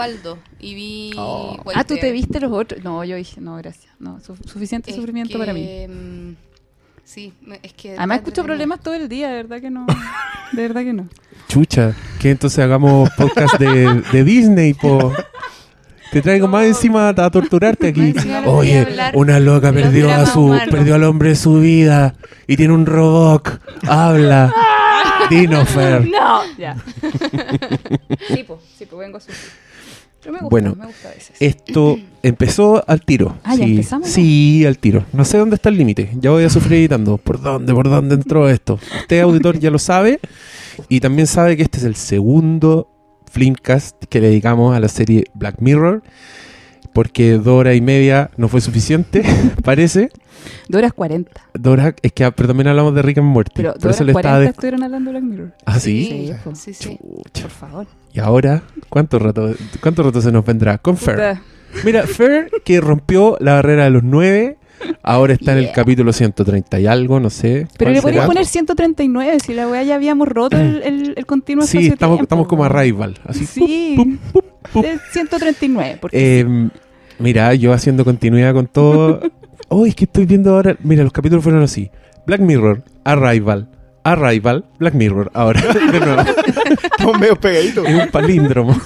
Waldo y vi. Oh. Ah, ¿tú te viste los otros? No, yo dije, no, gracias. No, su- suficiente Es sufrimiento que, para mí. mm, Sí, es que. Además escucho problemas todo el día, de verdad que no. De verdad que no. Chucha, que entonces hagamos podcast de, de Disney, po. Te traigo más encima a torturarte aquí. Oye, una loca perdió a su humanos. perdió al hombre de su vida y tiene un robot. Habla. Dinos, Fer. No, ya. sí, pues, sí, pues vengo a sufrir. Pero me gusta, Bueno, me gusta a veces. Esto empezó al tiro. Ah, ¿ya sí, empezamos? Sí, al tiro. No sé dónde está el límite. Ya voy a sufrir editando. ¿Por dónde? ¿Por dónde entró esto? Usted, auditor, ya lo sabe. Y también sabe que este es el segundo Flimcast que le dedicamos a la serie Black Mirror. Porque dos horas y media no fue suficiente, parece. Dos horas 40. Dos horas, es que, pero también hablamos de Rick and Morty. Pero dos horas le 40 estaba... de- estuvieron hablando de Black Mirror. ¿Ah, sí? Sí. Sí, sí. Por favor. Y ahora, ¿cuánto rato, ¿cuánto rato se nos vendrá? Con Fer. Mira, Fer, que rompió la barrera de los nueve, ahora está en el capítulo 130 y algo, no sé. Pero ¿cuál le podrías poner 139 si la weá ya habíamos roto el, el, el continuo Sí, estamos, estamos como a rival. Así. Sí. pup, pup. El 139. Porque Eh, mira, yo haciendo continuidad con todo. Oh, es que estoy viendo ahora. Mira, los capítulos fueron así: Black Mirror, Arrival, Arrival, Black Mirror. Ahora, de nuevo. Estamos medio pegaditos. Es un palíndromo.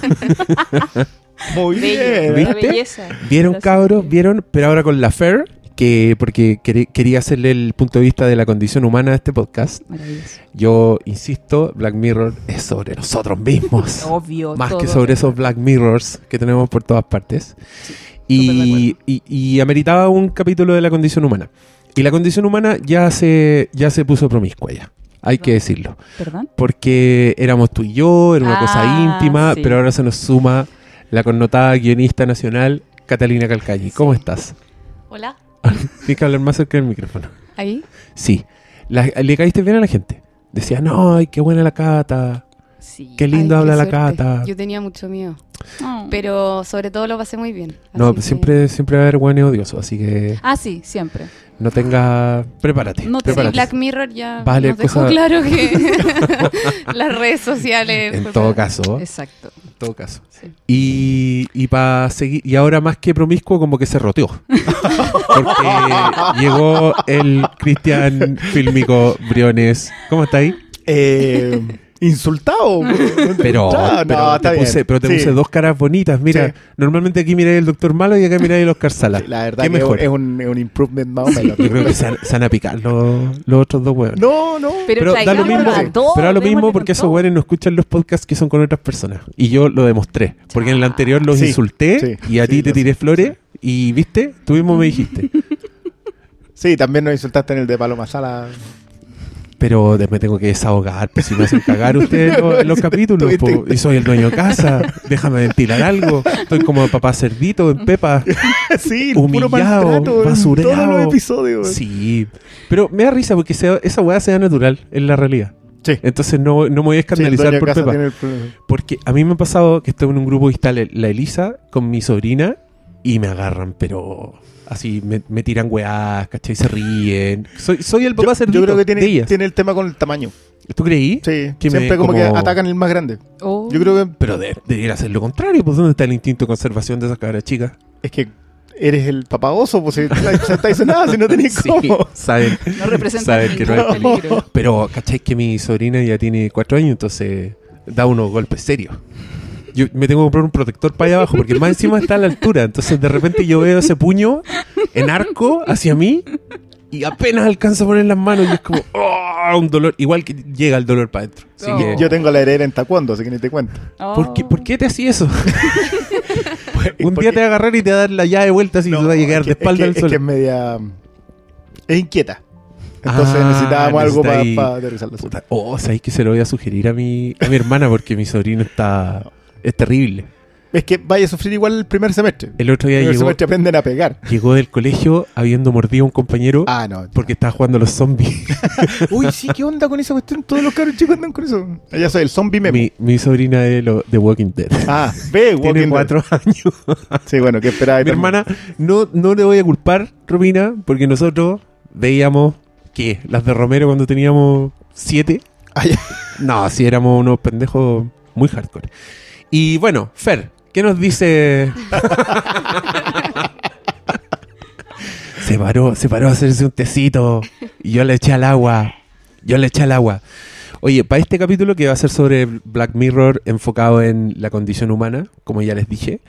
Muy Bello, bien. ¿Viste? ¿Vieron, cabros? ¿Vieron? Pero ahora con la Fer, que porque quería hacerle el punto de vista de la condición humana a este podcast. Yo insisto, Black Mirror es sobre nosotros mismos. Obvio. Más todo. que sobre esos Black Mirrors que tenemos por todas partes. y, y ameritaba un capítulo de la condición humana. Y la condición humana ya se, ya se puso promiscua ya. Hay que decirlo. ¿Perdón? Porque éramos tú y yo, era una cosa Ah, íntima, sí. pero ahora se nos suma la connotada guionista nacional Catalina Calcañi. ¿Cómo estás? Hola. Tienes que hablar más cerca del micrófono. Ahí. Sí. La- le caíste bien a la gente. Decía, no, ay, qué buena la cata. Sí. Qué lindo Ay, habla qué la cata. Yo tenía mucho miedo. Oh. Pero sobre todo lo pasé muy bien. No, que- siempre, siempre va a haber bueno odioso, así que Ah, sí, siempre. No tenga... Prepárate, No te- prepárate. Black Mirror ya Vale, nos dejó cosa- claro que las redes sociales... En todo caso, en Exacto. todo caso. Sí. Y, y para seguir, y ahora más que promiscuo, como que se roteó. Porque llegó el Cristian Fílmico Briones. ¿Cómo está ahí? Eh, insultado. Pero, No, pero no, te, puse, pero te Sí. puse dos caras bonitas. Mira, Sí. normalmente aquí miráis el Doctor Malo y acá miráis el Oscar Sala. Sí, La verdad ¿Qué que mejor? es un, es un improvement más o menos. Yo creo que se van, se van a picar los, los otros dos huevos. No, no. Pero da lo mismo, pero da lo mismo porque esos güeyes no escuchan los podcasts que son con otras personas. Y yo lo demostré. Porque en el anterior los Sí, insulté sí, y a sí, ti te tiré flores y viste, tú mismo me dijiste. Sí, también nos insultaste en el de Paloma Sala. Pero me tengo que desahogar, pues si me hacen cagar ustedes los, en los capítulos. Po, y soy el dueño de casa, déjame ventilar algo. Estoy como papá cerdito en Pepa. sí, Humillado, basureado. todos los episodios. Sí, pero me da risa porque sea- esa weá sea natural en la realidad. Sí. Entonces no, no me voy a escandalizar por Pepa. Porque a mí me ha pasado que estoy en un grupo que está la Elisa con mi sobrina y me agarran, pero así me, me tiran weás, ¿cachai? Se ríen. Soy, soy el papá Yo, cerdito yo creo que de tiene, ellas. tiene el tema con el tamaño. ¿Tú creí? Sí, Que me- siempre como, que atacan el más grande. Oh. Yo creo que Pero de- debería ser lo contrario. Pues ¿dónde está el instinto de conservación de esas cabras chicas? es que eres el papá oso, pues si no estáis nada, si no tenéis Sí, cómo. saben. No representa Saber que no hay peligro. Pero, ¿cachai? Que mi sobrina ya tiene cuatro años, entonces da unos golpes serios. Yo me tengo que comprar un protector para allá abajo, porque más encima está a la altura. Entonces, de repente yo veo ese puño en arco hacia mí y apenas alcanzo a poner las manos y es como, ¡oh! Un dolor. Igual que llega el dolor para adentro. Así Oh. que, Yo tengo la heredera en taekwondo, así que ni te cuento. ¿por, qué, ¿Por qué te hacías eso? un día te va a agarrar y te va a dar la llave de vuelta así No, te va a llegar es de que- espalda es al que, sol. Es que es media... Es inquieta. Entonces Ah, necesitábamos algo para necesitáis- aterrizarla. Puta, Oh, sabéis que se lo voy a sugerir a mi, a mi hermana porque mi sobrino está. Es terrible. Es que vaya a sufrir igual el primer semestre. El otro El día primer llegó, semestre aprenden a pegar. llegó del colegio habiendo mordido a un compañero Ah, no. porque estaba jugando a los zombies. Uy, sí, ¿qué onda con esa cuestión? Todos los cabros chicos andan con eso. Ya soy el zombie meme. mi, mi sobrina es lo, de Walking Dead. Ah, ve, Walking Tiene Dead. cuatro años. Sí, bueno, ¿qué esperaba? mi hermana, no, no le voy a culpar, Romina, porque nosotros veíamos que las de Romero cuando teníamos siete. No, sí éramos unos pendejos muy hardcore. Y bueno, Fer, ¿Qué nos dice? se paró, se paró a hacerse un tecito. Yo le eché al agua. Yo le eché al agua. Oye, para este capítulo que va a ser sobre Black Mirror enfocado en la condición humana, como ya les dije,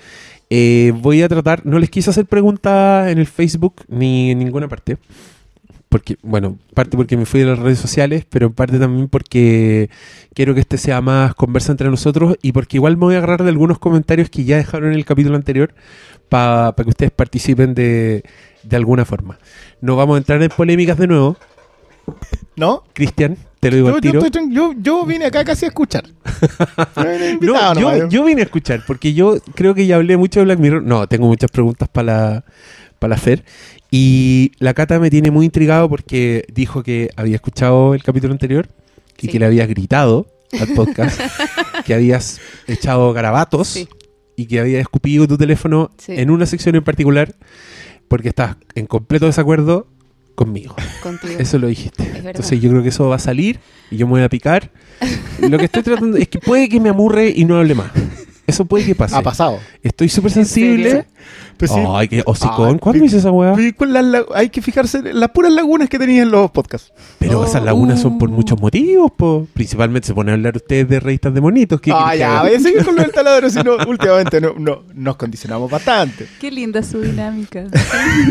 eh, voy a tratar, no les quise hacer preguntas en el Facebook ni en ninguna parte. Porque, bueno, parte porque me fui de las redes sociales, pero en parte también porque quiero que este sea más conversa entre nosotros y porque igual me voy a agarrar de algunos comentarios que ya dejaron en el capítulo anterior para que ustedes participen de, de alguna forma. No vamos a entrar en polémicas de nuevo. ¿No? Cristian, te lo digo Yo, al yo tiro. yo- yo vine acá casi a escuchar. Yo vine invitado No, yo, yo vine a escuchar, porque yo creo que ya hablé mucho de Black Mirror. No, tengo muchas preguntas para la, para la Fer. Y la Cata me tiene muy intrigado porque dijo que había escuchado el capítulo anterior y Sí. que le habías gritado al podcast, que habías echado garabatos Sí. y que habías escupido tu teléfono Sí. en una sección en particular porque estás en completo desacuerdo conmigo. Contigo. Eso lo dijiste. Entonces yo creo que eso va a salir y yo me voy a picar. Lo que estoy tratando es que puede que me amurre y no hable más. Eso puede que pase. Ha pasado. Estoy súper ¿En sensible. Pues sí. Ay, qué hocicón. Ay, ¿Cuándo hice esa weá? hay que fijarse en las puras lagunas que tenías en los podcasts. Pero Oh, esas lagunas son por uh. muchos motivos, po. Principalmente se ponen a hablar ustedes de revistas de monitos. ¿Qué Ah, ya, voy a seguir con lo del taladro, si no, últimamente no, no, nos condicionamos bastante. Qué linda su dinámica.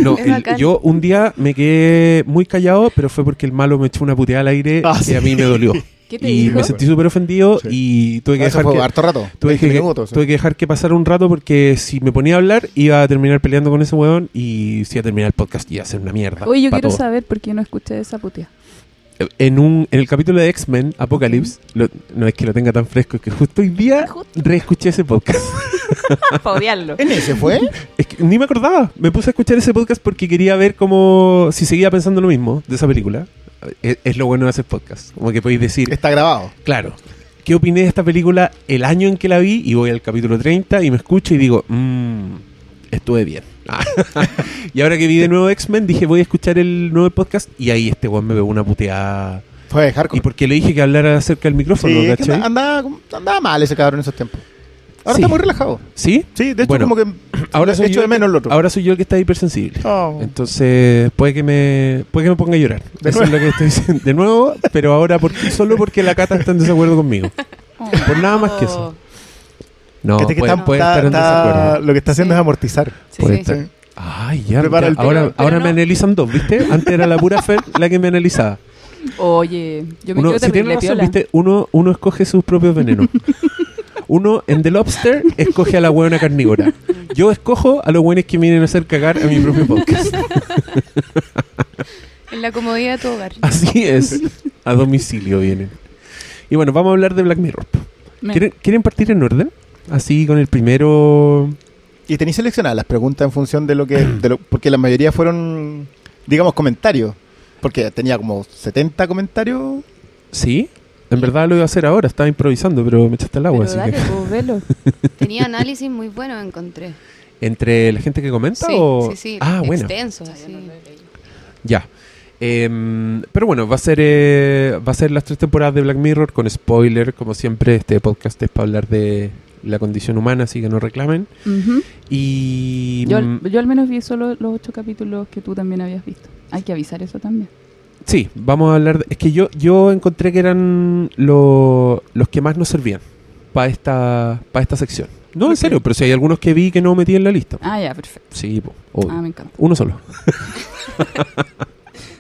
No, el- yo un día me quedé muy callado, pero fue porque el malo me echó una puteada al aire Ah, y sí. a mí me dolió. ¿Qué te y dijo? me sentí súper ofendido Sí. y tuve que dejar fue que, harto rato. tuve 20 que, minutos. tuve que dejar que pasara un rato porque si me ponía a hablar iba a terminar peleando con ese weón y si iba a terminar el podcast y iba a ser una mierda. Oye, yo quiero todo. saber por qué no escuché esa putia. En, un, en el capítulo de X-Men, Apocalypse, lo- no es que lo tenga tan fresco, es que justo hoy día reescuché ese podcast. Para odiarlo. ¿En ese fue? Es que ni me acordaba. Me puse a escuchar ese podcast porque quería ver cómo. Si seguía pensando lo mismo de esa película. Es, es lo bueno de hacer podcast. Como que podéis decir, Está grabado. claro, ¿qué opiné de esta película el año en que la vi? Y voy al capítulo 30 y me escucho y digo, mmm, estuve bien. y ahora que vi de nuevo X-Men, dije, voy a escuchar el nuevo podcast. Y ahí este weón me pegó una puteada. Fue hardcore. Y porque le dije que hablara acerca del micrófono, Sí, andaba, andaba mal ese cabrón en esos tiempos. Ahora Sí. está muy relajado. ¿Sí? Sí, de hecho, Bueno, como que Ahora soy, echo yo, de menos lo otro. ahora soy yo el que está hipersensible. Oh. Entonces, puede que me puede que me ponga a llorar. De Eso nuevo. es lo que estoy diciendo. De nuevo, pero ahora por, solo porque la cata está en desacuerdo conmigo. Oh. Por nada más que eso. No, que puede, está- puede está- estar en está- desacuerdo. Lo que está haciendo Sí. es amortizar. Sí, Puede sí. estar. Ay, ya. El ahora pero ahora no. me analizan dos, ¿viste? Antes era la pura Fer la que me analizaba. Oye, yo me Uno, quedo si tiene terrible razón. ¿viste? Uno, uno escoge sus propios venenos. Uno en The Lobster escoge a la buena carnívora. Yo escojo a los buenos que vienen a hacer cagar a mi propio podcast. En la comodidad de tu hogar. Así es. A domicilio vienen. Y bueno, vamos a hablar de Black Mirror. ¿Quieren, quieren partir en orden? Así con el primero. Y tenéis seleccionadas las preguntas en función de lo que. de lo- porque la mayoría fueron, digamos, comentarios. Porque tenía como 70 comentarios. Sí. En verdad lo iba a hacer ahora, estaba improvisando, pero me echaste el agua, Pero así dale, que. pues, velo. Tenía análisis muy buenos, encontré. ¿Entre la gente que comenta Sí, o.? sí, sí. Ah, bueno. Extensos, así. Ya. Em, pero bueno, va a ser eh, va a ser las tres temporadas de Black Mirror con spoiler, como siempre. Este podcast es para hablar de la condición humana, así que no reclamen. Ujú. Y yo, mm, al- yo al menos vi solo los ocho capítulos que tú también habías visto. Hay que avisar eso también. Sí, vamos a hablar. de- es que yo, yo encontré que eran lo- los que más nos servían para esta, para esta sección. No, en serio, pero si hay algunos que vi que no metí en la lista. Ah, ya, perfecto. Sí, po, obvio. Ah, me encanta. Uno solo.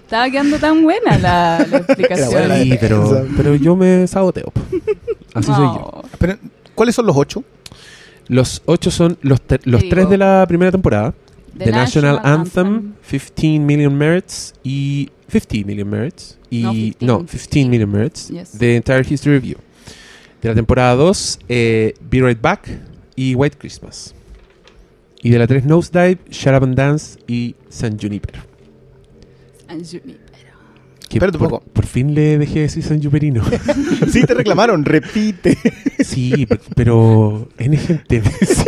Estaba quedando tan buena la, la explicación. buena Sí, pero, pero yo me saboteo. po. Así soy yo. Oh, Pero, ¿cuáles son los ocho? Los ocho son los, te- los tres digo. de la primera temporada. The The, National, National Anthem, Anthem. 15 Million Merits y 50 Million Merits y No, 15. no, 15 Million Merits. Yes. The Entire History Review. De la temporada 2, eh, Be Right Back y White Christmas. Y de la 3, Nosedive, Shut Up and Dance y San Juniper. San Junipero. Que Espérate un por, poco. por fin le dejé de decir San Juperino. Sí, te reclamaron, repite. sí, pe- pero N gente decía,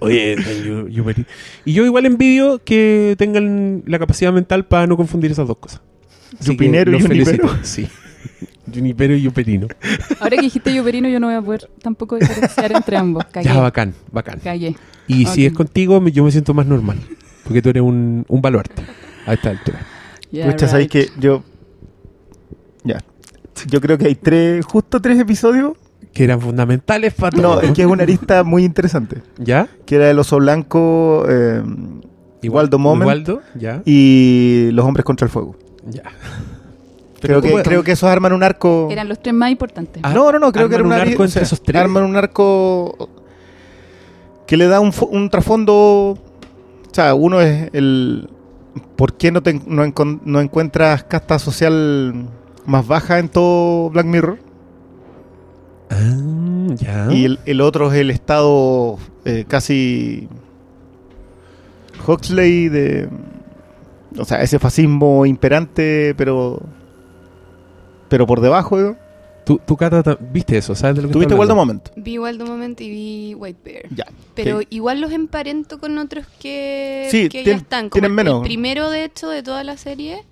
Oye, San Juperino. Y yo igual envidio que tengan la capacidad mental para no confundir esas dos cosas. Así Jupinero y felicito. Sí. Junipero y Yuperino. Ahora que dijiste Yuperino, yo no voy a poder tampoco diferenciar entre ambos. Cagué. Ya, bacán, bacán. Cagué. Y si es contigo, yo me siento más normal. Porque tú eres un, un baluarte a esta altura. Yeah, sabéis right. que yo. Yo creo que hay tres, justo tres episodios. Que eran fundamentales para todo. No, es que es una arista muy interesante. ¿Ya? Que era el oso blanco, eh, Waldo Moment Waldo, ya. y los hombres contra el fuego. ya. Creo que, ¿cómo- creo que esos arman un arco. Eran los tres más importantes. Ah, no, no, no, creo que era un arco o entre sea, esos tres. Arman un arco que le da un, un trasfondo. O sea, uno es el. ¿Por qué no, te, no, no encuentras casta social más baja en todo Black Mirror? Ah, ya. Y el, el otro es el estado eh, casi Huxley de... O sea, ese fascismo imperante, pero... Pero por debajo, ¿no? ¿Tú, tú, Cata, ta- viste eso? ¿Sabes de lo que ¿Tuviste Waldo? Moment? Vi Waldo Moment y vi White Bear. Ya. Pero igual los emparento con otros que, Sí, que tien- ya están. Como tienen el, menos. el primero, de hecho, de toda la serie.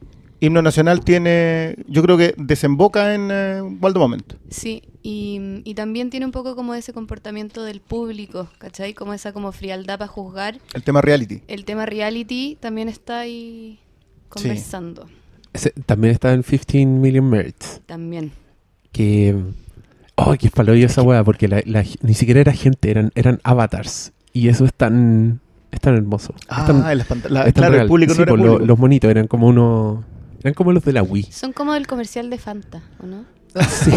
Himno Nacional tiene... Yo creo que desemboca en eh, Waldo Moment. Sí, y, y también tiene un poco como ese comportamiento del público, ¿cachai? Como esa como frialdad para juzgar. El tema reality. El tema reality también está ahí conversando. Ese- también está en 15 Million Merits. También. Que. Oh, que fallo esa weá, porque la- la- ni siquiera era gente, eran, eran avatars. Y eso es tan. Es tan hermoso. Es Ah, tan- la- es tan claro, real. el público Sí, no era pues, lo- público. los monitos eran como unos. Eran como los de la Wii. Son como del comercial de Fanta, ¿o no? Sí.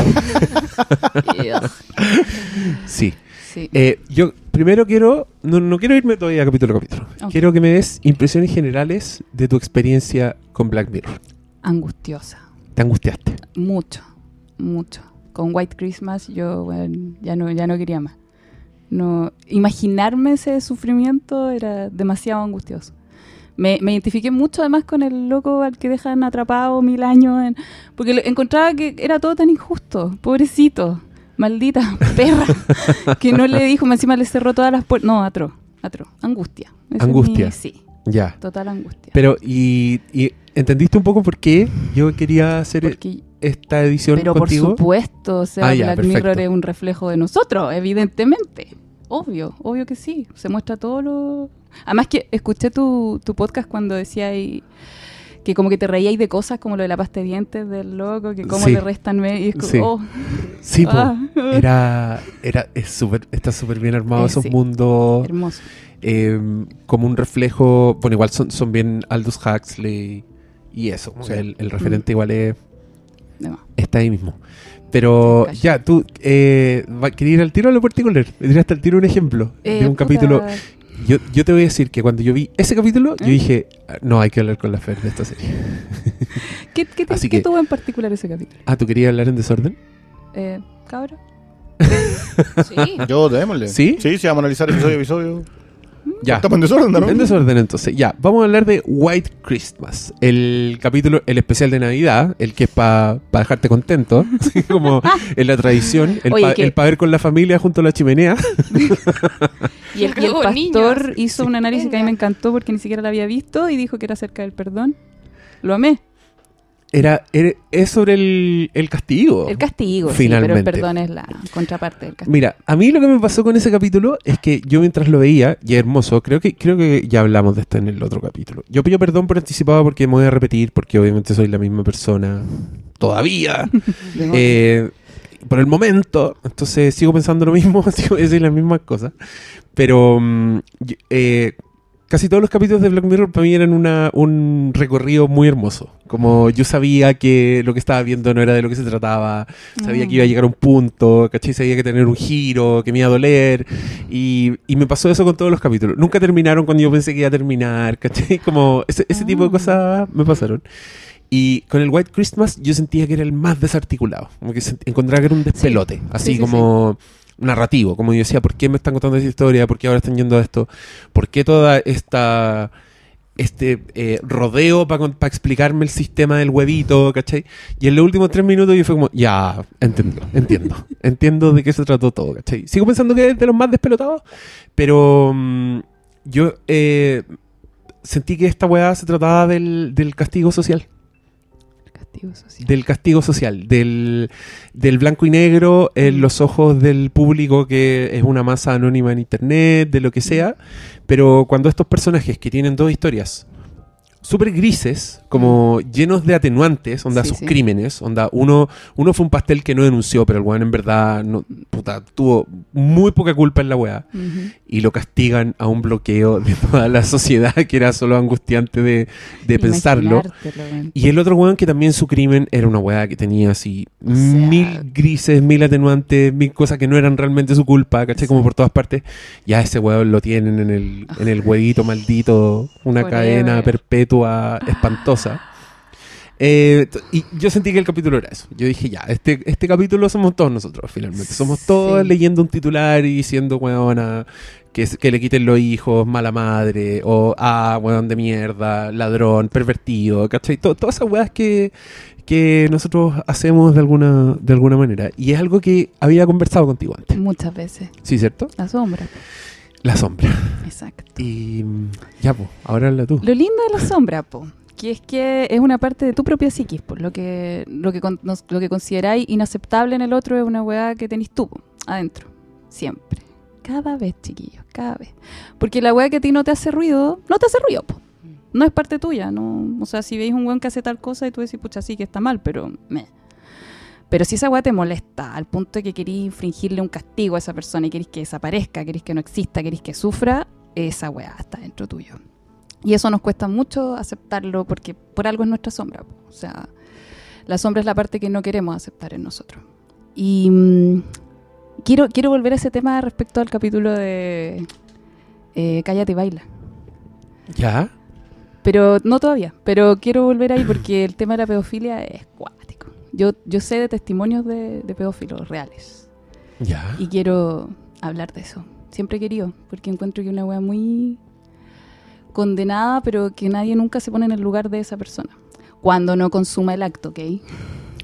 Ugh. sí. Sí. Eh, yo primero quiero. No, no quiero irme todavía capítulo a capítulo. Quiero que me des impresiones generales de tu experiencia con Black Mirror. Angustiosa. ¿Te angustiaste? Mucho, mucho. Con White Christmas yo bueno, ya, no, ya no quería más. No, imaginarme ese sufrimiento era demasiado angustioso. Me, me identifiqué mucho además con el loco al que dejan atrapado mil años, en- porque encontraba que era todo tan injusto, pobrecito, maldita perra, que no le dijo, encima le cerró todas las puertas. No, atro, atro, angustia. Angustia. mi- sí, Ya. total angustia. Pero, y, y ¿entendiste un poco por qué yo quería hacer Porque esta edición Pero contigo? por supuesto, o sea, Ah, ya, Black perfecto. Mirror es un reflejo de nosotros, evidentemente. Obvio, obvio que sí. Se muestra todo lo... Además que escuché tu, tu podcast cuando decía ahí que como que te reíais de cosas como lo de la pasta de dientes del loco, que cómo Sí. le restan... Y es como, Sí. oh, Sí, ah, Era, era, es súper, está súper bien armado Eh, esos sí. mundos, hermoso. eh, como un reflejo, bueno, igual son, son bien Aldous Huxley y eso, Sí. que el, el referente igual es, De está ahí mismo. Pero ya, tú, eh, ¿querías ir al tiro a lo particular? ¿Me tiraste al tiro un ejemplo de Eh, un puta, capítulo? Yo, yo te voy a decir que cuando yo vi ese capítulo, yo ¿Eh? dije, "Ah, no, hay que hablar con la Fer de esta serie. ¿Qué, qué, te- Así qué que- tuvo en particular ese capítulo? Ah, ¿tú querías hablar en desorden? Eh, ¿Cabra? Sí. Yo, démosle. ¿Sí? Sí, sí, vamos a analizar episodio a episodio. Ya. Estamos en desorden, ¿no? En desorden entonces. Ya, vamos a hablar de White Christmas. El capítulo, el especial de Navidad, el que es para dejarte contento, como en la tradición, el Oye, que- ver con la familia junto a la chimenea. Y el, y el pastor niños. hizo un análisis que a mí me encantó porque ni siquiera lo había visto y dijo que era acerca del perdón. Lo amé. Era, era- es sobre el, el castigo. El castigo, sí, Finalmente. pero el perdón es la contraparte del castigo. Mira, a mí lo que me pasó con ese capítulo es que yo mientras lo veía, y es hermoso, creo que, creo que ya hablamos de esto en el otro capítulo. Yo pido perdón por anticipado porque me voy a repetir, porque obviamente soy la misma persona todavía. Eh, por el momento, entonces sigo pensando lo mismo, sigo diciendo las mismas cosas. Pero mm, eh, casi todos los capítulos de Black Mirror para mí eran una, un recorrido muy hermoso. Como yo sabía que lo que estaba viendo no era de lo que se trataba, sabía Mm. que iba a llegar a un punto, ¿cachai? Sabía que tener un giro, que me iba a doler. Y, y me pasó eso con todos los capítulos. Nunca terminaron cuando yo pensé que iba a terminar, ¿cachai? Como ese, ese tipo de Ah. cosas me pasaron. Y con el White Christmas yo sentía que era el más desarticulado. Como que encontraba que era un despelote. Así Sí, sí, como narrativo. Como yo decía, ¿por qué me están contando esa historia? ¿Por qué ahora están yendo a esto? ¿Por qué toda esta este eh, rodeo para explicarme el sistema del huevito, ¿cachai? Y en los últimos tres minutos yo fue como, ya, entiendo, entiendo, entiendo de qué se trató todo, ¿cachai? Sigo pensando que es de los más despelotados, pero mm, yo eh, sentí que esta weá se trataba del, del castigo social. Castigo social. del castigo social, del, del blanco y negro en los ojos del público que es una masa anónima en internet, de lo que sea, pero cuando estos personajes que tienen dos historias súper grises, como llenos de atenuantes, onda Sí, sus sí. crímenes, onda uno, uno fue un pastel que no denunció, pero el weón en verdad no, puta, tuvo muy poca culpa en la weá Ujú. y lo castigan a un bloqueo de toda la sociedad que era solo angustiante de, de pensarlo. Y el otro weón que también su crimen era una weá que tenía así O sea- mil grises, mil atenuantes, mil cosas que no eran realmente su culpa, ¿cachai? Como por todas partes. Ya ese weón lo tienen en el, en el huevito maldito, una Forever. cadena perpetua espantosa. Eh, y yo sentí que el capítulo era eso. Yo dije, ya, este, este capítulo somos todos nosotros, finalmente. Somos todos Sí. leyendo un titular y diciendo, weona, que, le quiten los hijos, mala madre, o, ah, weón de mierda, ladrón, pervertido, ¿cachai? To- todas esas weas que, que nosotros hacemos de alguna, de alguna manera. Y es algo que había conversado contigo antes. Muchas veces. ¿Sí, cierto? La sombra. La sombra. Exacto. Y mm, ya, pues, ahora habla tú. Lo lindo de la sombra, po, que es que es una parte de tu propia psiquis, po, lo que lo que con- nos- lo que consideráis inaceptable en el otro es una weá que tenéis tú po, adentro, siempre. Cada vez, chiquillos, cada vez. Porque la weá que a ti no te hace ruido, no te hace ruido, po. No es parte tuya, no, o sea, si veis un weón que hace tal cosa y tú decís, pucha, sí que está mal, pero meh. Pero si esa weá te molesta al punto de que querís infringirle un castigo a esa persona y querís que desaparezca, querís que no exista, querís que sufra, esa weá está dentro tuyo. Y eso nos cuesta mucho aceptarlo porque por algo es nuestra sombra. O sea, la sombra es la parte que no queremos aceptar en nosotros. Y mm, quiero, quiero volver a ese tema respecto al capítulo de eh, Cállate y baila. ¿Ya? Pero no todavía, pero quiero volver ahí porque el tema de la pedofilia es cuático. Yo, yo sé de testimonios de, de pedófilos reales ¿Ya? y quiero hablar de eso. Siempre he querido, porque encuentro que una wea muy condenada, pero que nadie nunca se pone en el lugar de esa persona. Cuando no consuma el acto, ¿ok?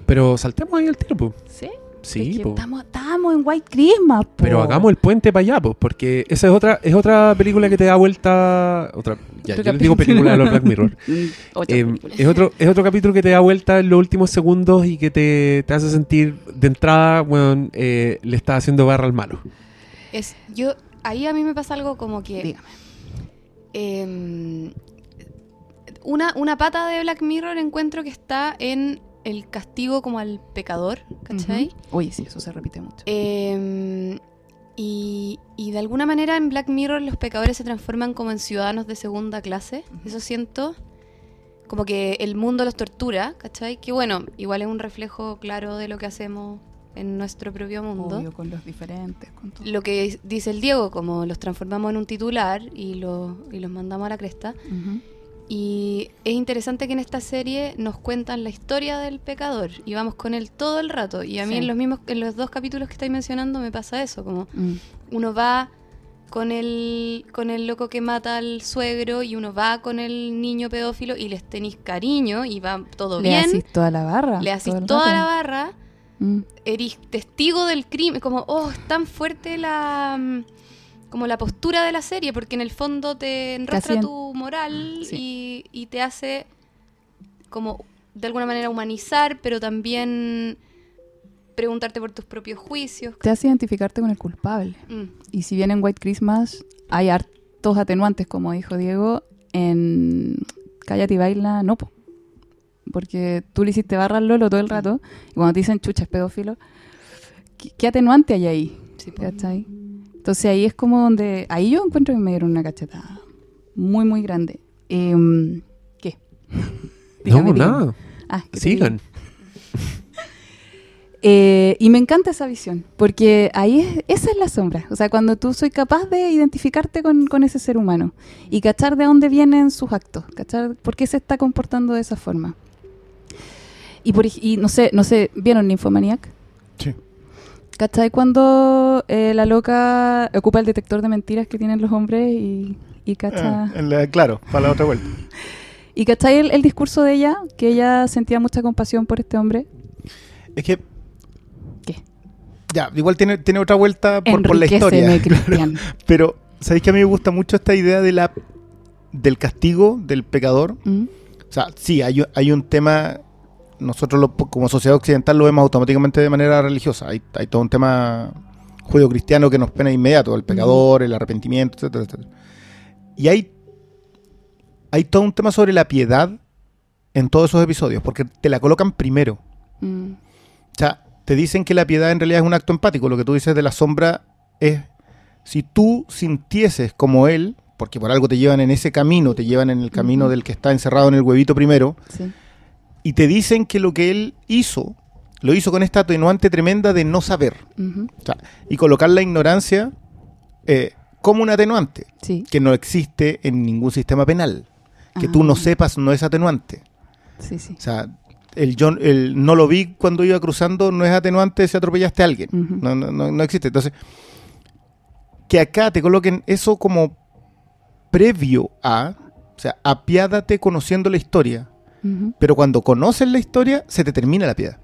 Pero saltemos ahí al tiro. Sí. Sí, Es que po. estamos, estamos en White Christmas, po. Pero hagamos el puente para allá, pues, porque esa es otra, es otra película que te da vuelta. Otra, ya, Otro yo les digo película de los Black Mirror. Mm, Eh, es, otro, es otro capítulo que te da vuelta en los últimos segundos y que te, te hace sentir de entrada, bueno, eh, le está haciendo barra al malo. Es, yo, ahí a mí me pasa algo como que... Dígame. em, una, una pata de Black Mirror encuentro que está en el castigo como al pecador, ¿cachai? Oye, sí, eso se repite mucho. Em, y, y de alguna manera en Black Mirror los pecadores se transforman como en ciudadanos de segunda clase. Eso siento. Como que el mundo los tortura, ¿cachai? Que bueno, igual es un reflejo claro de lo que hacemos en nuestro propio mundo. Obvio, con los diferentes, con todo. Lo que dice el Diego, como los transformamos en un titular y, lo- y los mandamos a la cresta. Ujú. Y es interesante que en esta serie nos cuentan la historia del pecador y vamos con él todo el rato. Y a mí Sí. en los mismos, en los dos capítulos que estáis mencionando me pasa eso, como Mm. uno va con el, con el loco que mata al suegro y uno va con el niño pedófilo y les tenéis cariño y va todo Le bien, hacís toda la barra. le el toda rato. la barra, Mm. eres testigo del crimen, como, oh, es tan fuerte la como la postura de la serie, porque en el fondo te enrostra tu moral Sí. y, y te hace como de alguna manera humanizar, pero también preguntarte por tus propios juicios. Te hace identificarte con el culpable. Mm. Y si bien en White Christmas hay hartos atenuantes, como dijo Diego, en Cállate y Baila, no, po. Porque tú le hiciste barra al Lolo todo el rato, y cuando te dicen chucha, es pedófilo, ¿qué, qué atenuante hay ahí? Sí. ¿Cachai? Entonces ahí es como donde. Ahí yo encuentro que me dieron una cachetada muy, muy grande. Em, ¿Qué? Dígame, no, dígame. nada. Ah, Sigan. Eh, y me encanta esa visión, porque ahí es, esa es la sombra. O sea, cuando tú soy capaz de identificarte con, con ese ser humano y cachar de dónde vienen sus actos, cachar por qué se está comportando de esa forma. Y, por, y no sé, no sé, ¿vieron Nymphomaniac? Sí. ¿Cachai? Cuando eh, la loca ocupa el detector de mentiras que tienen los hombres y, y cacha... La- claro, para la otra vuelta. Y cachai el, el discurso de ella, que ella sentía mucha compasión por este hombre. Es que. ¿Qué? Ya, igual tiene, tiene otra vuelta por, por la historia. Pero, ¿sabéis que a mí me gusta mucho esta idea de la del castigo del pecador? ¿Mm? O sea, sí, hay un tema nosotros lo- como sociedad occidental lo vemos automáticamente de manera religiosa. Hay, hay todo un tema judío-cristiano que nos pena inmediato, el pecador, el arrepentimiento, etcétera, etcétera. Y hay, hay todo un tema sobre la piedad en todos esos episodios, porque te la colocan primero. Mm, O sea, te dicen que la piedad en realidad es un acto empático. Lo que tú dices de la sombra es, si tú sintieses como él, porque por algo te llevan en ese camino, te llevan en el camino del que está encerrado en el huevito primero, sí. Y te dicen que lo que él hizo, lo hizo con esta atenuante tremenda de no saber. O sea, y colocar la ignorancia eh, como un atenuante, Sí. que no existe en ningún sistema penal. Que tú no Ah, sepas no es atenuante. Sí, sí. O sea, el, yo, el no lo vi cuando iba cruzando no es atenuante si atropellaste a alguien. No, no, no, no existe. Entonces, que acá te coloquen eso como previo a, o sea, apiádate conociendo la historia, Pero cuando conoces la historia, se te termina la piedad.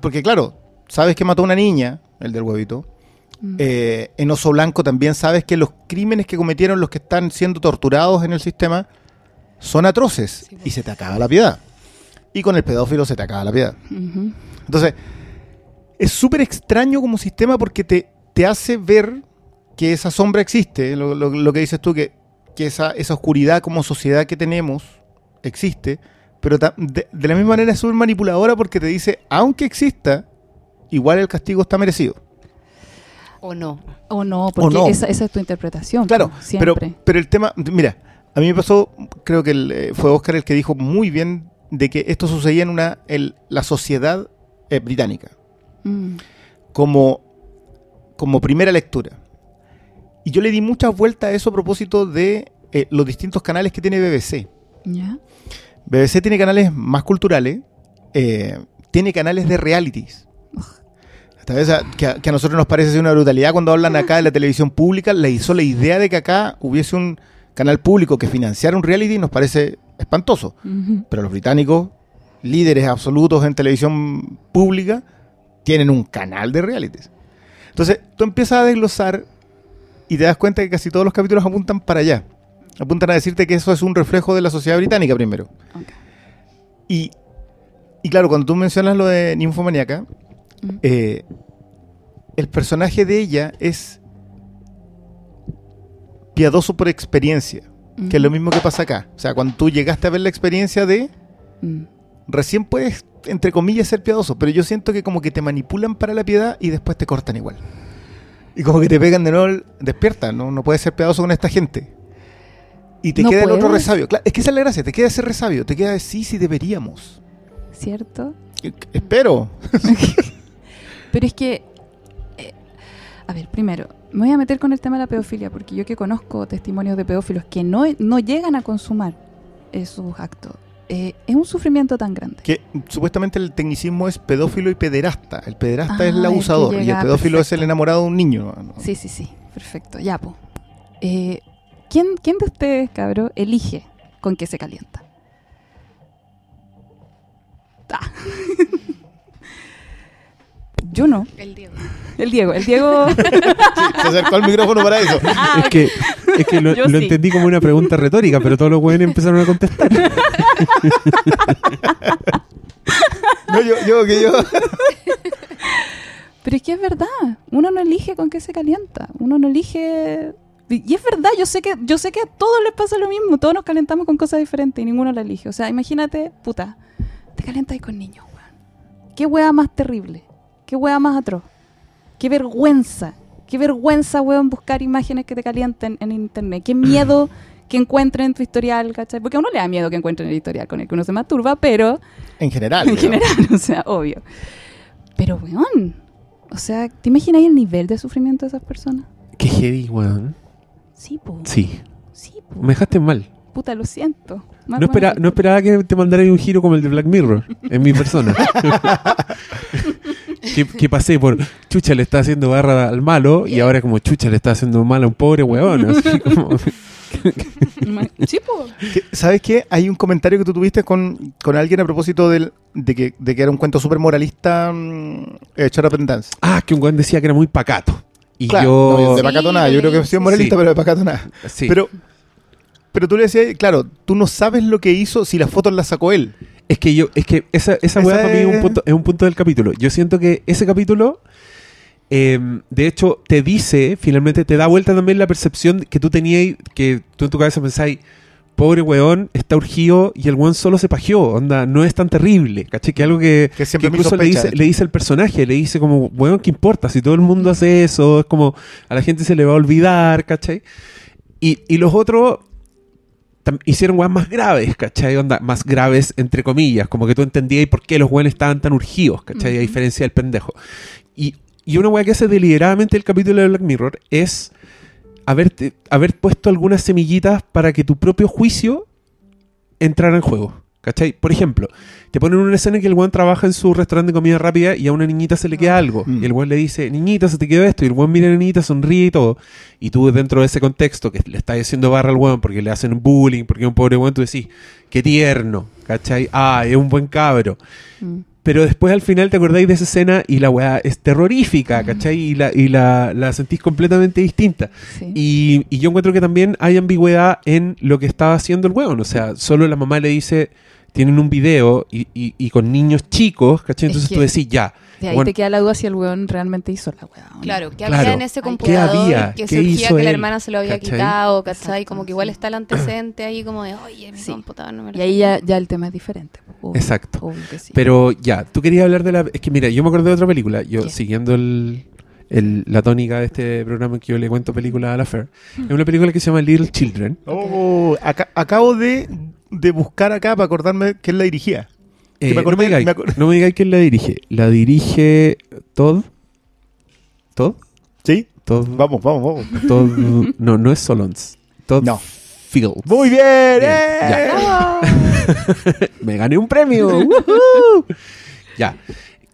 Porque claro, sabes que mató a una niña, el del huevito. mm, Eh, en Oso Blanco también sabes que los crímenes que cometieron los que están siendo torturados en el sistema son atroces Sí, y se te acaba la piedad. Y con el pedófilo se te acaba la piedad. Entonces, es súper extraño como sistema porque te, te hace ver que esa sombra existe, lo, lo- lo que dices tú, que, que esa, esa oscuridad como sociedad que tenemos existe, pero de, de la misma manera es súper manipuladora porque te dice, aunque exista, igual el castigo está merecido. O no. O no, porque no. Esa, esa es tu interpretación. Claro, pero, siempre. pero el tema, mira, a mí me pasó, creo que el, eh, fue Oscar el que dijo muy bien de que esto sucedía en una, el- la sociedad eh, británica. Mm, como, como primera lectura. Y yo le di muchas vueltas a eso a propósito de eh, los distintos canales que tiene BBC. ¿Ya? BBC tiene canales más culturales, eh, tiene canales de realities. Que, a, que a nosotros nos parece una brutalidad cuando hablan acá de la televisión pública, le hizo la idea de que acá hubiese un canal público que financiara un reality nos parece espantoso. Pero los británicos, líderes absolutos en televisión pública, tienen un canal de realities. Entonces, tú empiezas a desglosar y te das cuenta que casi todos los capítulos apuntan para allá. Apuntan a decirte que eso es un reflejo de la sociedad británica primero. Y, y claro, cuando tú mencionas lo de Ninfomaníaca, Mm. eh, el personaje de ella es piadoso por experiencia, que es lo mismo que pasa acá. O sea, cuando tú llegaste a ver la experiencia de Mm. recién puedes, entre comillas, ser piadoso, pero yo siento que como que te manipulan para la piedad y después te cortan igual. Y como que te pegan de nuevo, despierta, no, no puedes ser piadoso con esta gente. Y te ¿No queda el otro resabio. Claro, es que esa es la gracia, te queda ese resabio, te queda sí, sí deberíamos. ¿Cierto? Eh, Espero. Pero es que, eh, a ver, primero, me voy a meter con el tema de la pedofilia, porque yo que conozco testimonios de pedófilos que no, no llegan a consumar esos actos, eh, es un sufrimiento tan grande. Que supuestamente el tecnicismo es pedófilo y pederasta. El pederasta Ah, es el el que abusador y el pedófilo es el enamorado de un niño. Sí, sí, sí, perfecto, ya, po. Eh, ¿quién, ¿Quién de ustedes, cabro, elige con qué se calienta? Ah. Yo no. El Diego. El Diego, el Diego. Se acercó al micrófono para eso. es que, es que lo, Yo lo sí. entendí como una pregunta retórica, pero todos los güeyes empezaron a contestar. No, yo, yo, que yo. Pero es que es verdad, uno no elige con qué se calienta, uno no elige y es verdad, yo sé que yo sé que a todos les pasa lo mismo, todos nos calentamos con cosas diferentes y ninguno la elige. O sea, imagínate, puta, te calentas con niños, weón. Qué wea más terrible, qué wea más atroz. Qué vergüenza, qué vergüenza, weón, buscar imágenes que te calienten en internet. Qué miedo que encuentren en tu historial, ¿cachai? Porque a uno le da miedo que encuentren el historial con el que uno se masturba, pero En general. en general, o sea, obvio. Pero, weón, o sea, ¿te imaginas el nivel de sufrimiento de esas personas? Qué heavy, weón. Sí, po. Sí. Sí, po. Me dejaste mal. Puta, lo siento. No, espera, momento. no esperaba que te mandara un giro como el de Black Mirror en mi persona. que, que pasé por Chucha le está haciendo barra al malo y ahora como Chucha le está haciendo mal a un pobre weón. así como- ¿Sabes qué? Hay un comentario que tú tuviste con, con alguien a propósito del, de, que, de que era un cuento súper moralista, mm, Shut Up and Dance. ah, que un weón decía que era muy pacato. Y Claro, yo... no, de Sí, pacato nada. Yo creo que leí, sí es sí. moralista, Sí. pero de pacato nada. sí. Pero, pero tú le decías, claro, tú no sabes lo que hizo si las fotos las sacó él. Es que yo, es que esa, esa weá Esa para mí es un, punto, es un punto del capítulo. Yo siento que ese capítulo, eh, de hecho, te dice, finalmente te da vuelta también la percepción que tú tenías, que tú en tu cabeza pensáis, pobre weón, está urgido y el weón solo se pajeó, onda, no es tan terrible, ¿caché? Que algo que, Que siempre que incluso le dice, le dice el personaje, le dice como, weón, ¿qué importa? Si todo el mundo hace eso, es como, a la gente se le va a olvidar, ¿cachai? Y, y los otros hicieron weas más graves, ¿cachai? Onda, más graves entre comillas, como que tú entendías por qué los weones estaban tan urgidos, ¿cachai? A Ujú. diferencia del pendejo. Y, y una wea que hace deliberadamente el capítulo de Black Mirror es haberte, haber puesto algunas semillitas para que tu propio juicio entrara en juego. ¿Cachai? Por ejemplo, te ponen una escena en que el weón trabaja en su restaurante de comida rápida y a una niñita se le queda algo. Mm. Y el weón le dice, niñita, se te quedó esto. Y el weón mira a la niñita, sonríe y todo. Y tú dentro de ese contexto que le estás haciendo barra al weón porque le hacen bullying, porque es un pobre weón, tú decís, qué tierno, ¿cachai? Ah, es un buen cabro. Mm. Pero después al final te acordáis de esa escena y la weá es terrorífica, ¿cachai? Y la, y la, la sentís completamente distinta. Sí. Y, y yo encuentro que también hay ambigüedad en lo que estaba haciendo el weón. O sea, solo la mamá le dice, tienen un video y, y- y con niños chicos, ¿cachai? Es Entonces que- tú decís, ya. De ahí bueno, te queda la duda si el weón realmente hizo la weá. Claro, ¿qué Claro. había en ese ¿Qué computador había? que ¿Qué surgía que la hermana se lo había ¿Cachai? quitado, ¿cachai? Exacto, como que igual está el antecedente ahí como de, oye, mi Sí. computador no me lo Y ahí ya, ya el tema es diferente. obvio, Exacto. obvio que sí. Pero ya, tú querías hablar de la... Es que mira, yo me acordé de otra película. Yo ¿Qué? siguiendo el, el- la tónica de este programa en que yo le cuento películas a la Fer. Mm. Es una película que se llama Little Children. Oh, aca- acabo de, de buscar acá para acordarme quién la dirigía. Eh, me no, me digáis, me acordé. no me digáis quién la dirige. La dirige Todd. ¿Todd? ¿Sí? Todd. Vamos, vamos, vamos. Todd no, no es Solons. Todd No. Fields. Muy bien. Bien, ¡eh! ya. Me gané un premio. ¡Woohoo! ya.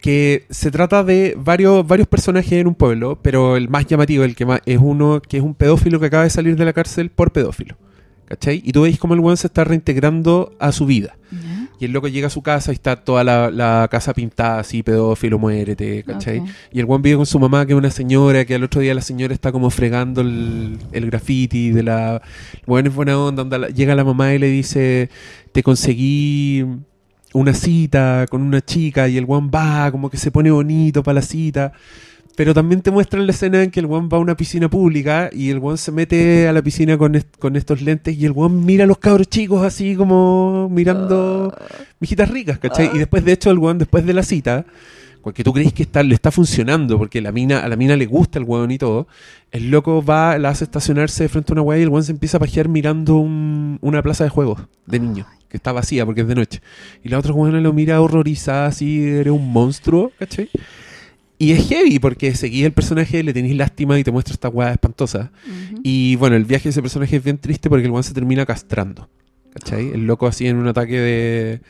Que se trata de varios, varios personajes en un pueblo, pero el más llamativo, el que más, es uno que es un pedófilo que acaba de salir de la cárcel por pedófilo. ¿Cachai? Y tú veis cómo el weón se está reintegrando a su vida. ¿Ya? Y el loco llega a su casa y está toda la, la casa pintada así, pedófilo, muérete, ¿cachai? Y el buen vive con su mamá, que es una señora, que al otro día la señora está como fregando el, el graffiti de la... El buen es buena onda, onda, llega la mamá y le dice, te conseguí una cita con una chica y el guan va, como que se pone bonito para la cita. Pero también te muestran la escena en que el guan va a una piscina pública y el guan se mete a la piscina con, est- con estos lentes y el guan mira a los cabros chicos así como mirando mijitas ricas, ¿cachai? Y después, de hecho, el guan después de la cita, porque tú crees que está, le está funcionando, porque la mina, a la mina le gusta el hueón y todo, el loco va, la hace estacionarse frente a una weá y el guan se empieza a pajear mirando un- una plaza de juegos de niños, que está vacía porque es de noche. Y la otra weona lo mira horrorizada, así, eres un monstruo, ¿cachai? Y es heavy porque seguís el personaje, le tenéis lástima y te muestra esta weá espantosa. Ujú. Y bueno, el viaje de ese personaje es bien triste porque el one se termina castrando. ¿Cachai? El loco así en un ataque de...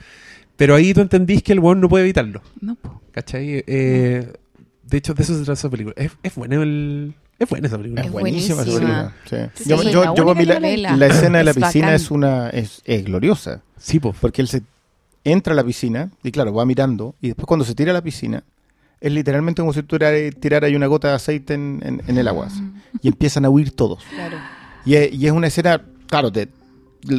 Pero ahí tú entendís que el one no puede evitarlo. No, po. ¿Cachai? Eh, de hecho, de eso se trata esa película. Es, es buena el... Es buena esa película. Es buenísima esa buenísima. película. sí. Sí, Yo, yo, la yo para mí la, la la escena de la piscina bacán. es una es, es gloriosa. Sí, po. Porque él se entra a la piscina y claro, va mirando y después cuando se tira a la piscina es literalmente como si tú tiraras una gota de aceite en, en- en el agua. así. Y empiezan a huir todos. Claro. Y es, y es una escena, claro, te,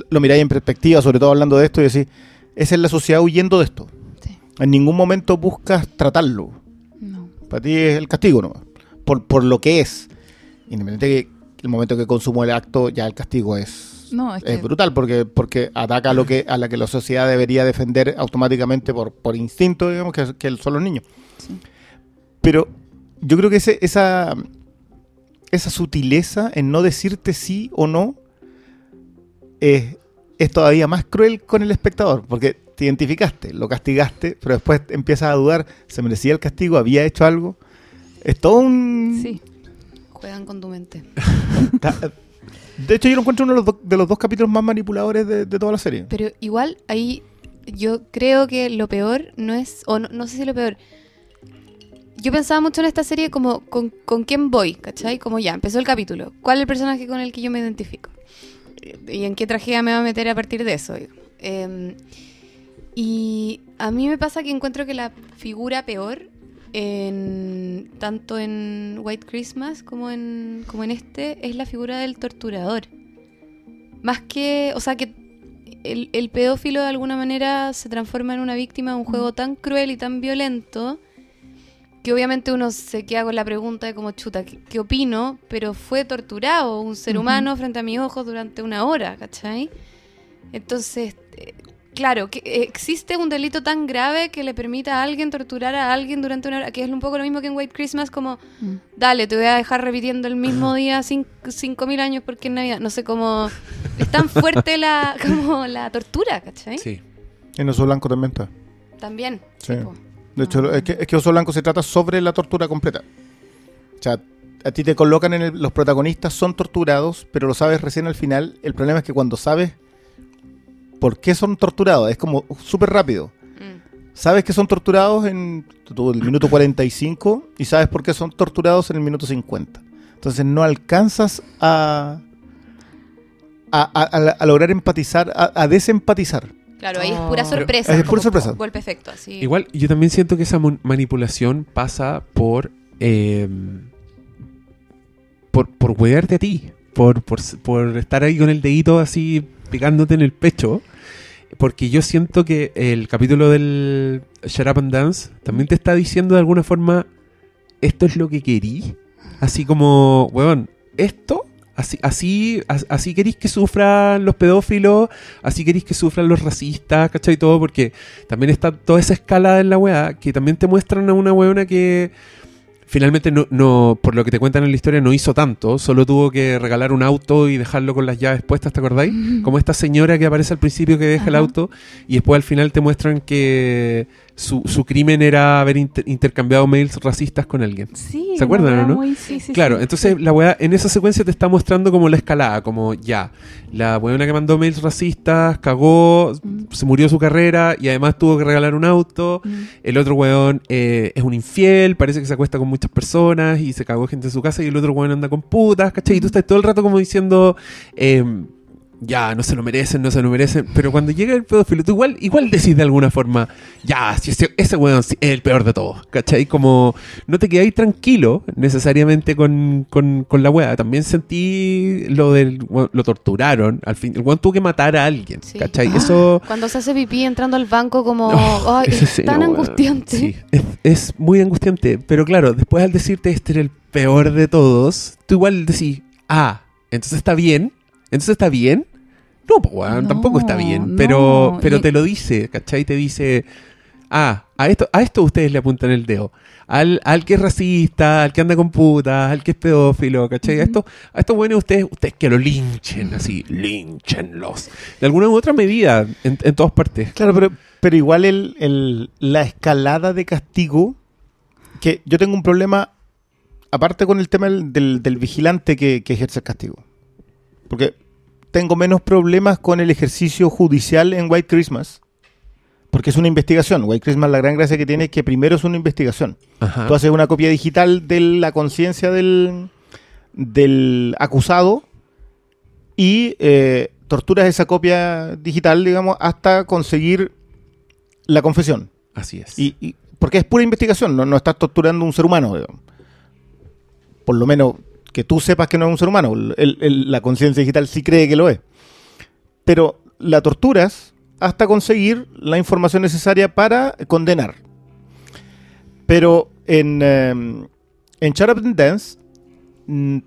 lo miráis en perspectiva, sobre todo hablando de esto, y decís, esa es la sociedad huyendo de esto. Sí. En ningún momento buscas tratarlo. No. Para ti es el castigo nomás. Por, por lo que es. Independiente que el momento que consumo el acto, ya el castigo es, No, es es que- brutal porque, porque ataca a lo que a la que la sociedad debería defender automáticamente por, por instinto, digamos, que, que son los niños. Sí. Pero yo creo que ese, esa, esa sutileza en no decirte sí o no es, es todavía más cruel con el espectador, porque te identificaste, lo castigaste, pero después empiezas a dudar, ¿se merecía el castigo? ¿Había hecho algo? Es todo un... Sí. Juegan con tu mente. De hecho, yo lo encuentro uno de los, do- de los dos capítulos más manipuladores de, de toda la serie. Pero igual ahí yo creo que lo peor no es, o no, no sé si lo peor. Yo pensaba mucho en esta serie como con, con quién voy, ¿cachai? Como ya, empezó el capítulo. ¿Cuál es el personaje con el que yo me identifico? ¿Y en qué tragedia me va a meter a partir de eso? Em, y a mí me pasa que encuentro que la figura peor, en, tanto en White Christmas como en, como en este, es la figura del torturador. Más que, o sea, que el, el pedófilo de alguna manera se transforma en una víctima de un juego tan cruel y tan violento que obviamente uno se queda con la pregunta de como chuta, ¿qué, qué opino? Pero fue torturado un ser humano frente a mis ojos durante una hora, ¿cachai? Entonces, eh, claro, que eh, existe un delito tan grave que le permita a alguien torturar a alguien durante una hora, que es un poco lo mismo que en White Christmas, como, Mm. dale, te voy a dejar repitiendo el mismo día cin- cinco mil años porque es Navidad. No sé cómo... Es tan fuerte la, como la tortura, ¿cachai? Sí. En Oso Blanco también está. También. Sí. De hecho, es que, es que Oso Blanco se trata sobre la tortura completa. O sea, a ti te colocan en el- los protagonistas son torturados, pero lo sabes recién al final. El problema es que cuando sabes por qué son torturados, es como súper rápido. Mm. Sabes que son torturados en el minuto 45 y sabes por qué son torturados en el minuto 50. Entonces no alcanzas a, a, a- a- a lograr empatizar, a desempatizar. Claro, ahí es Oh. pura Pero- sorpresa. es pura sorpresa. Golpe efecto, así. Igual, yo también siento que esa manipulación pasa por. eh, por, por huearte a ti. Por, por estar ahí con el dedito así picándote en el pecho. Porque yo siento que el capítulo del Shut Up and Dance también te está diciendo de alguna forma: esto es lo que querí. Así como, weón, esto. Así, así, as- así queréis que sufran los pedófilos, así queréis que sufran los racistas, ¿cachai? Todo, porque también está toda esa escala en la weá, que también te muestran a una weona que finalmente no, no, por lo que te cuentan en la historia, no hizo tanto, solo tuvo que regalar un auto y dejarlo con las llaves puestas, ¿te acordáis? Como esta señora que aparece al principio que deja el auto y después al final te muestran que su, su crimen era haber inter- intercambiado mails racistas con alguien. Sí, ¿Se acuerdan, o no? muy- sí, sí, Claro, entonces la weá en esa secuencia te está mostrando como la escalada, como ya, la weona que mandó mails racistas, cagó, Mm. se murió su carrera y además tuvo que regalar un auto. Mm. El otro weón eh, es un infiel, parece que se acuesta con muchas personas y se cagó gente en su casa y el otro weón anda con putas, ¿cachai? Y tú estás todo el rato como diciendo, em, ya, no se lo merecen, no se lo merecen. Pero cuando llega el pedófilo, tú igual, igual decís de alguna forma, ya, si ese, ese weón es el peor de todos, ¿cachai? Como no te quedáis tranquilo necesariamente con, con, con la weá. También sentí lo del, lo torturaron, al fin, el weón tuvo que matar a alguien, Sí. ¿cachai? Eso... Cuando se hace pipí entrando al banco como... Oh, ay, es escena, tan angustiante. Sí, es, es muy angustiante. Pero claro, después al decirte este era el peor de todos, tú igual decís, ah, entonces está bien. Entonces está bien. No, tampoco está bien. Pero, no, pero y- te lo dice, ¿cachai? Te dice, ah, a esto, a esto ustedes le apuntan el dedo. Al, al que es racista, al que anda con putas, al que es pedófilo, ¿cachai? A esto, a estos buenos ustedes, ustedes que lo linchen, así, linchenlos. De alguna u otra medida, en, en todas partes. Claro, pero, pero igual el, el- la escalada de castigo, que yo tengo un problema, aparte con el tema del, del- del vigilante que, que ejerce el castigo. Porque tengo menos problemas con el ejercicio judicial en White Christmas. Porque es una investigación. White Christmas la gran gracia que tiene es que primero es una investigación. Ajá. Tú haces una copia digital de la conciencia del, del acusado y eh, torturas esa copia digital, digamos, hasta conseguir la confesión. Así es. Y, y- porque es pura investigación, no, no estás torturando a un ser humano. digamos. Por lo menos que tú sepas que no es un ser humano. El- el- la conciencia digital sí cree que lo es. Pero la torturas hasta conseguir la información necesaria para condenar. Pero en, eh, en Shut Up and Dance mm,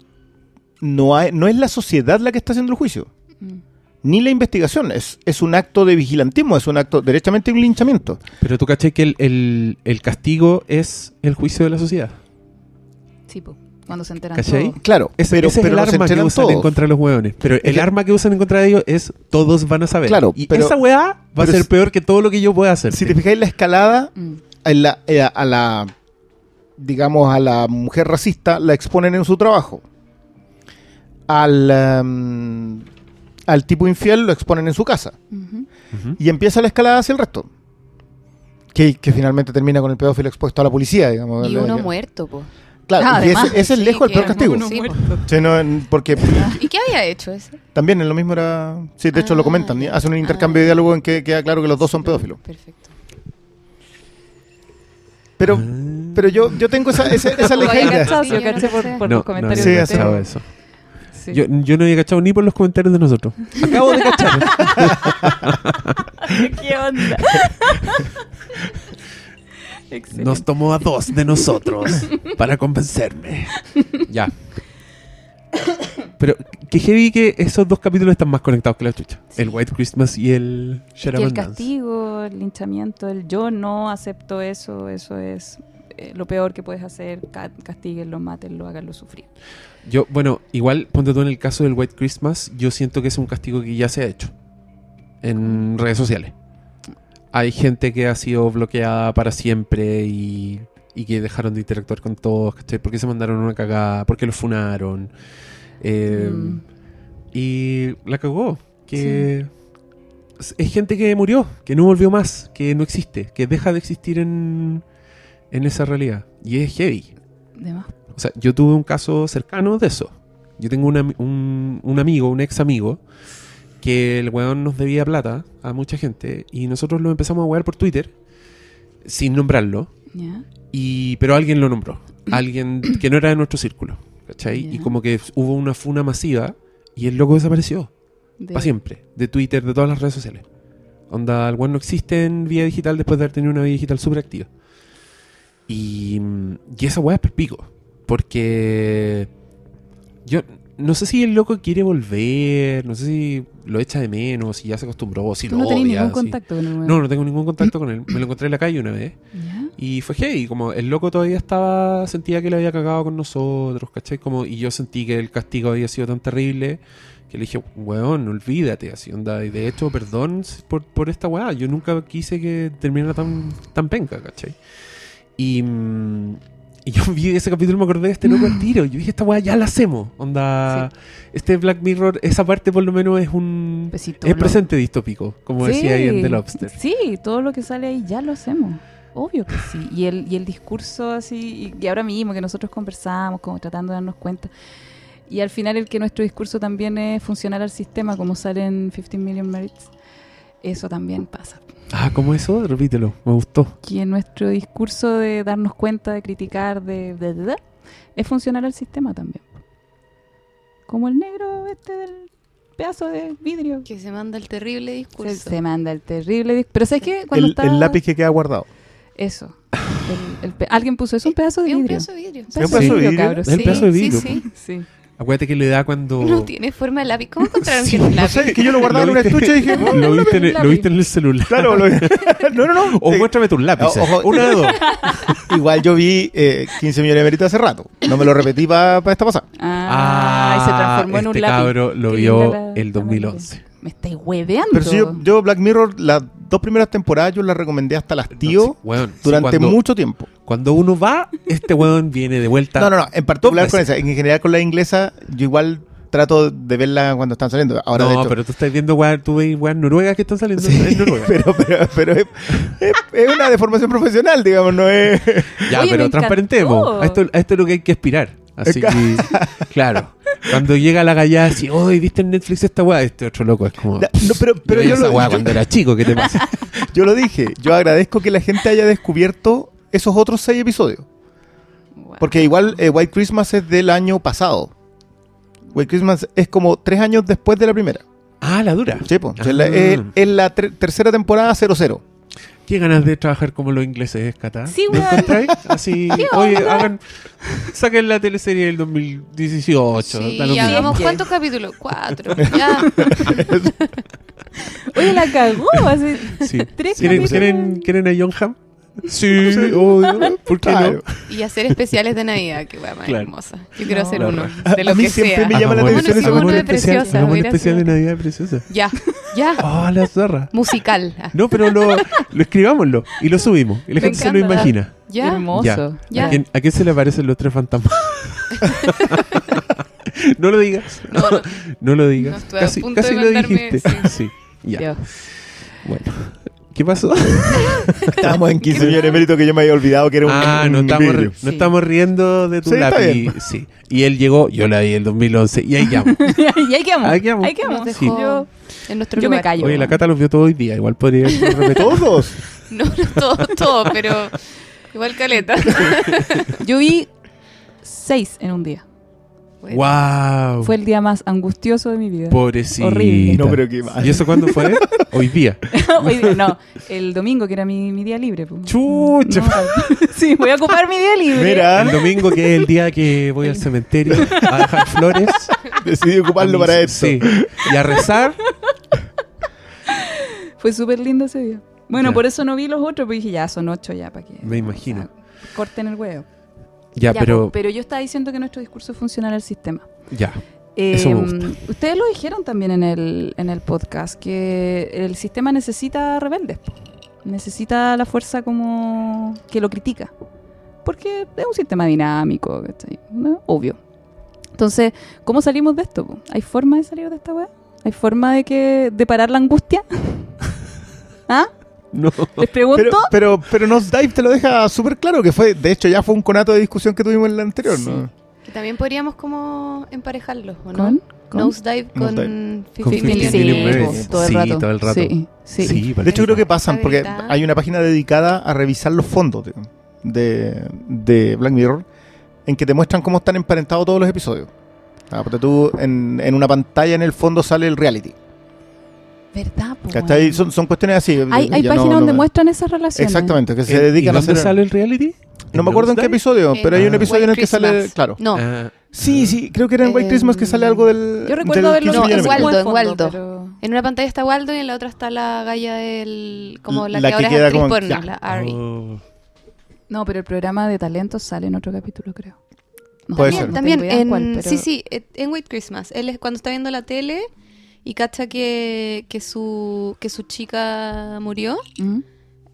no, hay- no es la sociedad la que está haciendo el juicio Mm. ni la investigación. Es, es un acto de vigilantismo, es un acto, derechamente un linchamiento. Pero tú caché que el, el- el castigo es el juicio de la sociedad. Sí, po, cuando se enteran ¿Cachai? todos. Claro, Es- pero, ese pero es el se arma que usan en todos. contra de los hueones. Pero el arma que usan en contra de ellos es todos van a saber. Claro, y pero- esa weá va a ser peor que todo lo que yo pueda hacer. Si te fijáis la escalada, Mm. en la- eh, a la, digamos, a la mujer racista la exponen en su trabajo. Al, em, al tipo infiel lo exponen en su casa. Y empieza la escalada hacia el resto. Que, que finalmente termina con el pedófilo expuesto a la policía, digamos. Y uno muerto, po. Claro, Ah, y ese, además. ese es Sí, lejos el que peor castigo. uno Sí. Sí, no, porque ¿Y qué había hecho ese? También en lo mismo era. Sí, de hecho lo Ah, comentan. ¿sí? Hacen un intercambio de Ah. diálogo en que queda claro que los dos son pedófilos. Perfecto. Pero, pero yo, yo tengo esa, esa, esa cachado, Sí, yo no caché por, caché. por no, los comentarios Sí, no, de cachaba eso. Sí. Yo, yo no había cachado ni por los comentarios de nosotros. Acabo de cachar. ¿Qué onda? Excelente. Nos tomó a dos de nosotros para convencerme. ya. Pero que heavy que esos dos capítulos están más conectados que la chucha. El White Christmas y el Up el and Dance. castigo, el linchamiento, el yo no acepto eso, eso es eh, lo peor que puedes hacer, ca- castíguenlo, mátenlo, háganlo sufrir. Yo, bueno, igual, ponte tú en el caso del White Christmas, yo siento que es un castigo que ya se ha hecho en redes sociales. Hay gente que ha sido bloqueada para siempre y, y que dejaron de interactuar con todos, ¿cachai? Porque se mandaron una cagada, porque lo funaron. Eh, Mm. Y la cagó. Que es- es gente que murió, que no volvió más, que no existe, que deja de existir en, en esa realidad. Y es heavy. De más. O sea, yo tuve un caso cercano de eso. Yo tengo un, ami- un, un amigo, un ex amigo, que el weón nos debía plata a mucha gente y nosotros lo empezamos a wear por Twitter sin nombrarlo, y, pero alguien lo nombró. Alguien que no era de nuestro círculo. ¿Cachai? Y como que hubo una funa masiva y el loco desapareció. De- Para siempre. De Twitter, de todas las redes sociales. Onda, el weón no existe en vía digital después de haber tenido una vida digital súper activa. Y, mm, y esa weá es perpico. Porque yo no sé si el loco quiere volver, no sé si lo echa de menos, si ya se acostumbró, si Tú lo no odia, ningún si- contacto con el weón. No, no tengo ningún contacto con él. Me lo encontré en la calle una vez. ¿Ya? Y fue heavy, como el loco todavía estaba, sentía que le había cagado con nosotros, ¿cachai? Como, y yo sentí que el castigo había sido tan terrible que le dije, weón, olvídate, así onda. Y de hecho, perdón por, por esta weá, yo nunca quise que terminara tan, tan penca, ¿cachai? Y, mm, y yo vi ese capítulo y me acordé de este loco al tiro. Yo dije, esta weá ya la hacemos, onda. Este Black Mirror, esa parte por lo menos es un... Es presente distópico, como decía ahí en The Lobster. Sí, todo lo que sale ahí ya lo hacemos. Obvio que sí. Y el, y el discurso así, y ahora mismo que nosotros conversamos, como tratando de darnos cuenta. Y al final el que nuestro discurso también es funcional al sistema, como sale en 15 Million Merits. Eso también pasa. Ah, ¿cómo eso? Repítelo, me gustó. Que nuestro discurso de darnos cuenta, de criticar, de, de- de- de- es funcional al sistema también. Como el negro este del pedazo de vidrio. Que se manda el terrible discurso. se manda el terrible dis- Pero ¿sabes qué? Cuando El, está- el lápiz que queda guardado. Eso. El- el pe- Alguien puso eso, un pedazo de Es un vidrio. pedazo de vidrio. Un ¿Es un pedazo de vidrio? Es Sí, pedazo de sí, vidrio. sí. Sí. Acuérdate que le da cuando. No tiene forma de lápiz. ¿Cómo encontraron Sí, que es un no No lápiz? sé, es que yo lo guardaba en un viste- estuche y dije, "Oh, lo, viste en el, lápiz. lo viste en el celular. claro, lo- no, no, no. O Eh, muéstrame tus lápices. Ojo. Una de dos. Igual yo vi eh, 15 millones de méritos hace rato. No me lo repetí para esta pasada. Ah, y se transformó en un este lápiz. cabro lo Qué vio la- el la 2011. Me estáis hueveando. Pero si yo, yo Black Mirror, las dos primeras temporadas yo las recomendé hasta las tío No, sí, weón, sí, durante cuando, mucho tiempo. Cuando uno va, este weón viene de vuelta. No, no, no. En particular con esa. En general con la inglesa, yo igual trato de verla cuando están saliendo. Ahora, no, de hecho, pero tú estás viendo weón, tú ves weón noruegas que están saliendo Sí, en Noruega. pero, pero, pero es, es- es una deformación profesional, digamos, no es... ya, Oye, pero transparentemos. A esto, a esto es lo que hay que aspirar. Así que, claro. Cuando llega la gallada así, hoy ¿viste en Netflix esta weá? Este otro loco es como. No, pero, pero yo, yo, esa lo, weá yo- cuando era chico, ¿qué te pasa? yo lo dije. Yo agradezco que la gente haya descubierto esos otros seis episodios. Wow. Porque igual eh, White Christmas es del año pasado. White Christmas es como tres años después de la primera. ah, la dura. Sí. Ah. Es la, es- es la ter- tercera temporada 00. Qué ganas de trabajar como los ingleses, Cata. Sí, ¿Me weón. encontráis? Así, oye, hagan, saquen la teleserie del 2018. Sí, hagamos ¿Qué? cuántos capítulos? Cuatro. Ya. Oye, la cagó. Hace Sí. tres ¿Quieren, capítulos. ¿quieren, ¿Quieren a John Hamm? Sí, obvio. ¿Por qué Claro. Y hacer especiales de Navidad, que weá más Claro. hermosa. Yo quiero No. hacer uno. De lo A mí que siempre sea. me llama la atención hagamos una un especial, preciosa, hagamos un especial de. Navidad preciosa. Ya, ya. Oh, la zorra. Musical. No, pero lo, lo escribámoslo y lo subimos. Y la Me gente se lo imagina. Ya. Hermoso. Ya. ¿A, quién, a quién se le parecen los tres fantasmas? no lo digas. No, no. No lo No digas. estoy a casi punto de casi lo dijiste. Sí. Ya. Dios. Bueno. ¿Qué pasó? Estábamos en 15 millones de méritos que yo me había olvidado que era un. Ah, no un estamos, vidrio. no Sí. estamos riendo de tu Sí, está lápiz. bien. Sí. Y él llegó, yo la vi en el 2011 y ahí llamo. y ahí quedamos. Ahí quedamos. Ahí quedamos. Dejó Yo, en nuestro yo me lugar. callo. Oye, la Cata los vio todo hoy día. Igual podría. Todos. No, no todo, todo, pero igual caleta. Yo vi seis en un día. Bueno. ¡Wow! Fue el día más angustioso de mi vida. Pobrecita. Horrible. No, pero qué mal. ¿Y eso cuándo fue? Hoy día. Hoy día, no, el domingo, que era mi, mi día libre. po. Chucha. No, sí, voy a ocupar mi día libre. Mira, El domingo, que es el día que voy al cementerio a dejar flores. decidí ocuparlo para esto. Sí. Y a rezar. Fue súper lindo ese día. Bueno, Ya. por eso no vi los otros, porque dije, ya, son ocho ya, para que... Me imagino. corten el huevo. Ya, Ya, pero. pero yo estaba diciendo que nuestro discurso es funcional al sistema. Ya. Eh, Eso me gusta. Ustedes lo dijeron también en el, en el podcast, que el sistema necesita rebeldes. Necesita la fuerza como que lo critica. Porque es un sistema dinámico, ¿cachai? ¿No? Obvio. Entonces, ¿cómo salimos de esto? po? ¿Hay forma de salir de esta weá? ¿Hay forma de que de parar la angustia? ¿Ah? No. Les pregunto. Pero, pero, pero Nosedive te lo deja súper claro que fue, de hecho ya fue un conato de discusión que tuvimos en la anterior, ¿no? Que también podríamos como emparejarlos, ¿o no? ¿Con? Nosedive con Nosedive. 50 Con 50 Million po, todo el Sí, rato. todo el rato. Sí, sí. Sí, De hecho creo que pasan porque hay una página dedicada a revisar los fondos de, de, de Black Mirror en que te muestran cómo están emparentados todos los episodios. Ah, porque tú en, en una pantalla en el fondo sale el reality. ¿Verdad? po. Son, son cuestiones así. Hay, hay Ya páginas no- no donde me- muestran esas relaciones. Exactamente, que se ¿Y dedican a hacer... sale el reality? No me acuerdo en qué episodio, pero hay un Ah. episodio en el que sale... Claro. No, Ah, Sí, sí, creo que era en White Eh, Christmas que sale algo del... Yo recuerdo 15 No, en Waldo, en Waldo. pero- en una pantalla está Waldo y en la otra está la galla del... como la, La que que ahora queda es actriz como- porno, la Ari. oh. No, pero el programa de talentos sale en otro capítulo, creo. No, Puede ser. También, en, cuál, pero- sí, sí, eh, en White Christmas. Él es cuando está viendo la tele y cacha que, que, su, que su chica murió. ¿Mm?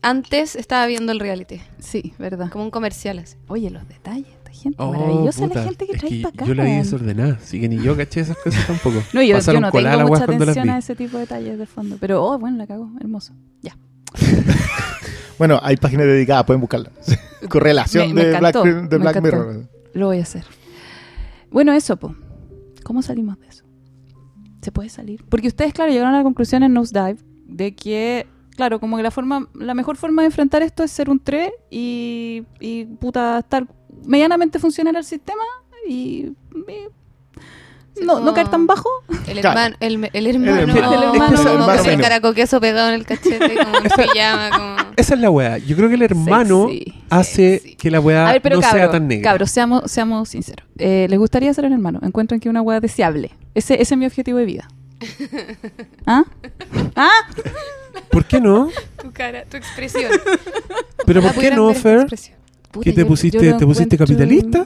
Antes estaba viendo el reality, Sí, verdad. como un comercial así. Oye, los detalles, esta gente. Oh, maravillosa puta. la gente que trae para acá. Yo la vi desordenada, así que ni yo caché esas cosas tampoco. No, yo, yo no tengo mucha atención a ese tipo de detalles de fondo. Pero, oh, bueno, la cago. Hermoso. Ya. Bueno, hay páginas dedicadas, pueden buscarla. Correlación Me- me de Black, de Black. Mirror. Lo voy a hacer. Bueno, eso, po. ¿Cómo salimos de eso? ¿Se puede salir? Porque ustedes, claro, llegaron a la conclusión en Nosedive de que, claro, como que la forma, la mejor forma de enfrentar esto es ser un 3 y, y puta, estar medianamente funcional al sistema y, no, no caer tan bajo. El hermano, el, el hermano, El hermano- como el hermano con el pegado en el cachete, como en pijama, como... Esa es la weá. Yo creo que el hermano Sexy. hace Sexy. que la weá no sea tan negra. cabros, seamos, seamos sinceros. Eh, ¿Les gustaría ser el hermano? ¿Encuentran que una hueá deseable? Ese, ese es mi objetivo de vida. ¿Ah? ¿Ah? ¿Por qué no? Tu cara, tu expresión. ¿Pero por qué no, Fer? Puta, ¿Qué te yo- pusiste? yo ¿Te pusiste capitalista?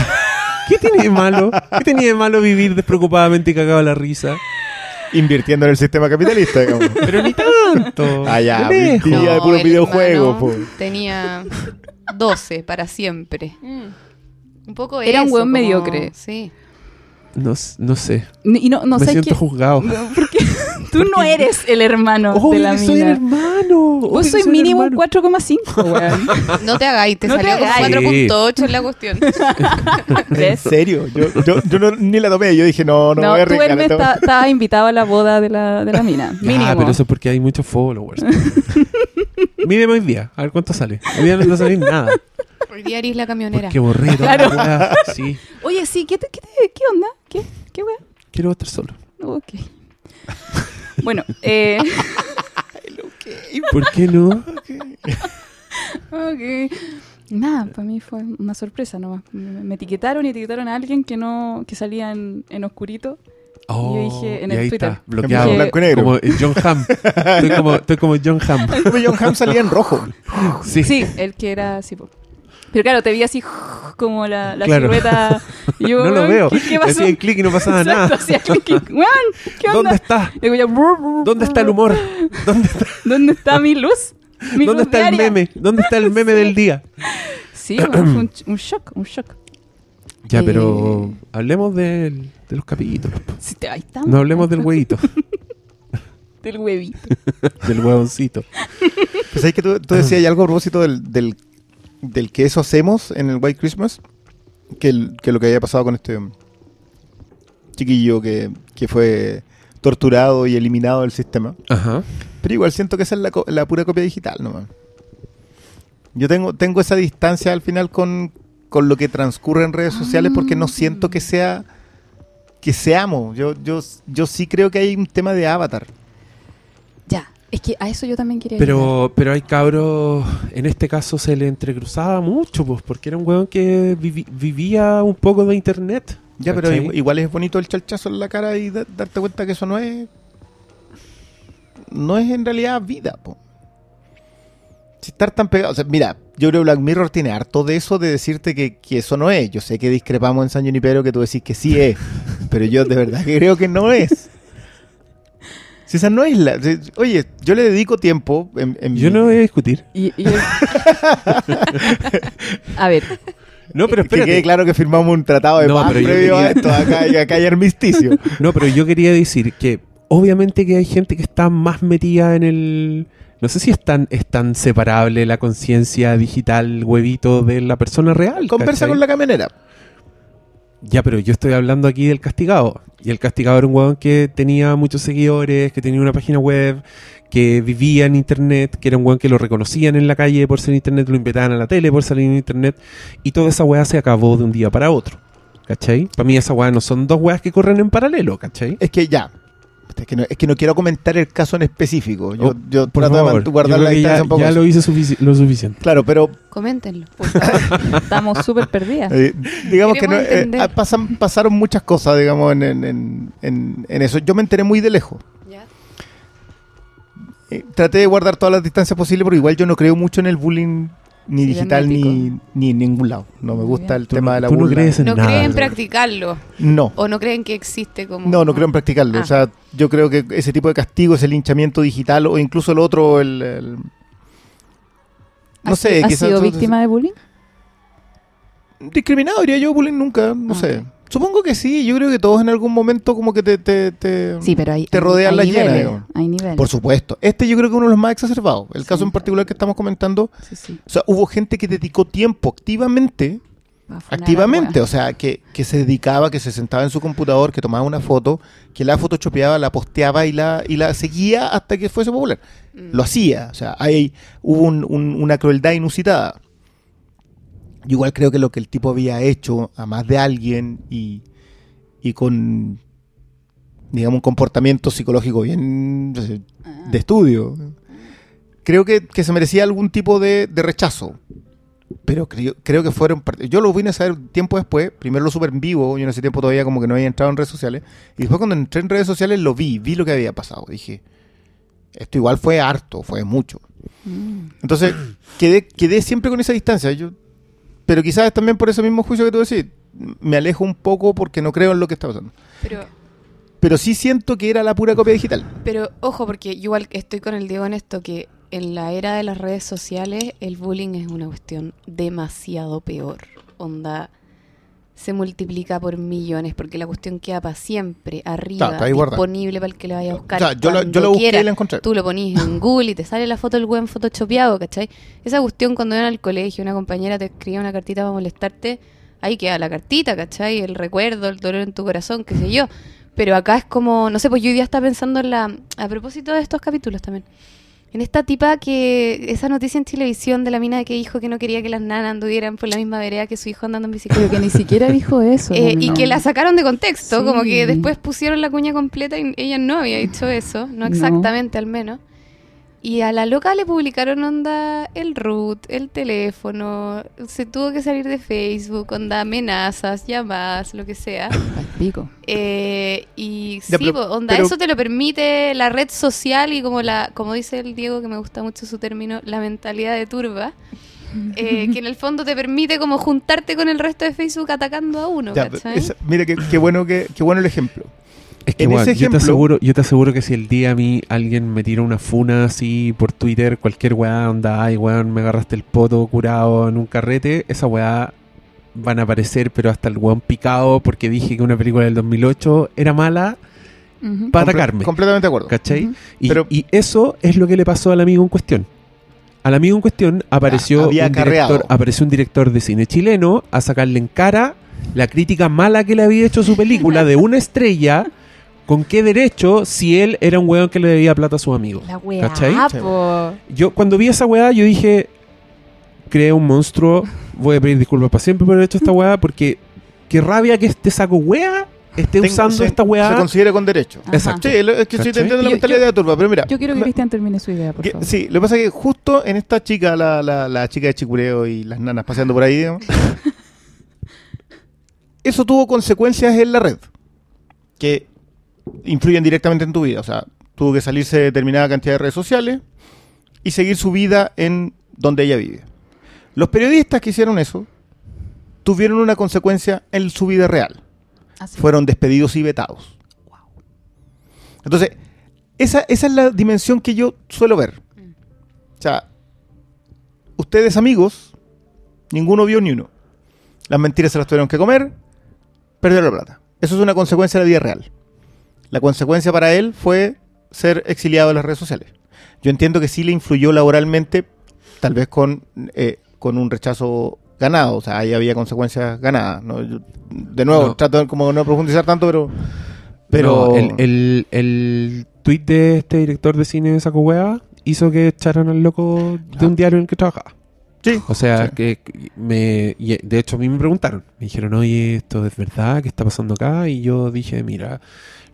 ¿Qué tiene de malo? ¿Qué tenía de malo vivir despreocupadamente y cagado a la risa? Invirtiendo en el sistema capitalista, digamos. Pero ni tanto. Ah, ya, De lejos. Día de puro el videojuego. Tenía 12 para siempre. Un poco Era un como- mediocre. Sí. No, s- no sé. Y no, no Me sé siento qué. juzgado. Porque tú no eres el hermano Obvio de la que soy el mina. hermano. Vos que sois soy el mínimo un hermano. 4,5, weón. No te hagáis, te No te salió con hagáis. 4.8 en la cuestión. ¿En serio? Yo, yo, yo no- ni la tomé. Yo dije, no, no, No, voy a tú, arriesgar. Hermes, esta- está- estabas invitado a la boda de la, de la mina. Mínimo. pero eso es porque hay muchos followers. Míreme hoy día, a ver cuánto sale. Hoy día no no sale nada. Hoy día eres la camionera. Borré toda Claro. Sí, Oye, sí, ¿qué, te- qué, te- qué onda? ¿Qué, qué weón? quiero estar solo. Ok. Bueno, eh, ¿Por qué no? ok. Nada, para mí fue una sorpresa nomás. Me, me etiquetaron y etiquetaron a alguien que no que salía en, en oscurito. Oh, yo dije en y el ahí Twitter. está, bloqueado. Blanco y negro. Como John Hamm. Estoy como, estoy como John Hamm. Pero John Hamm salía en rojo. Sí. Sí, el que era así. po. Pero claro, te vi así como la, la Claro. silueta. y yo, No lo veo. ¿Qué, qué pasó? Hacía clic y no pasaba Exacto, nada. hacía clic y, weón, ¿qué onda? ¿Dónde está? Digo yo, brr, brr, ¿Dónde está el humor? ¿Dónde está, ¿Dónde está mi luz? Mi ¿dónde luz está el diaria. meme? ¿Dónde está el meme Sí. del día? Sí, bueno, fue un, un shock, un shock. Ya, Eh, pero hablemos del- de los capítulos. Sí, te- ahí estamos. No hablemos del huevito, del huevito. del huevoncito. Pues ahí que tú, tú decías algo a propósito del, del, del que eso hacemos en el White Christmas, que, el- que lo que había pasado con este chiquillo que, que fue torturado y eliminado del sistema. Ajá. Pero igual siento que esa es la, co- la pura copia digital nomás. Yo tengo, tengo esa distancia al final con, con lo que transcurre en redes sociales porque no siento que sea que seamos. Yo, yo, yo sí creo que hay un tema de avatar. Ya, es que a eso yo también quería llegar. Pero, pero hay cabros, en este caso se le entrecruzaba mucho, pues, porque era un weón que vivi- vivía un poco de internet. Ya, pero igual es bonito el chalchazo en la cara y da- darte cuenta que eso no es. No es en realidad vida, po. Si estar tan pegado. O sea, mira, yo creo que Black Mirror tiene harto de eso de decirte que, que eso no es. Yo sé que discrepamos en San Junipero que tú decís que sí es. pero yo de verdad que creo que no es. Si esa no es la. si- Oye, yo le dedico tiempo. En, en Yo mi- no voy a discutir. Y- y- a ver, No, pero Que quede espérate. claro que firmamos un tratado de No, paz pero yo previo a quería- esto. Acá, y acá hay armisticio. No, pero yo quería decir que obviamente que hay gente que está más metida en el... No sé si es tan, es tan separable la conciencia digital, huevito, de la persona real. Conversa ¿cachai? con la camionera. Ya, pero yo estoy hablando aquí del castigado. Y el castigado era un weón que tenía muchos seguidores, que tenía una página web, que vivía en internet, que era un weón que lo reconocían en la calle por ser internet, lo invitaban a la tele por salir en internet. Y toda esa weá se acabó de un día para otro. ¿Cachai? Para mí esa weá no son dos weas que corren en paralelo, ¿cachai? Es que ya. Es que, no, es que no quiero comentar el caso en específico. Yo, Oh, yo Por trato de favor, man- guardar yo la distancia ya, un poco. ya lo hice sufici- lo suficiente. Claro, pero Coméntenlo. estamos súper perdidas. eh, digamos que no, eh, ah, pasan, pasaron muchas cosas, digamos, en, en- en- en- en eso. Yo me enteré muy de lejos. Eh, traté de guardar todas las distancias posibles, pero igual yo no creo mucho en el bullying ni digital ni, ni en ningún lado. No me gusta el Tú tema no- de la tú no burla. crees en No nada. creen practicarlo. No. O no creen que existe como. No, no creo en practicarlo. Ah. O sea, yo creo que ese tipo de castigo, ese linchamiento digital o incluso el otro, el... el- no ¿Has- sé, ¿Has quizás sido víctima de bullying? discriminado, diría yo, bullying nunca, no Ah, sé. Supongo que sí, yo creo que todos en algún momento como que te... te, te- Sí, pero hay, Te rodean hay la llena, niveles, digamos. Hay niveles. Por supuesto. Este yo creo que uno de los más exacerbados. El Sí. caso en particular que estamos comentando, Sí, sí. o sea, hubo gente que dedicó tiempo activamente, activamente, o sea, que, que se dedicaba, que se sentaba en su computador, que tomaba una foto, que la photoshopeaba, la posteaba y la, y la seguía hasta que fuese popular. Mm. Lo hacía, o sea, ahí hubo un- un- una crueldad inusitada. Yo igual creo que lo que el tipo había hecho a más de alguien y, y con, digamos, un comportamiento psicológico bien sé, Ah. de estudio, creo que, que se merecía algún tipo de, de rechazo. Pero creo, creo que fueron... Yo lo vine a saber tiempo después. Primero lo supe en vivo. Yo en ese tiempo todavía como que no había entrado en redes sociales. Y después cuando entré en redes sociales lo vi. Vi lo que había pasado. Dije, esto igual fue harto, fue mucho. Mm. Entonces, quedé, quedé siempre con esa distancia. Yo, pero quizás también por ese mismo juicio que tú decís, me alejo un poco porque no creo en lo que está pasando. Pero, Pero sí siento que era la pura copia digital. pero ojo, porque yo igual estoy con el Diego en esto, que en la era de las redes sociales el bullying es una cuestión demasiado peor. Onda se multiplica por millones porque la cuestión queda para siempre arriba, está disponible para el que la vaya a buscar. O sea, yo la busqué y la encontré. Tú lo ponís en Google y te sale la foto del buen photoshopeado, ¿cachai? Esa cuestión cuando iban al colegio, una compañera te escribía una cartita para molestarte, ahí queda la cartita, ¿cachai? El recuerdo, el dolor en tu corazón, qué sé yo. Pero acá es como, no sé, pues yo hoy día estaba pensando en la... A propósito de estos capítulos también. En esta tipa que... Esa noticia en televisión de la mina que dijo que no quería que las nanas anduvieran por la misma vereda que su hijo andando en bicicleta. Pero que ni siquiera dijo eso. Eh, no, y que la sacaron de contexto, Sí. como que después pusieron la cuña completa y ella no había dicho eso, no No. exactamente al menos. Y a la loca le publicaron onda el root, el teléfono, se tuvo que salir de Facebook, onda amenazas, llamadas, lo que sea. Pico. Eh, y Ya, sí, pero- onda, pero- eso te lo permite la red social y como la, como dice el Diego, que me gusta mucho su término, la mentalidad de turba. eh, que en el fondo te permite como juntarte con el resto de Facebook atacando a uno, Ya, ¿cachai? esa- mira, qué, qué bueno que, qué bueno el ejemplo. Es que En igual, ese yo te aseguro, yo te aseguro que si el día a mí alguien me tira una funa así por Twitter, cualquier weá, onda, ay weón, me agarraste el poto curado en un carrete, esa weá van a aparecer, pero hasta el weón picado porque dije que una película del 2008 era mala Ujú. para Comple- atacarme. Completamente de acuerdo. ¿Cachai? Y, Pero- y eso es lo que le pasó al amigo en cuestión. Al amigo en cuestión apareció, Ah, un director, apareció un director de cine chileno a sacarle en cara la crítica mala que le había hecho su película de una estrella. ¿Con qué derecho si él era un weón que le debía plata a sus amigos? La weá, ¿Cachai? po. Yo cuando vi esa weá, yo dije, creé un monstruo voy a pedir disculpas para siempre por haber hecho esta weá, porque qué rabia que este saco weá esté usando se- esta Se weá. considera con derecho. Ajá. Exacto. Sí, es que sí ¿Cachai? te entiendo la Yo- mentalidad yo- de turba, pero mira. Yo quiero que me- Cristian termine su idea, por que- favor. sí, lo que pasa es que justo en esta chica, la, la, la chica de Chicureo y las nanas paseando por ahí, digamos, eso tuvo consecuencias en la red que influyen directamente en tu vida. O sea, tuvo que salirse de determinada cantidad de redes sociales y seguir su vida en donde ella vive. Los periodistas que hicieron eso tuvieron una consecuencia en su vida real. Así. Fueron despedidos y vetados. Entonces, esa, esa es la dimensión que yo suelo ver. O sea, ustedes amigos, ninguno vio ni uno. Las mentiras se las tuvieron que comer, perdieron la plata. Eso es una consecuencia de la vida real. La consecuencia para él fue ser exiliado de las redes sociales. Yo entiendo que sí le influyó laboralmente, tal vez con, eh, con un rechazo ganado. O sea, ahí había consecuencias ganadas. ¿no? Yo, de nuevo, No. trato de como no profundizar tanto, pero... Pero el, el, el tweet de este director de cine de saco hizo que echaran al loco de un diario en el que trabajaba. Sí, O sea, sí. que me. y, De hecho, a mí me preguntaron. Me dijeron, oye, ¿esto es verdad? ¿Qué está pasando acá? Y yo dije, mira,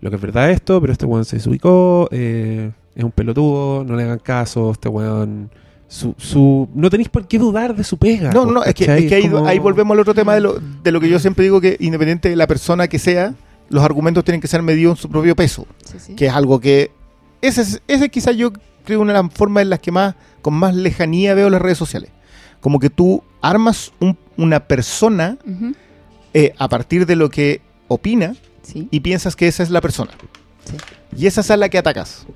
lo que es verdad es esto, pero este weón se desubicó. eh, es un pelotudo, no le hagan caso. Este weón. Su, su, no tenéis por qué dudar de su pega. No, no, no, es que, es que ahí, como- ahí volvemos al otro tema de lo, de lo que yo siempre digo que independiente de la persona que sea, los argumentos tienen que ser medidos en su propio peso, Sí, sí. que es algo que ese es, ese quizás yo creo una de las formas en las que más con más lejanía veo las redes sociales. Como que tú armas un- una persona eh, a partir de lo que opina Sí, y piensas que esa es la persona. sí. Y esa es a la que atacas.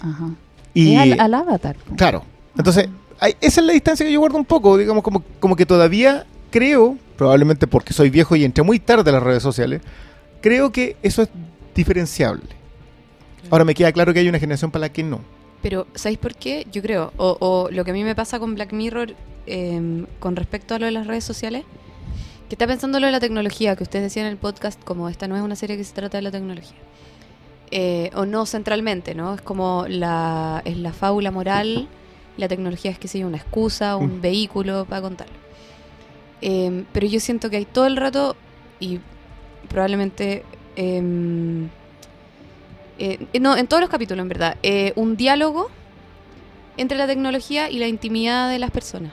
Ajá. Y Es al, al avatar. po. Claro. Entonces, hay- esa es la distancia que yo guardo un poco, digamos, como, como que todavía creo, probablemente porque soy viejo y entré muy tarde a las redes sociales, creo que eso es diferenciable. Ahora me queda claro que hay una generación para la que no. Pero, ¿sabéis por qué? Yo creo, o, o lo que a mí me pasa con Black Mirror eh, con respecto a lo de las redes sociales, que está pensando lo de la tecnología, que ustedes decían en el podcast, como esta no es una serie que se trata de la tecnología. Eh, o no centralmente, ¿no? Es como la, es la fábula moral, la tecnología es que sea una excusa, un Mm. vehículo para contarlo. Eh, pero yo siento que hay todo el rato, y probablemente... em, eh, no, en todos los capítulos, en verdad, un diálogo entre la tecnología y la intimidad de las personas,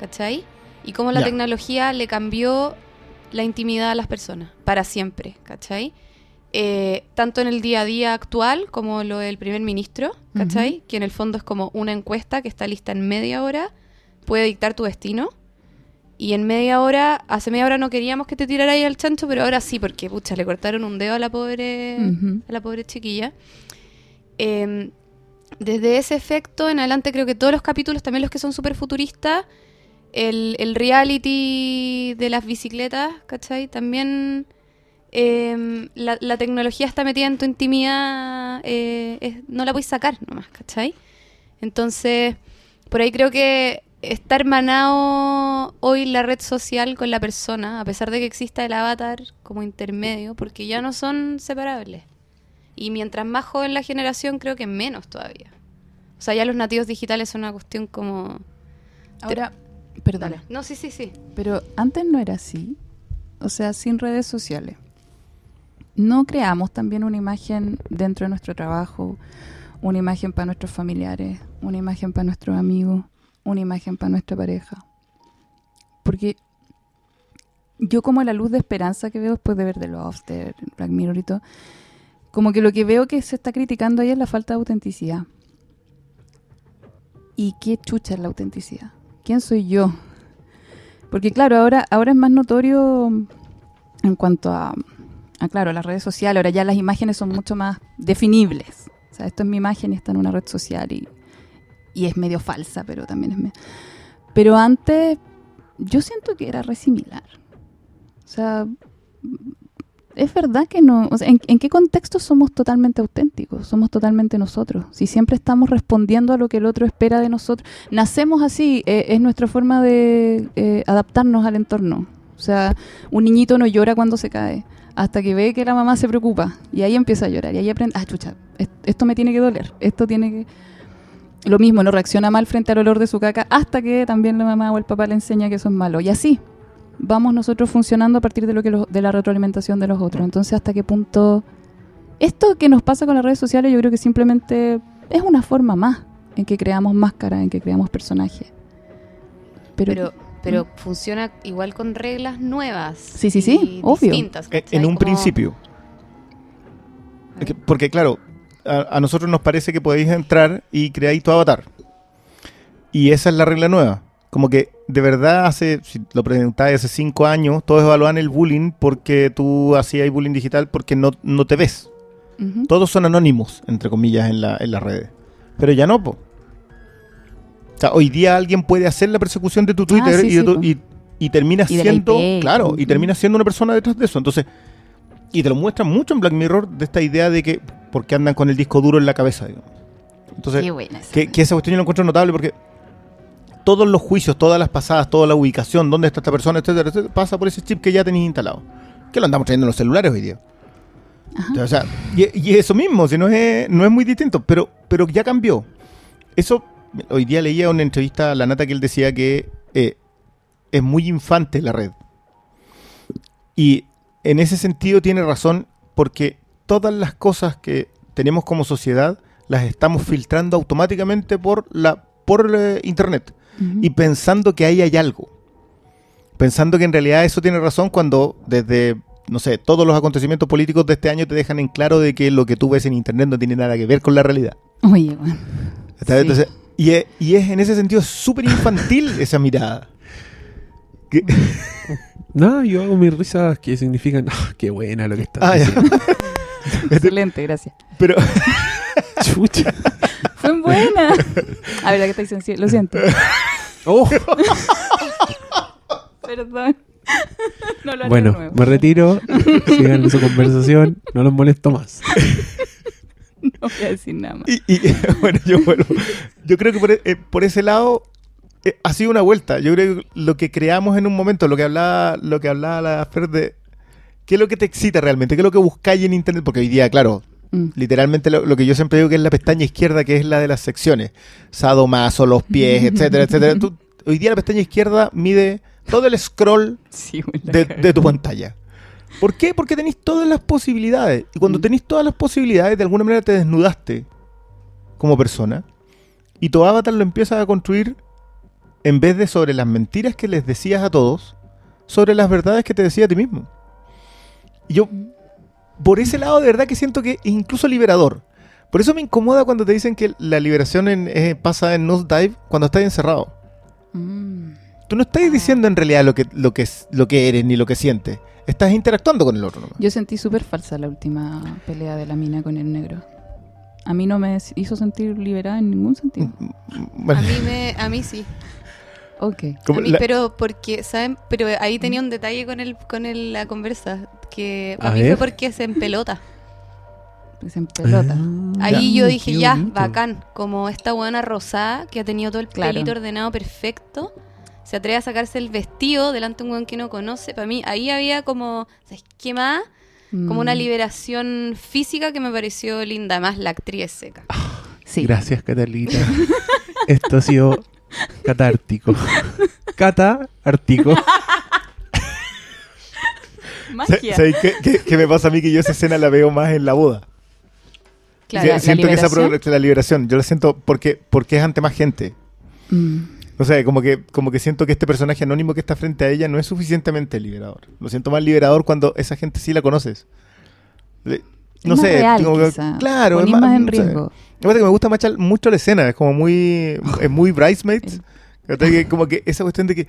¿cachai? Y cómo la Ya. tecnología le cambió la intimidad a las personas, para siempre, ¿cachai? Eh, tanto en el día a día actual como lo del primer ministro, ¿cachai? Que en el fondo es como una encuesta que está lista en media hora, puede dictar tu destino. Y en media hora, hace media hora no queríamos que te tirara ahí al chancho, pero ahora sí, porque pucha, le cortaron un dedo a la pobre, a la pobre chiquilla. Eh, desde ese efecto en adelante creo que todos los capítulos, también los que son súper futuristas, el, el reality de las bicicletas, ¿cachai? También eh, la, la tecnología está metida en tu intimidad, eh, es- no la puedes sacar nomás, ¿cachai? Entonces, por ahí creo que está hermanado hoy la red social con la persona, a pesar de que exista el avatar como intermedio, porque ya no son separables. Y mientras más joven la generación, creo que menos todavía. O sea, ya los nativos digitales son una cuestión como... Ahora, perdón. Dale. No, sí, sí, sí. Pero antes no era así. O sea, sin redes sociales. No creamos también una imagen dentro de nuestro trabajo, una imagen para nuestros familiares, una imagen para nuestros amigos, una imagen para nuestra pareja. Porque yo como la luz de esperanza que veo después de ver The Lost, de Black Mirror y todo, como que lo que veo que se está criticando ahí es la falta de autenticidad. ¿Y qué chucha es la autenticidad? ¿Quién soy yo? Porque claro, ahora, ahora es más notorio en cuanto a, claro, las redes sociales. Ahora ya las imágenes son mucho más definibles. O sea, esto es mi imagen y está en una red social y, y es medio falsa, pero también es... me- Pero antes yo siento que era re similar. O sea, es verdad que no... O sea, ¿en, qué contexto somos totalmente auténticos? Somos totalmente nosotros. Si siempre estamos respondiendo a lo que el otro espera de nosotros. Nacemos así, eh, es nuestra forma de eh, adaptarnos al entorno. O sea, un niñito no llora cuando se cae, hasta que ve que la mamá se preocupa. Y ahí empieza a llorar. Y ahí aprende, ah, chucha, es- esto me tiene que doler, esto tiene que... lo mismo, no reacciona mal frente al olor de su caca hasta que también la mamá o el papá le enseña que eso es malo. Y así vamos nosotros funcionando a partir de lo que de la retroalimentación de los otros. Entonces, ¿hasta qué punto esto que nos pasa con las redes sociales yo creo que simplemente es una forma más en que creamos máscaras, en que creamos personajes. Pero, Pero, pero funciona igual con reglas nuevas. Sí, sí, sí, y obvio. distintas, En, ¿cachai? en un Como- principio. Porque claro, a, a nosotros nos parece que podéis entrar y creáis tu avatar. Y esa es la regla nueva. Como que de verdad hace, si lo preguntáis hace cinco años, todos evaluaban el bullying porque tú hacías bullying digital porque no, no te ves. Todos son anónimos, entre comillas, en, la, en las redes. Pero ya no, po. O sea, hoy día alguien puede hacer la persecución de tu Twitter Ah, sí, y, de tu- y, y termina Y siendo, claro, y termina siendo una persona detrás de eso. Entonces, y te lo muestran mucho en Black Mirror de esta idea de que, porque andan con el disco duro en la cabeza, digamos. Entonces, Qué buena que, que esa cuestión yo la encuentro notable porque todos los juicios, todas las pasadas, toda la ubicación, dónde está esta persona, etcétera, etcétera, pasa por ese chip que ya tenéis instalado. Que lo andamos trayendo en los celulares hoy día. O sea, y, y eso mismo, si no es, no es muy distinto, pero, pero ya cambió. Eso, hoy día leía una entrevista a la Nata que él decía que eh, es muy infante la red. Y en ese sentido tiene razón porque todas las cosas que tenemos como sociedad las estamos filtrando automáticamente por la por eh, internet Y pensando que ahí hay algo. Pensando que en realidad eso tiene razón cuando desde, no sé, todos los acontecimientos políticos de este año te dejan en claro de que lo que tú ves en internet no tiene nada que ver con la realidad. Oye, bueno. ¿Está? Sí. Entonces, y, es, y es en ese sentido súper infantil esa mirada. Que- No, yo hago mis risas que significan, "Ah, qué buena lo que está Ah. Excelente, gracias. Pero Chucha. Fue buena. A ver, que estáis sensible. Lo siento. Oh, Perdón. No lo haré de bueno, nuevo. me retiro. Sigan su conversación. No los molesto más. No voy a decir nada más. y, y, bueno, yo vuelvo. Yo creo que por, eh, por ese lado eh, ha sido una vuelta. Yo creo que lo que creamos en un momento, lo que hablaba, lo que hablaba la Fer de qué es lo que te excita realmente, qué es lo que buscáis en internet, porque hoy día, claro, Mm. literalmente lo, lo que yo siempre digo que es la pestaña izquierda, que es la de las secciones. Sadomaso, los pies, etcétera, etcétera. Tú- hoy día la pestaña izquierda mide todo el scroll Sí, de, tu pantalla. ¿Por qué? Porque tenéis todas las posibilidades. Y cuando Mm. tenéis todas las posibilidades, de alguna manera te desnudaste como persona. Y tu avatar lo empiezas a construir en vez de sobre las mentiras que les decías a todos, sobre las verdades que te decía a ti mismo. Y yo, por ese lado, de verdad que siento que es incluso liberador. Por eso me incomoda cuando te dicen que la liberación en- eh, pasa en Nosedive cuando estás encerrado. Mm. Tú no estás diciendo en realidad lo que, lo que, es- lo que eres ni lo que sientes. Estás interactuando con el otro nomás. Yo sentí súper falsa la última pelea de la mina con el negro. A mí no me hizo sentir liberada en ningún sentido. Bueno, A mí, me, a mí sí. Ok. como A mí, la- pero porque, ¿saben? Pero ahí tenía un detalle con el, con el- la conversa. Que A a mí ver. fue porque se empelota. Pues en pelota. Ah, Ahí yo dije, ya, bonito. bacán. Como esta buena rosada que ha tenido todo el Claro. pelito ordenado perfecto. Se atreve a sacarse el vestido delante de un weón que no conoce. Para mí, ahí había como, ¿sabes qué más? Como una Mm, liberación física que me pareció linda. Además, la actriz es seca. Sí. Gracias, Catalita. Esto ha sido catártico. Cata, ártico. Magia. ¿Sabes qué, qué- qué me pasa a mí? Que yo esa escena la veo más en la boda. Claro, Sí, la siento que esa pro- la liberación, yo la siento porque, porque es ante más gente. Mm. O sea, como que, como que siento que este personaje anónimo que está frente a ella no es suficientemente liberador. Lo siento más liberador cuando esa gente sí la conoces. Le- No Es más sé, real, como claro, Ponís más en no sé. Que me gusta mucho, mucho la escena, es como muy, es muy bridesmaids. como que esa cuestión de que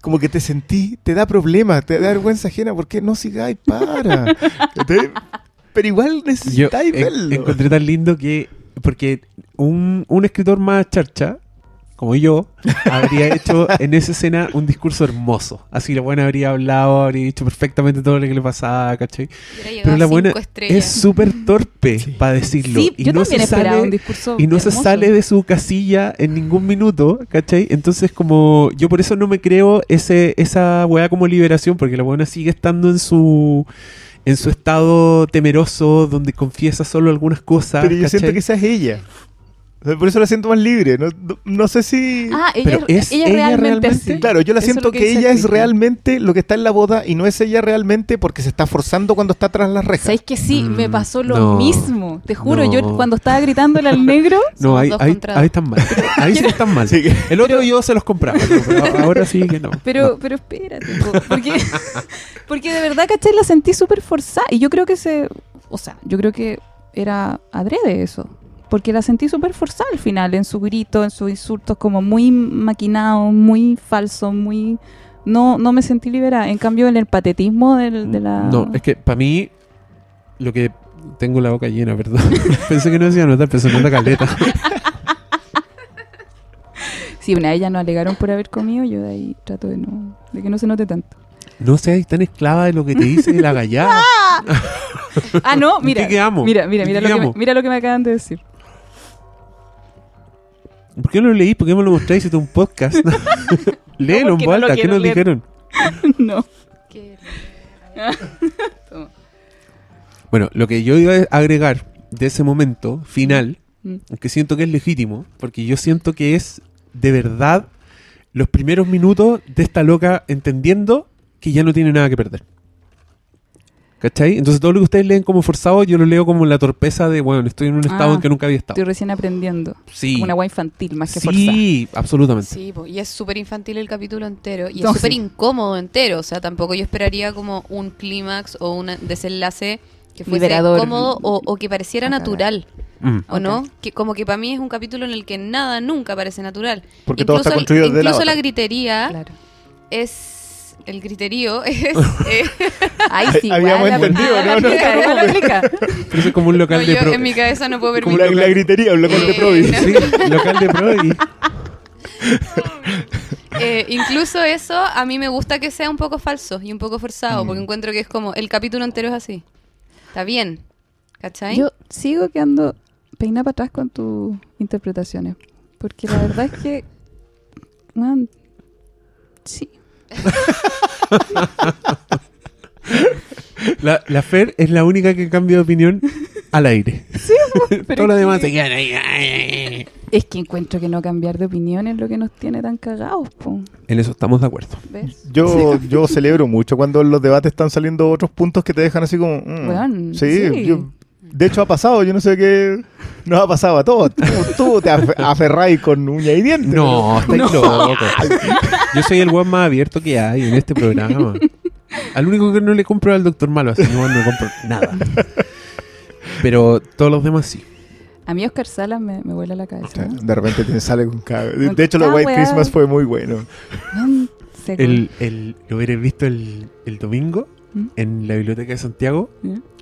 como que te sentí, te da problemas, te da vergüenza ajena, ¿por qué no sigáis? Para. Pero igual Yo necesitáis en- verlo. encontré tan lindo que. Porque un, un escritor más charcha, como yo, habría hecho en esa escena un discurso hermoso. Así la buena habría hablado, habría dicho perfectamente todo lo que le pasaba, ¿cachai? Pero la buena estrellas. es súper torpe para decirlo. Sí, y yo no también se sale, un discurso y no se sale de su casilla en ningún minuto, ¿cachai? Entonces como yo por eso no me creo ese esa weá como liberación, porque la buena sigue estando en su en su estado temeroso, donde confiesa solo algunas cosas. Pero yo siento que esa es ella. Por eso la siento más libre. No, no- no sé si... Ah, ella, Pero ¿es ella, ella realmente. Claro, yo la Eso siento lo que, ella es realmente lo que está en la boda y no es ella realmente porque se está forzando cuando está tras las rejas. ¿Sabéis que sí? Mm, me pasó lo no. mismo. Te juro, No. yo cuando estaba gritándole al negro, No, ahí, ahí, están mal. Ahí sí están mal. Sí El otro yo se los compraba, pero- pero ahora sí que no. pero, pero espérate, po, porque, porque de verdad, ¿cachai? La sentí súper forzada. Y yo creo que se. O sea, yo creo que era adrede eso. Porque la sentí súper forzada al final, en su grito, en sus insultos, como muy maquinado, muy falso, muy. No, no me sentí liberada. En cambio, en el patetismo del, de la. No, es que para mí, lo que. Tengo la boca llena, perdón. Pensé que no decía notar, pero se nota caleta. Si una de ellas nos alegaron por haber comido, yo de ahí trato de no de que no se note tanto. No seas tan esclava de lo que te dice la gallada. Ah, no, ¿En mira. qué quedamos? Mira, mira, ¿En mira qué lo, que me, mira lo que me acaban de decir. ¿Por qué no lo leí? ¿Por qué me lo mostráis? Es un podcast. Léelo en porque voz no lo alta. ¿Qué nos leer. dijeron? no. Bueno, lo que yo iba a agregar de ese momento final, Mm. que siento que es legítimo, porque yo siento que es de verdad los primeros minutos de esta loca entendiendo que ya no tiene nada que perder. ¿Cachai? Entonces todo lo que ustedes leen como forzado, yo lo leo como la torpeza de, bueno, estoy en un estado Ah, en que nunca había estado. Estoy recién aprendiendo. Sí. Como una guay infantil, más que forzada. Sí, absolutamente. Sí, po, y es súper infantil el capítulo entero. Y No, es súper sí. incómodo entero. O sea, tampoco yo esperaría como un clímax o un desenlace que fuese Liberador. cómodo o, o que pareciera natural. Mm. ¿O no? Que como que para mí es un capítulo en el que nada nunca parece natural. Porque todo está construido el- la Incluso la otra. gritería Claro. es... El griterío es... eh, Ahí sí, Habíamos igual, entendido, ah, ¿no? la No aplica, igual la aplica. Pero eso es como un local no, de yo pro. en mi cabeza no puedo Como permitir. la, la gritería, un local de Eh, Provi. no. Sí, local de pro y... Eh, incluso eso a mí me gusta que sea un poco falso y un poco forzado, Mm. porque encuentro que es como el capítulo entero es así. Está bien. ¿Cachai? Yo sigo quedando peina para atrás con tus interpretaciones. Porque la verdad es que. man. La, la Fer es la única que cambia de opinión al aire. pero Todo lo es demás que- se quedan ahí. Es que encuentro que no cambiar de opinión es lo que nos tiene tan cagados, po. En eso estamos de acuerdo. ¿Ves? Yo, yo celebro mucho cuando en los debates están saliendo otros puntos que te dejan así como... mm. Sí, sí. yo- de hecho ha pasado, yo no sé qué... Nos ha pasado a todos. Tú, tú te afe- aferráis con uña y dientes. No, estáis locos. Yo soy el weón más abierto que hay en este programa. Al único que no le compro al Doctor Malo, así que no le compro nada. Pero todos los demás sí. A mí Oscar Salas me, me vuela la cabeza. ¿no? de repente te sale con cada... De, de hecho, lo White. Christmas fue muy bueno. El, el, lo hubieras visto el, el domingo ¿Mm? en la biblioteca de Santiago.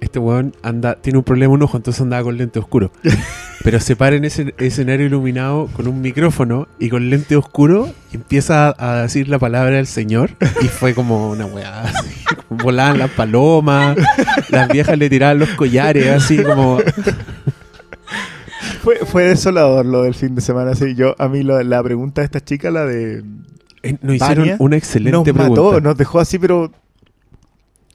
Este weón anda, tiene un problema en un ojo, entonces andaba con lente oscuro. Pero se para en ese escenario iluminado con un micrófono y con lente oscuro y empieza a, a decir la palabra del Señor. Y fue como una weá, así, volaban las palomas, las viejas le tiraban los collares, así como. Fue, fue desolador lo del fin de semana. Sí, yo, a mí lo- la pregunta de esta chica, la de... Eh, Nos hicieron Vania, una excelente nos pregunta. mató, nos dejó así, pero...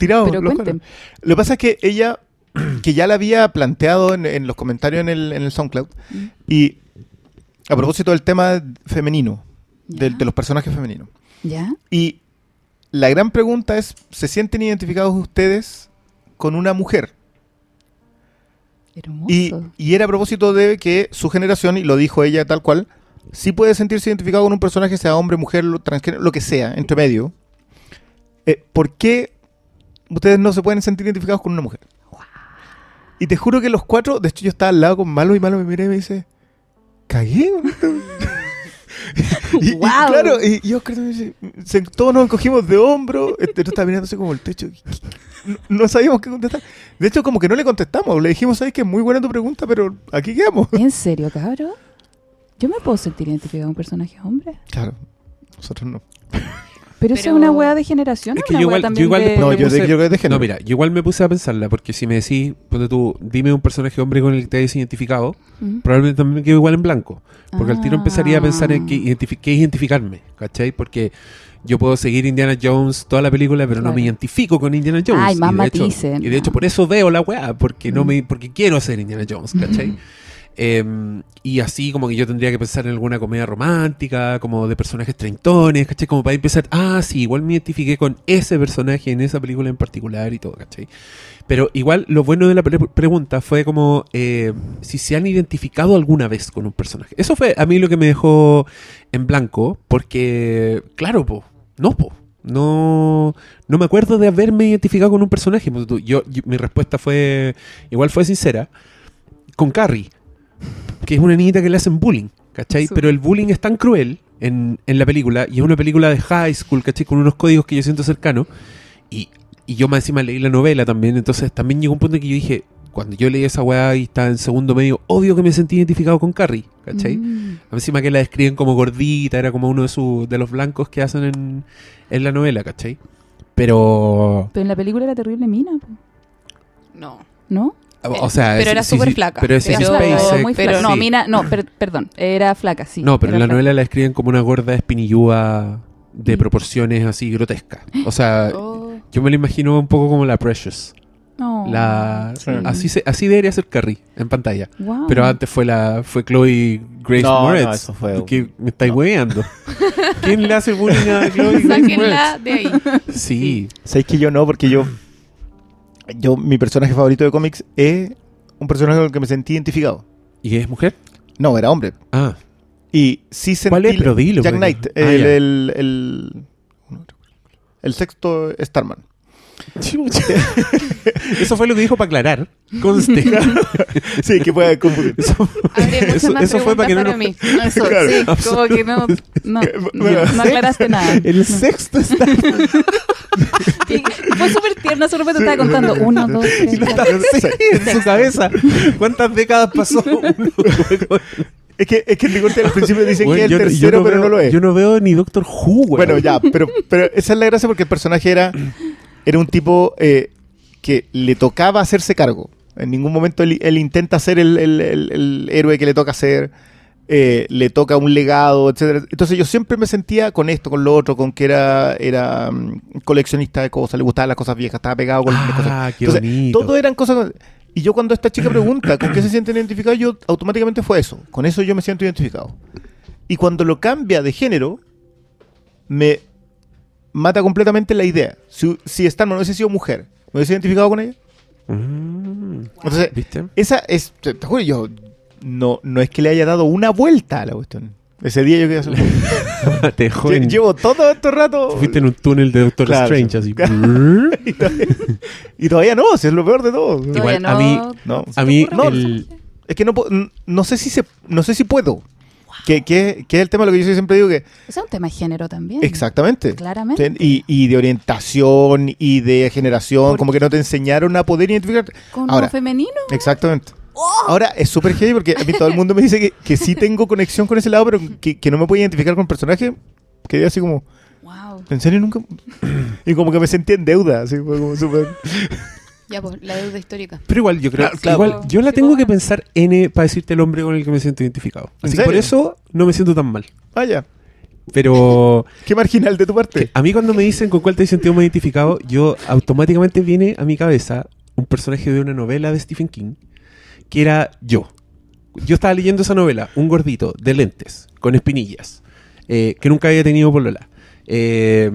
Tirado. Pero cuenten. Lo que pasa es que ella, que ya la había planteado en, en los comentarios en el, en el SoundCloud, Mm. y a propósito del tema femenino, de, los personajes femeninos. ¿Ya? Y la gran pregunta es, ¿se sienten identificados ustedes con una mujer? Hermoso. Y, y era a propósito de que su generación, y lo dijo ella tal cual, sí puede sentirse identificado con un personaje, sea hombre, mujer, transgénero, lo que sea, entre medio. Eh, ¿Por qué ustedes no se pueden sentir identificados con una mujer? Y te juro que los cuatro, de hecho yo estaba al lado con Malo y Malo me miré y me dice, cagué. con esto". y, y Guau. claro, y, y Oscar también dice, todos nos encogimos de hombro, este, yo estaba mirando así como el techo. No, no sabíamos qué contestar. De hecho, como que no le contestamos. Le dijimos, ¿sabes que es muy buena tu pregunta, pero aquí quedamos? ¿En serio, cabrón? ¿Yo me puedo sentir identificado con un personaje hombre? Claro, nosotros no. Pero, eso es una weá de generación. Es ¿o que yo igual- yo igual de- después No, me yo, puse- de- yo creo que es de género. No, mira, yo igual me puse a pensarla, porque si me decís, ponte tú, dime un personaje hombre con el que te hayas identificado, Mm. probablemente también me quedo igual en blanco. Porque al tiro empezaría a pensar en qué, Ah. identifi- qué identificarme, ¿cachai? Porque yo puedo seguir Indiana Jones toda la película, pero no me identifico con Indiana Jones. Ay, más y de hecho- matices, y de hecho por eso veo la weá, porque no Mm. me, porque quiero ser Indiana Jones, ¿cachai? Eh, y así como que yo tendría que pensar en alguna comedia romántica, como de personajes treintones, ¿cachai? Como para empezar, ah, sí, igual me identifiqué con ese personaje en esa película en particular y todo, ¿cachai? Pero igual lo bueno de la pre- pregunta fue como eh, si se han identificado alguna vez con un personaje. Eso fue a mí lo que me dejó en blanco, porque, claro, po, no, po. No, no me acuerdo de haberme identificado con un personaje. Yo, yo- mi respuesta fue, igual fue sincera, con Carrie, que es una niñita que le hacen bullying, ¿cachai? Sí. Pero el bullying es tan cruel en, en la película, y es una película de high school, ¿cachai? Con unos códigos que yo siento cercanos, y, y yo más encima leí la novela también, entonces también llegó un punto en que yo dije, cuando yo leí esa weá y estaba en segundo medio, obvio que me sentí identificado con Carrie, ¿cachai? Mm. Encima que la describen como gordita, era como uno de, sus de los blancos que hacen en, en la novela, ¿cachai? Pero... Pero en la película era terrible mina, po, No. ¿no? O sea, Pero es- era sí, súper sí, flaca. Pero es flaca, Spacek. muy pero flaca. No, sí. mina, no, per- perdón, era flaca, sí. No, pero en la flaca. novela la describen como una gorda espinillúa de Mm. proporciones así grotescas. O sea, Oh. yo me la imagino un poco como la Precious. No. La, Sí. así, se, así debería ser Carrie en pantalla. Wow. Pero antes fue la fue Chloe Grace No, Moretz. no, eso fue- Que me estáis weando. ¿Quién le hace bullying a Chloe Grace Moretz? de ahí. Sí. ¿Sabéis que yo no? Porque yo, yo, mi personaje favorito de cómics es un personaje con el que me sentí identificado. ¿Y es mujer? No, era hombre. Ah. Y sí sentí... ¿Cuál es? Pero dilo, Jack porque- Knight, Ah, el, el, el, el sexto Starman. Eso fue lo que dijo para aclarar. Conste. Sí, que puede confundir. Eso, eso- eso fue para que no preguntas nos- mí. Eso, Claro. sí. Como que no, no, Bueno, no aclaraste nada. el sexto está. Fue súper tierna, su repente estaba contando uno, dos, tres. Cuatro. así en su cabeza. ¿Cuántas décadas pasó? Uno? Es que, es que en Ligorte al principio dicen Bueno, que es yo- el yo tercero, pero veo- no lo es. Yo no veo ni Doctor Who, güey. Bueno, ya, pero, pero esa es la gracia porque el personaje era, era un tipo eh, que le tocaba hacerse cargo. En ningún momento él, él intenta ser el, el- el- el héroe que le toca ser, eh, le toca un legado, etcétera. Entonces yo siempre me sentía con esto, con lo otro, con que era, era mm, coleccionista de cosas, le gustaban las cosas viejas, estaba pegado con las cosas. Ah, qué Entonces, bonito. todo eran cosas... Y yo cuando esta chica pregunta con qué se sienten identificados, yo automáticamente fue eso. Con eso yo me siento identificado. Y cuando lo cambia de género, me mata completamente la idea. Si, si no hubiese sido mujer, ¿me hubiese identificado con ella? Mm, Entonces, ¿Viste? esa es... Te, te juro, yo... No, no es que le haya dado una vuelta a la cuestión. Ese día yo quedé así. Te joden. Llevo todo este rato... Fuiste en un túnel de Doctor Claro, Strange, sí. así. y, todavía, y todavía no, si es lo peor de todo. Igual, a mí- No. A mí, No, el, Es que no, no sé si se, no sé si puedo. Que, que, que es el tema lo que yo siempre digo que es un tema de género también. exactamente. Claramente. Y, y de orientación y de generación, Por- como que no te enseñaron a poder identificar. Con Ahora, lo femenino. exactamente. Ahora es súper heavy porque a mí todo el mundo me dice que, que sí tengo conexión con ese lado, pero que, que no me puedo identificar con el personaje. Quedé así como, Wow. ¿en serio nunca? Y como que me sentí en deuda, así como súper. Ya, pues, la deuda histórica. Pero igual, yo creo Claro, claro. igual, yo la tengo bueno. que pensar N para decirte el hombre con el que me siento identificado. ¿En Así que por eso no me siento tan mal. Vaya, Pero qué marginal de tu parte. a mí cuando me dicen con cuál te he sentido más identificado, yo automáticamente viene a mi cabeza un personaje de una novela de Stephen King, que era yo. Yo estaba leyendo esa novela, un gordito de lentes, con espinillas, eh, que nunca había tenido polola, eh,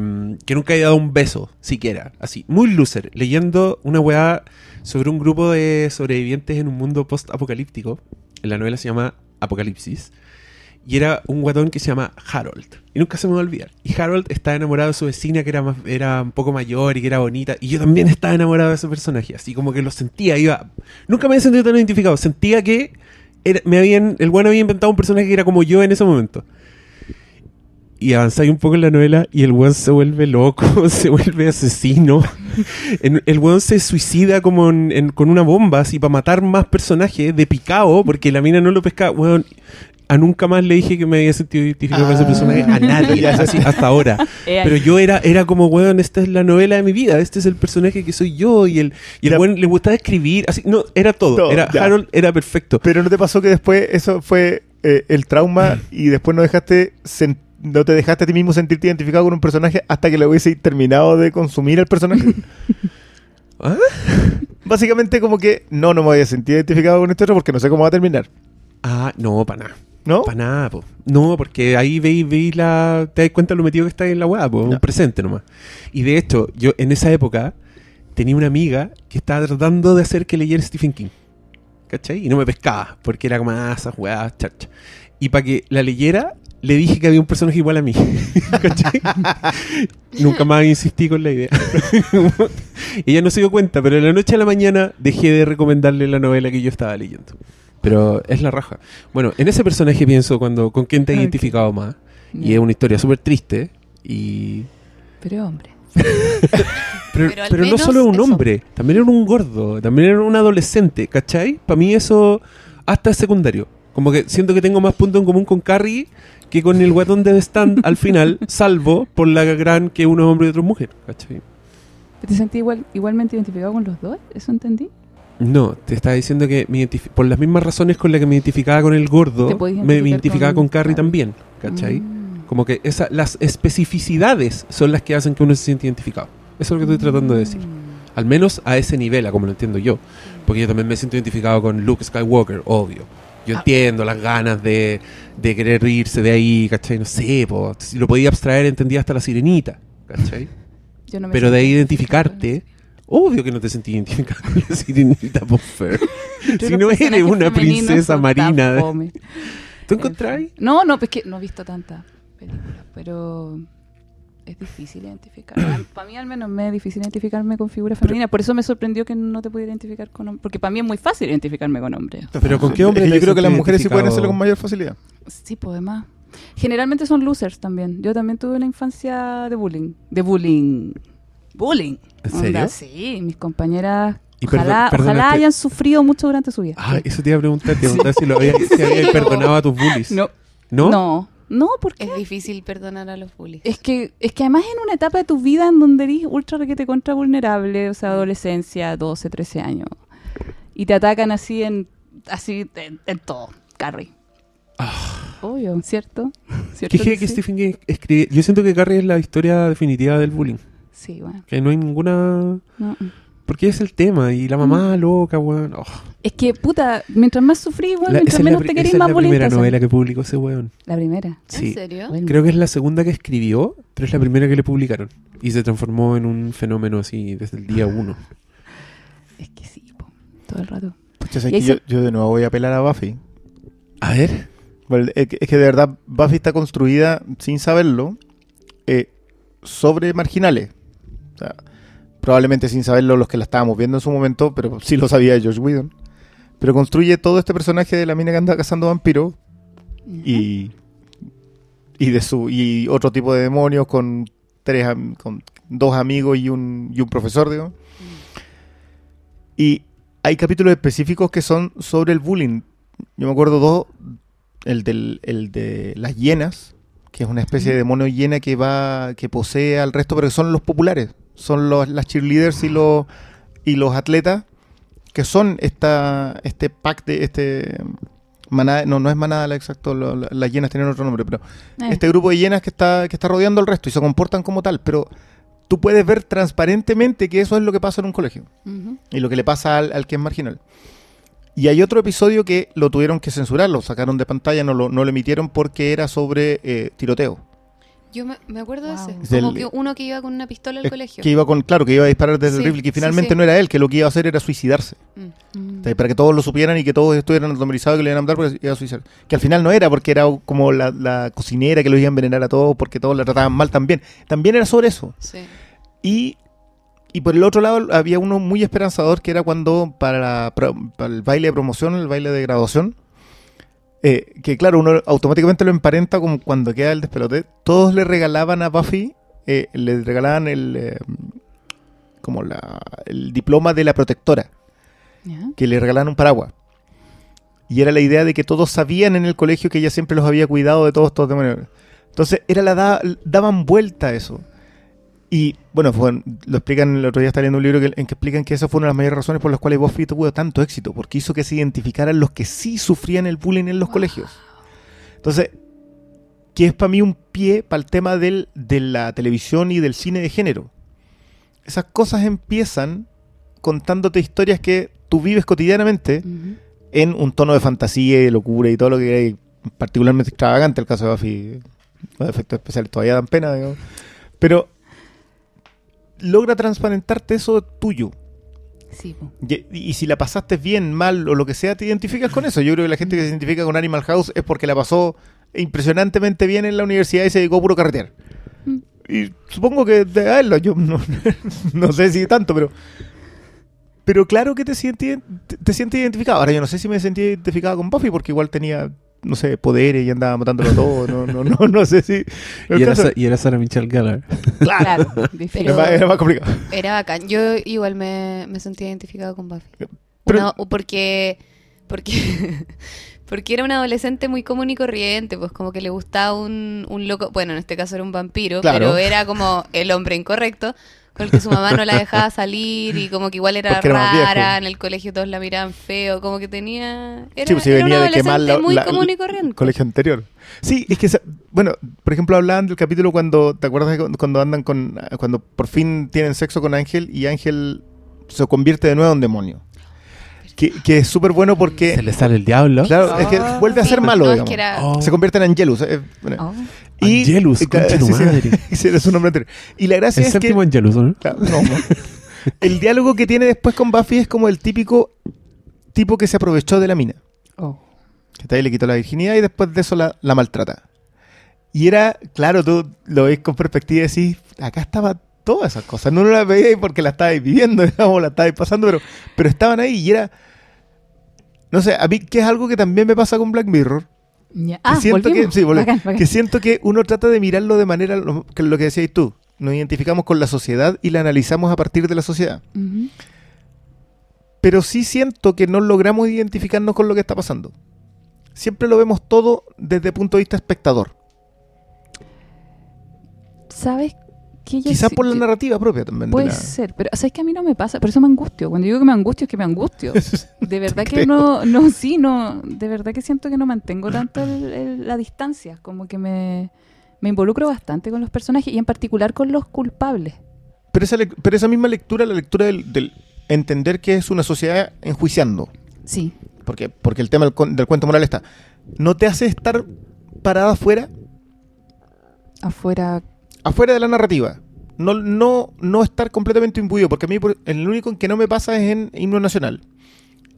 que nunca había dado un beso, siquiera, así, muy loser, leyendo una weá sobre un grupo de sobrevivientes en un mundo post-apocalíptico. En la novela se llama Apocalipsis. Y era un guatón que se llama Harold. Y nunca se me va a olvidar. Y Harold estaba enamorado de su vecina que era, más, era un poco mayor y que era bonita. Y yo también estaba enamorado de ese personaje. Así como que lo sentía. Iba... Nunca me había sentido tan identificado. Sentía que me habían, el bueno había inventado un personaje que era como yo en ese momento. Y avanzáis un poco en la novela y el weón se vuelve loco, se vuelve asesino. En- el weón se suicida como en- en- con una bomba así para matar más personajes de picado porque la mina no lo pescaba. Weón, a nunca más le dije que me había sentido identificado con ese Ah. personaje a nadie, así, hasta ahora. Eh, Pero yo era, era como, weón, esta es la novela de mi vida, este es el personaje que soy yo y el, y el weón le gustaba escribir, así, no, era todo, Todo, era ya. Harold, era perfecto. Pero ¿no te pasó que después eso fue eh, el trauma y después no dejaste sen- no te dejaste a ti mismo sentirte identificado con un personaje hasta que lo hubiese terminado de consumir el personaje? ¿Ah? Básicamente como que no, no me voy a sentir identificado con este otro porque no sé cómo va a terminar. Ah, no, para nada. ¿No? Para nada, po. No, porque ahí veis, veis la. Te das cuenta lo metido que está en la weá, po. Ya. Un presente nomás. Y de hecho, yo en esa época tenía una amiga que estaba tratando de hacer que leyera Stephen King. ¿Cachai? Y no me pescaba, porque era como ah, esas weas, chacha. Y para que la leyera, le dije que había un personaje igual a mí. Nunca más insistí con la idea. Ella no se dio cuenta, pero de la noche a la mañana dejé de recomendarle la novela que yo estaba leyendo. Pero es la raja. Bueno, en ese personaje pienso cuando con quién te has Ok. identificado más. Y es una historia súper triste. Y. Pero hombre. Pero, Pero al pero no solo un eso. hombre, también era un gordo, también era un adolescente, ¿cachai? Para mí eso hasta es secundario. Como que siento que tengo más puntos en común con Carrie que con el guatón de stand al final, salvo por la gran que uno es hombre y otro es mujer, ¿cachai? ¿Te sentí igual, igualmente identificado con los dos? ¿Eso entendí? No, te estaba diciendo que me por las mismas razones con las que me identificaba con el gordo, me identificaba con, con Carrie Carrie. también, ¿cachai? Mm. Como que esa, las especificidades son las que hacen que uno se siente identificado. Eso es lo que estoy tratando de decir. Mm. Al menos a ese nivel, a como lo entiendo yo. Porque yo también me siento identificado con Luke Skywalker, obvio. Yo Ah. entiendo las ganas de, de querer irse de ahí, ¿cachai? No sé, po. si lo podía abstraer, entendía hasta la sirenita, ¿cachai? Yo no me Pero de ahí identificarte, obvio que no te sentí identificado con la sirenita, por si no eres una princesa marina. ¿Tú encontráis? No, no, pues que no he visto tantas películas, pero es difícil identificar. para mí al menos me es difícil identificarme con figuras femeninas. Por eso me sorprendió que no te pudiera identificar con hombres. Porque para mí es muy fácil identificarme con hombres. Pero ¿con qué hombre Es que te yo creo que las mujeres sí pueden hacerlo con mayor facilidad. Sí, pues además. Generalmente son losers también. Yo también tuve una infancia de bullying. De bullying. Bullying. ¿En Onda, serio? Sí, mis compañeras. Y Ojalá, perdón- ojalá hayan sufrido mucho durante su vida. Ah, eso te iba a preguntar, te iba a preguntar si lo habías, si habías perdonado a tus bullies. no, ¿No? no, no, porque Es difícil perdonar a los bullies. Es que, es que además en una etapa de tu vida en donde eres ultra requete contra vulnerable, o sea, adolescencia, 12, 13 años, y te atacan así en así en, en todo, Carrie. Obvio, ¿cierto? ¿Cierto ¿Qué, qué, que que sí? Stephen King escribe? Yo siento que Carrie es la historia definitiva del bullying. Sí, bueno. Que no hay ninguna... no. Porque es el tema. Y la mamá loca, weón. Oh, Es que, puta, mientras más sufrí, bueno, la- mientras es la, menos te querís, es más la bullying te primera novela que publicó ese weón. La primera. ¿En Sí. serio? Bueno. Creo que es la segunda que escribió, pero es la primera que le publicaron. Y se transformó en un fenómeno así desde el día uno. Es que sí, po, todo el rato. Pucha, sé Y que yo, yo de nuevo voy a apelar a Buffy. A ver. Es, es que de verdad Buffy está construida, sin saberlo, eh, sobre marginales. O sea, probablemente sin saberlo los que la estábamos viendo en su momento, pero sí lo sabía Josh Whedon. Pero construye todo este personaje de la mina que anda cazando vampiros y, y de su y otro tipo de demonios con tres con dos amigos y un, y un profesor, digo. Y hay capítulos específicos que son sobre el bullying. Yo me acuerdo dos, el, del, el de las hienas, que es una especie de demonio hiena que va, que posee al resto, pero que son los populares, son los, las cheerleaders y los y los atletas, que son esta, este pack de este manada, no, no es manada la exacto, lo- las hienas tienen otro nombre, pero Eh, este grupo de hienas que está, que está rodeando al resto y se comportan como tal, pero tú puedes ver transparentemente que eso es lo que pasa en un colegio y lo que le pasa al, al que es marginal. Y hay otro episodio que lo tuvieron que censurar, lo sacaron de pantalla, no lo, no lo emitieron porque era sobre eh, tiroteo. Yo me, me acuerdo Wow. de ese. Del- Como que uno que iba con una pistola al colegio. Que iba con, claro, que iba a disparar desde Sí, el rifle, que finalmente sí. no era él, que lo que iba a hacer era suicidarse. Mm. O sea, Para que todos lo supieran y que todos estuvieran automatizados que le iban a matar porque iba a suicidar. Que al final no era porque era como la, la cocinera que los iba a envenenar a todos porque todos la trataban mal también. También era sobre eso. Sí. Y, y por el otro lado había uno muy esperanzador que era cuando para, la pro- para el baile de promoción, el baile de graduación, eh, que claro, uno automáticamente lo emparenta como cuando queda el despelote, todos le regalaban a Buffy, eh, le regalaban el, eh, como la, el diploma de la protectora, que le regalaban un paraguas. Y era la idea de que todos sabían en el colegio que ella siempre los había cuidado de todos estos demonios. Entonces, era la da- daban vuelta a eso. Y bueno, fue- lo explican, el otro día está leyendo un libro que- en que explican que esa fue una de las mayores razones por las cuales Buffy tuvo tanto éxito, porque hizo que se identificaran los que sí sufrían el bullying en los colegios. Entonces, que es para mí un pie para el tema del, de la televisión y del cine de género. Esas cosas empiezan contándote historias que tú vives cotidianamente, en un tono de fantasía y de locura y todo lo que era particularmente extravagante el caso de Buffy. Los efectos especiales todavía dan pena, digamos. Pero logra transparentarte eso tuyo. Sí. Y, y si la pasaste bien, mal o lo que sea, te identificas con eso. Yo creo que la gente que se identifica con Animal House es porque la pasó impresionantemente bien en la universidad y se dedicó a puro carretear. Mm. Y supongo que de haberlo, yo no, no sé si tanto, pero. Pero claro que te sientes te, te sientes identificado. Ahora yo no sé si me sentí identificado con Buffy porque igual tenía, no sé, poderes y andaba matándolo todo. No, no, no, no sé si. Y era, y era Sarah Michelle Gellar. Claro, era, más, era más complicado. Era bacán. Yo igual me, me sentí identificado con Buffy. Pero- Una- porque, porque, porque era un adolescente muy común y corriente, pues como que le gustaba un, un loco, bueno, en este caso era un vampiro, Claro. pero era como el hombre incorrecto, con el que su mamá no la dejaba salir y como que igual era Porque rara, en el colegio todos la miraban feo, como que tenía... Era, Sí, pues si era venía de quemar la, muy la- común y el corriente. colegio anterior. Sí, es que, bueno, por ejemplo, hablaban del capítulo cuando, ¿te acuerdas cuando andan con, cuando por fin tienen sexo con Ángel y Ángel se convierte de nuevo en demonio? Que, que es súper bueno porque, Se le sale el diablo. claro, es que Ah. vuelve a ser Sí, malo, no, es digamos. que era- Oh. Se convierte en Angelus. eh, bueno. Oh. Y, Angelus, ese era su nombre anterior. Y la gracia El es que... Angelus, ¿no? Claro, no, no. El diálogo que tiene después con Buffy es como el típico tipo que se aprovechó de la mina. Oh. Que ahí le quitó la virginidad y después de eso la, la maltrata. Y era, claro, tú lo ves con perspectiva y decís, acá estaba todas esas cosas. No las veíais porque las estabais viviendo, digamos, las estabais pasando, pero, pero estaban ahí y era... No sé, a mí que es algo que también me pasa con Black Mirror. Que Ah, siento que, sí, volve- Bacán, bacán. que siento que uno trata de mirarlo de manera, lo que, lo que decías tú, nos identificamos con la sociedad y la analizamos a partir de la sociedad. Pero sí siento que no logramos identificarnos con lo que está pasando. Siempre lo vemos todo desde el punto de vista espectador. ¿Sabes qué? Quizás por la narrativa propia también. de Puede la- ser, pero ¿sabes que a mí no me pasa? Por eso me angustio. Cuando digo que me angustio es que me angustio. De verdad que no, no, sí, no, de verdad que siento que no mantengo tanto el- el- la distancia, como que me, me involucro bastante con los personajes y en particular con los culpables. Pero, esa, pero esa misma lectura, la lectura del, del entender que es una sociedad enjuiciando, Sí, porque, porque el tema del cuento moral está, ¿no te hace estar parada afuera? afuera, afuera de la narrativa. No, no, no estar completamente imbuido, porque a mí el único en que no me pasa es en himno nacional.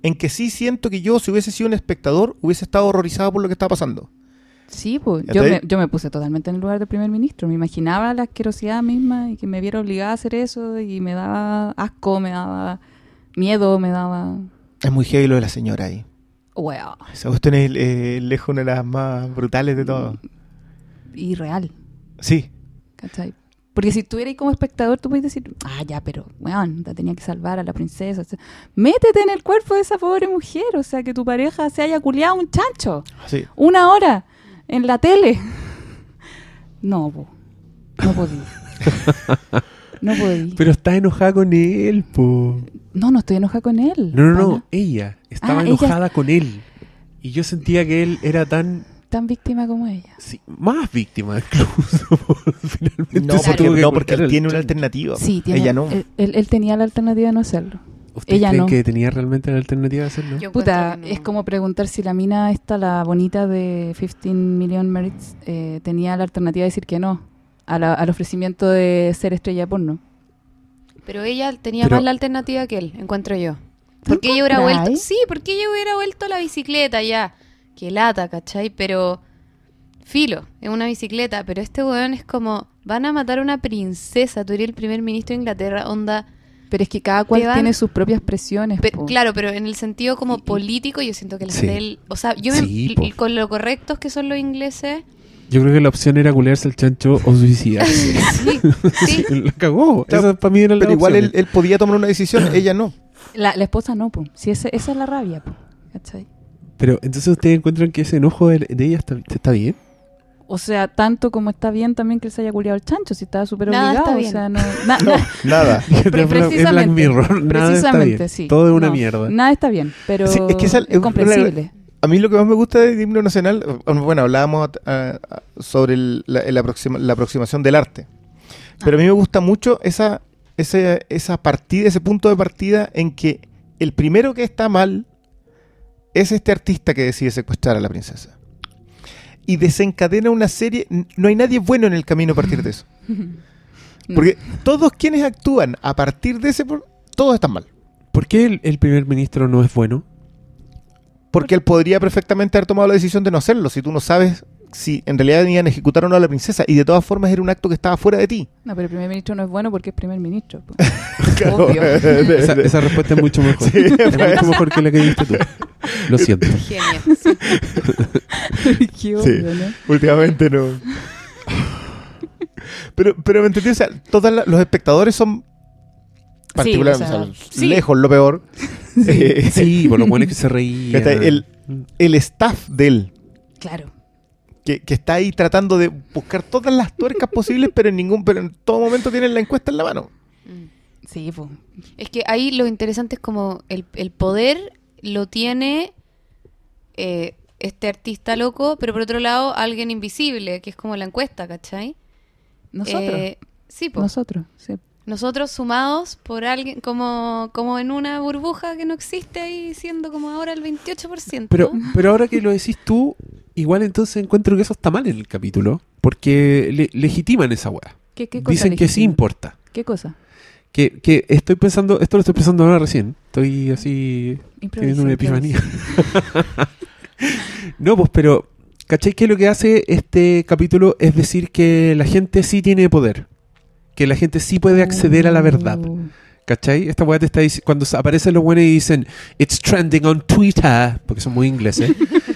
En que sí siento que yo, si hubiese sido un espectador, hubiese estado horrorizado por lo que estaba pasando. sí, pues ¿Ya yo me, yo me puse totalmente en el lugar del primer ministro. Me imaginaba la asquerosidad misma y que me viera obligada a hacer eso y me daba asco, me daba miedo, me daba... Es muy heavy lo de la señora ahí. Wow, Esa cuestión es eh, lejos una de las más brutales de todo. irreal. Sí. ¿Cachai? Porque si tú eres como espectador, tú puedes decir, ah, ya, pero, weón, la tenía que salvar a la princesa. O sea, métete en el cuerpo de esa pobre mujer. O sea, que tu pareja se haya culiado un chancho. sí. Una hora en la tele. No, po. No podí. No podí. Pero está enojada con él, po. No, no estoy enojada con él. No, no, no. Ella estaba Ah, ella- enojada con él. Y yo sentía que él era tan. Tan víctima como ella. sí, más víctima incluso. Finalmente No, porque, tuvo que no, porque cortar él tiene una alternativa. Sí, tiene, Ella no. Él, él- él tenía la alternativa de no hacerlo. ¿Ustedes ella creen no. que tenía realmente la alternativa de hacerlo? Yo Puta, no. es como preguntar si la mina esta, la bonita de 15 Million Merits, eh, tenía la alternativa de decir que no a la- al ofrecimiento de ser estrella de porno. Pero ella tenía Pero- más la alternativa que él, encuentro yo. ¿Tú Porque ella hubiera vuelto. Sí, porque ella hubiera vuelto a la bicicleta ya. Que lata, ¿cachai? Pero. Filo, es una bicicleta. Pero este weón es como. Van a matar a una princesa. Tú eres el primer ministro de Inglaterra. Onda. Pero es que cada cual van- tiene sus propias presiones. Pe- po. claro, pero en el sentido como Y- y- político, yo siento que las Sí. de él. O sea, yo me- Sí, y con lo correctos que son los ingleses. Yo creo que la opción era culearse el chancho o suicidarse. Sí, sí. la cagó. Claro, Esa para mí era la Pero igual él, él podía tomar una decisión, ella no. La, la esposa no, po. Si ese- esa es la rabia, po. ¿Cachai? Pero entonces ustedes encuentran que ese enojo de, de ella está, está bien. O sea, tanto como está bien también que él se haya culiado el chancho, si estaba súper Nada obligado. está o bien. sea, no, na- No, na- nada. Es Black precisamente, Mirror. Nada está precisamente, bien. sí. Todo es una No, mierda. Nada está bien, pero Sí, es que esa- es comprensible. A mí lo que más me gusta del himno nacional, bueno, hablábamos ah, sobre el- la, el aproxima- la aproximación del arte. Pero a mí me gusta mucho esa, ese- esa partida, ese punto de partida en que el primero que está mal es este artista que decide secuestrar a la princesa. Y desencadena una serie. No hay nadie bueno en el camino a partir de eso. Porque todos quienes actúan a partir de ese. Todos están mal. ¿Por qué el, el primer ministro no es bueno? Porque él podría perfectamente haber tomado la decisión de no hacerlo si tú no sabes si en realidad iban a ejecutar o no a la princesa. Y de todas formas era un acto que estaba fuera de ti. No, pero el primer ministro no es bueno porque es primer ministro. po. Claro. Obvio. Esa, esa respuesta es mucho mejor. Sí, es pues. mucho mejor que la que diste tú. Lo siento. Genio. sí. Qué obvio, ¿no? Últimamente no. pero, pero me entendí, o sea, todos los espectadores son particularmente, o sea, o sea, sí. lejos lo peor. Sí, por lo bueno es que se reía. el, el staff de él, Claro. Que, que está ahí tratando de buscar todas las tuercas posibles, pero en ningún, pero en todo momento tienen la encuesta en la mano. Mm. Sí, pues. Es que ahí lo interesante es como el, el poder lo tiene eh, este artista loco, pero por otro lado alguien invisible, que es como la encuesta, ¿cachai? Nosotros. Eh, sí, pues. Nosotros, sí. Nosotros sumados por alguien, como, como en una burbuja que no existe ahí, siendo como ahora el 28%. Pero, pero ahora que lo decís tú, igual entonces encuentro que eso está mal en el capítulo. Porque le- legitiman esa weá. ¿Qué, qué cosa Dicen que sí importa. ¿Qué cosa? Que, que estoy pensando, esto lo estoy pensando ahora recién. Estoy así teniendo una epifanía. no, pues, pero, ¿cachai que lo que hace este capítulo es decir que la gente sí tiene poder? Que la gente sí puede acceder a la verdad. Oh. ¿Cachai? Esta weá te está dic- cuando aparecen los buenos y dicen It's trending on Twitter, porque son muy ingleses,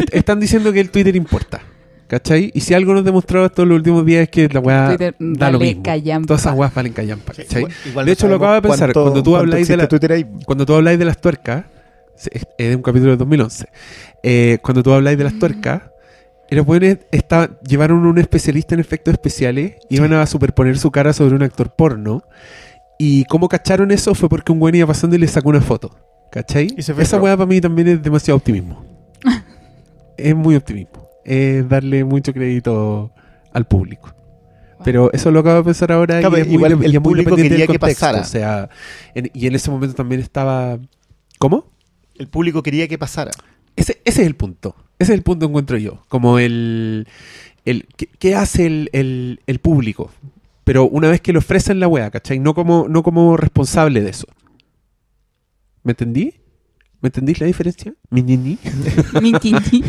te están diciendo que el Twitter importa. ¿Cachai? Y si algo nos ha demostrado estos los últimos días es que la weá Twitter da lo mismo. callampa. Todas esas weas valen callampa. Sí, ¿cachai? igual- igual De hecho, lo acabo de pensar, cuánto- cuando tú habláis de la- Twitter ahí. Cuando tú habláis de las tuercas, es de un capítulo de 2011, eh, cuando tú habláis de las tuercas, los buenos estaban- llevaron un especialista en efectos especiales, iban a superponer su cara sobre un actor porno, y cómo cacharon eso fue porque un buen iba pasando y le sacó una foto. ¿Cachai? Y se Esa weá para mí también es demasiado optimismo. Es muy optimismo. Es darle mucho crédito al público. Pero eso lo acabo de pensar ahora Claro, y es muy, igual el y es muy público del quería que pasara. O sea, en- y en ese momento también estaba... ¿Cómo? El público quería que pasara. Ese, ese es el punto. Ese es el punto encuentro yo. Como el... el ¿qué, qué hace el, el- el público? Pero una vez que le ofrecen la wea, ¿cachai? No como, no como responsable de eso. ¿Me entendí? ¿Me entendís la diferencia? ¿Mi ñiñi? Mi titi.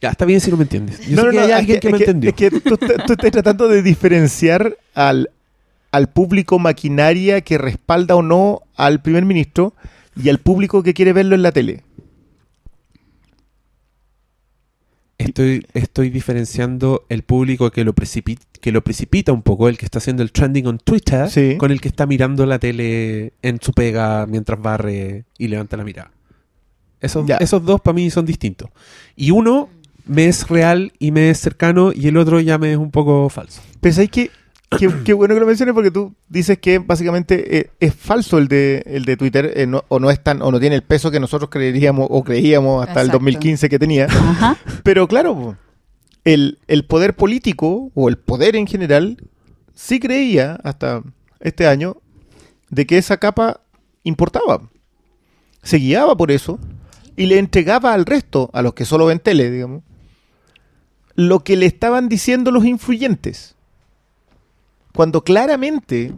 Ya, está bien si no me entiendes. Yo No, sé no, que no, hay es alguien que, es me entendió. Es que tú, tú estás tratando de diferenciar al, al público maquinaria que respalda o no al primer ministro y al público que quiere verlo en la tele. Estoy, estoy diferenciando el público que lo, precipita, que lo precipita un poco, el que está haciendo el trending on Twitter, Sí. con el que está mirando la tele en su pega mientras barre y levanta la mirada. Esos, Ya. esos dos para mí son distintos. Y uno me es real y me es cercano y el otro ya me es un poco falso. Pensáis que Qué, qué bueno que lo menciones porque tú dices que básicamente eh, es falso el de, el de Twitter eh, no- o no es tan o no tiene el peso que nosotros creeríamos o creíamos hasta el Exacto. 2015 que tenía. Ajá. Pero claro, el, el poder político o el poder en general sí creía hasta este año de que esa capa importaba. Se guiaba por eso y le entregaba al resto, a los que solo ven tele, digamos, lo que le estaban diciendo los influyentes. Cuando claramente,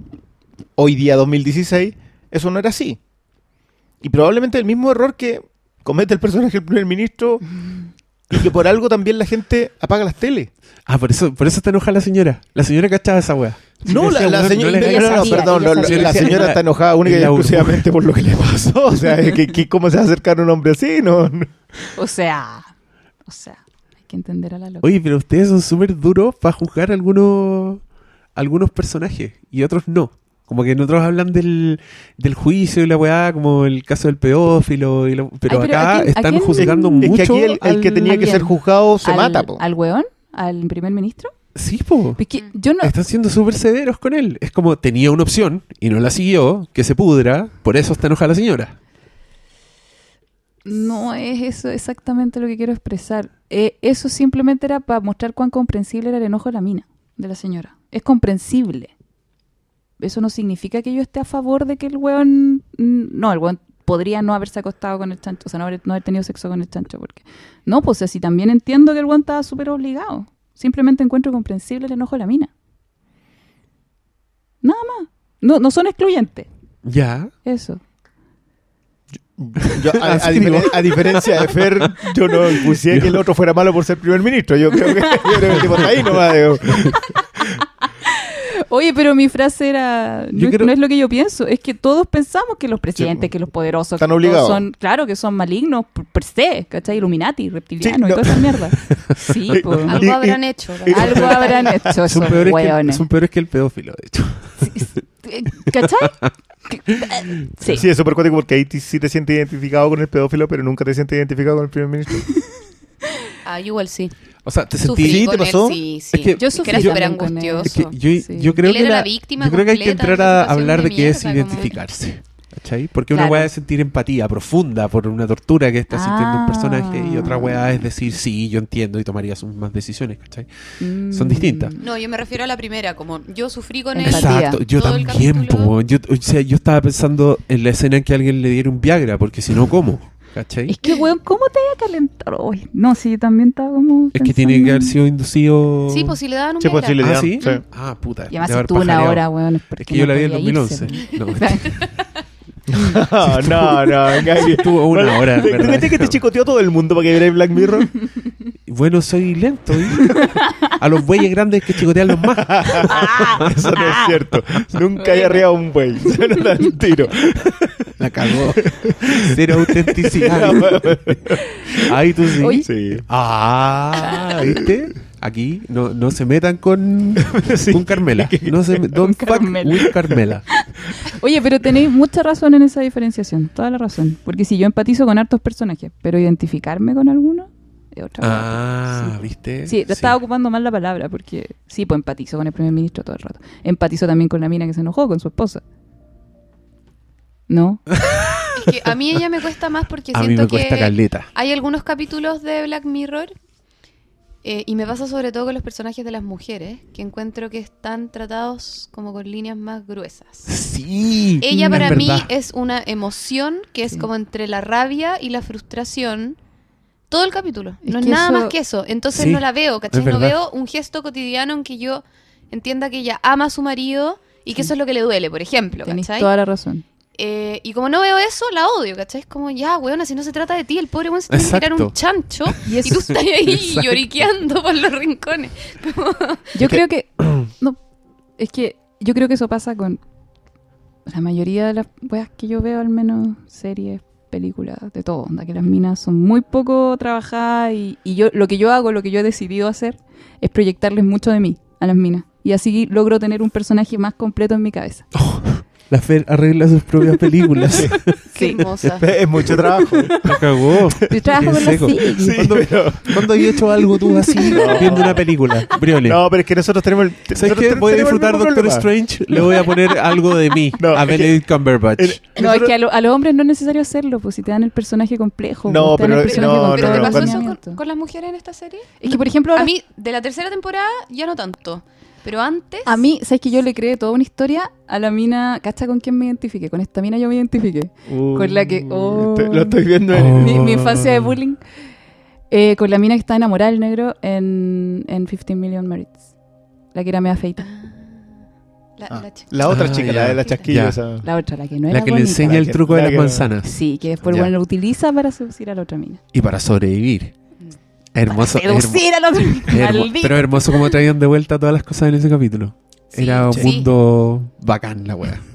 hoy día 2016, eso no era así. Y probablemente el mismo error que comete el personaje del primer ministro y que por algo también la gente apaga las teles. Ah, por eso, por eso está enojada la señora. La señora cachaba esa wea. No, la, la señora, "Weón, no, le no, no, hagas no, sabía, perdón, ella lo- lo- sabía. la señora está enojada única y exclusivamente por lo que le pasó. O sea, que, que- ¿cómo se va a acercar un hombre así? No, no. O sea, o sea, hay que entender a la loca. Oye, pero ustedes son súper duros para juzgar algunos algunos personajes y otros no. Como que nosotros hablan del, del juicio y la weá, como el caso del pedófilo, y lo- pero, Ay, pero acá ¿a quién- a están quién- juzgando Es mucho. que aquí el, el que tenía que ser juzgado se al, mata, po. ¿Al weón? ¿Al primer ministro? Sí, po. Es que yo no... Están siendo súper severos con él. Es como tenía una opción y no la siguió, que se pudra, por eso está enojada la señora. No es eso exactamente lo que quiero expresar. Eh, eso simplemente era para mostrar cuán comprensible era el enojo de la mina, de la señora. Es comprensible. Eso no significa que yo esté a favor de que el weón... No, el weón podría no haberse acostado con el chancho, o sea, no haber, no haber tenido sexo con el chancho. porque No, pues así también entiendo que el weón estaba súper obligado. Simplemente encuentro comprensible el enojo de la mina. Nada más. No, no son excluyentes. Ya. Eso. Yo, a, a digo. a diferencia de Fer, yo no impuse que el otro fuera malo por ser primer ministro. Yo creo que, yo creo que el tipo está ahí nomás. digo. Oye, pero mi frase era, no, es- creo- no es lo que yo pienso, es que todos pensamos que los presidentes, que los poderosos, Están obligados. son, claro, que son malignos per, se, ¿cachai? Illuminati, reptilianos Sí, y toda esa mierda. Sí, pues. Y- Algo habrán hecho. Algo habrán hecho Son esos peores, que, hueones. son peores que el pedófilo, de hecho. ¿Cachai? Sí. Sí, es súper cuático porque ahí sí te sientes identificado con el pedófilo, pero nunca te sientes identificado con el primer ministro. Ah, yo igual sí. O sea, te Sufrí sentí... ¿Sí? ¿Te pasó? él, sí, sí. Es que- Yo Es que sufrí era súper él. angustioso. Es que yo, Sí. yo creo Él que era la, la víctima yo creo que hay que entrar a hablar de de qué es identificarse. ¿Cachai? Porque una weá es sentir empatía profunda por una tortura que está sintiendo un Ah. personaje y otra weá es decir, sí, yo entiendo y tomaría sus más decisiones, ¿cachai? Mm. Son distintas. No, yo me refiero a la primera, como yo sufrí con él. Empatía. Exacto, yo todo el también, capítulo. po, yo, o sea, yo estaba pensando en la escena en que alguien le diera un Viagra, porque si no, ¿cómo? ¿Cachai? Es que, weón, ¿cómo te voy a calentar hoy? No, sí, yo también estaba como. Es que tiene que haber sido inducido. Sí, pues si le daban un Sí, pues, Ah, ¿sí? sí. Ah, puta. Y además estuvo una hora, weón. Es, que yo no la vi en podía 2011. irse, No, no, no, estuvo una Bueno, hora, ¿tú- ¿Tú ¿verdad? crees que te chicoteó todo el mundo para que vierais Black Mirror? Bueno, soy lento. ¿eh? A los bueyes grandes hay que chicotean los más. Eso no es cierto. Nunca hay arriba un buey. Se el tiro. La cagó. Cero autenticidad. Ahí tú sí. Oye. Sí. Ah, ¿viste? Aquí no, no se metan con, Sí. con Carmela. No se don't fuck Carmela. with Carmela. Oye, pero tenéis mucha razón en esa diferenciación, toda la razón. Porque si yo empatizo con hartos personajes, pero identificarme con alguno es otra cosa. Ah, Sí. ¿viste? Sí, lo estaba ocupando mal la palabra, porque sí, pues empatizo con el primer ministro todo el rato. Empatizo también con la mina que se enojó, con su esposa. ¿No? Es que a mí ella me cuesta más porque A mí siento me cuesta que caleta. hay algunos capítulos de Black Mirror eh, y me pasa sobre todo con los personajes de las mujeres que encuentro que están tratados como con líneas más gruesas. Sí. Ella es para mí verdad. es una emoción que es Sí. como entre la rabia y la frustración. Todo el capítulo. Es no es nada eso- más que eso. Entonces Sí, no la veo, ¿cachai? No veo un gesto cotidiano en que yo entienda que ella ama a su marido y que eso es lo que le duele, por ejemplo, ¿cachai? toda la razón. Eh, y como no veo eso, la odio, ¿cachai? Es como, ya, weona, si no se trata de ti, el pobre weón se tiene que tirar Exacto. un chancho Y y, eso- tú estás ahí Exacto. lloriqueando por los rincones. Yo creo que. No, es que yo creo que eso pasa con la mayoría de las weas que yo veo, al menos series, películas, de todo. onda, que las minas son muy poco trabajadas y, y yo lo que yo hago, lo que yo he decidido hacer, es proyectarles mucho de mí a las minas. Y así logro tener un personaje más completo en mi cabeza. La Fer arregla sus propias películas. Qué Sí. hermosa. Es mucho trabajo. La cagó. Yo trabajo con la seco. Sí, ¿Cuándo, pero- cuándo hecho algo tú así viendo una película? Briones. No, pero es que nosotros tenemos el. ¿Sabes nosotros qué? te- Voy a el disfrutar Doctor problema. Strange. Le voy a poner algo de mí No, a Benedict Cumberbatch. El- No, es que a, lo- a los hombres no es necesario hacerlo, pues si te dan el personaje complejo. No, pues, te dan el pero- personaje no, con ¿Pero te el pasó eso con, con las mujeres en esta serie? Es que, por ejemplo, A mí, de la tercera temporada, ya no tanto. Pero antes... A mí, ¿sabes que yo le creé toda una historia a la mina? ¿Cacha con quién me identifiqué? Con esta mina yo me identifiqué. Uh, con la que- oh. estoy- lo estoy viendo en. Oh. Mi, mi infancia de bullying. Eh, con la mina que está enamorada del negro en, en 15 Million Merits. La que era media feita. La, Ah, la chica. la otra Ah, chica, ya. la de la chasquilla. Esa. La otra, la que no era La que le bonita. enseña La el que- truco de la las que- manzanas. Sí, que después bueno, lo utiliza para seducir a la otra mina. Y para sobrevivir. Hermoso. Para seducir hermo- Maldito. pero hermoso como traían de vuelta todas las cosas en ese capítulo. Sí, Era un sí. mundo bacán la wea.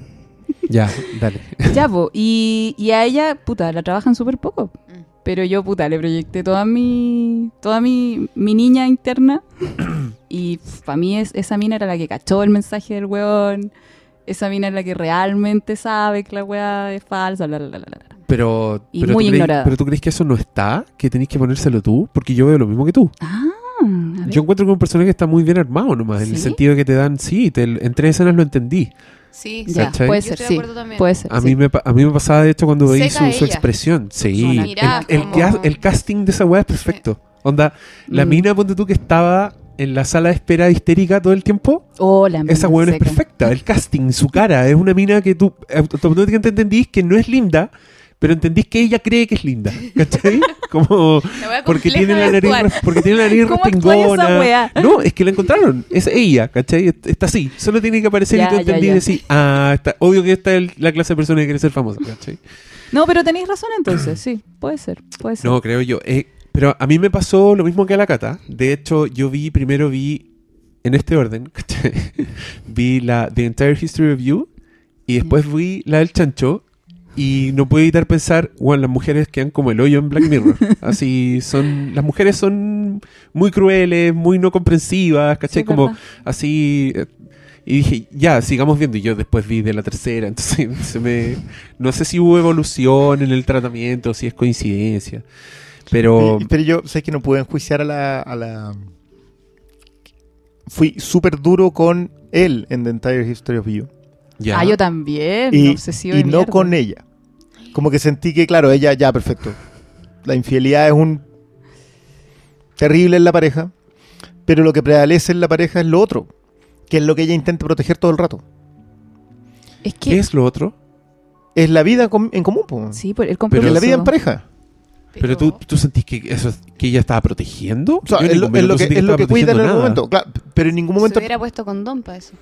Ya, dale. Ya, po. Y, y a ella, puta, la trabajan súper poco. Mm. Pero yo, puta, le proyecté toda mi, toda mi, mi niña interna. y para mí es, esa mina era la que cachó el mensaje del weón. Esa mina es la que realmente sabe que la weá es falsa. bla, bla, bla, bla, bla. Pero, Y pero, muy tú crees, ignorada. pero tú crees que eso no está, que tenés que ponérselo tú, porque yo veo lo mismo que tú. Ah. Yo encuentro que un personaje está muy bien armado nomás, en el ¿Sí? sentido de que te dan, sí, te, en tres escenas lo entendí. Sí, Ya, puede Yo ser, sí. Puede ser. A, sí. mí me, pa- a mí me pasaba de hecho cuando veí Seca su, su expresión. Sí, el, Mirá, el, como- ca- el casting de esa weá es perfecto. Onda, la Mm. mina, ponte tú que estaba en la sala de espera histérica todo el tiempo. Oh, la mina Esa weón es perfecta. El casting, su cara, es una mina que tú automáticamente entendís que no es linda, pero entendís que ella cree que es linda, ¿cachai? Como porque tiene la nariz, porque tiene la nariz ¿Cómo actuáis esa respingona. No, es que la encontraron, es ella, ¿cachai? Est- Está así, solo tiene que aparecer Ya, y tú entendís y decís, ah, está, obvio que esta es la clase de persona que quiere ser famosa, ¿cachai? No, pero tenéis razón entonces, sí, puede ser, puede ser. No, creo yo. Eh, pero a mí me pasó lo mismo que a la Cata. De hecho, yo vi, primero vi, en este orden, ¿cachai? vi la The Entire History of You y después vi la del chancho y no puedo evitar pensar, bueno, las mujeres quedan como el hoyo en Black Mirror. Así son, las mujeres son muy crueles, muy no comprensivas, ¿cachai? como verdad. así... eh, y dije, ya, sigamos viendo. Y yo después vi de la tercera. Entonces, se me, no sé si hubo evolución en el tratamiento, si es coincidencia. Pero Pero yo sé que no pude enjuiciar a la, a la... Fui súper duro con él en The Entire History of You. ya. Ah, yo también, Y, obsesivo y no mierda. con ella. Como que sentí que, claro, ella ya, perfecto. La infidelidad es un... Terrible en la pareja. Pero lo que prevalece en la pareja es lo otro. Que es lo que ella intenta proteger todo el rato. Es ¿Qué que es lo otro? Es la vida com- en común, po. sí, por el compromiso. es la vida en pareja. Pero, tú, tú sentís que eso que ella estaba protegiendo. O sea, es lo, es que, es lo que cuida en nada. momento. Claro, pero en ningún Se momento hubiera puesto condón para eso.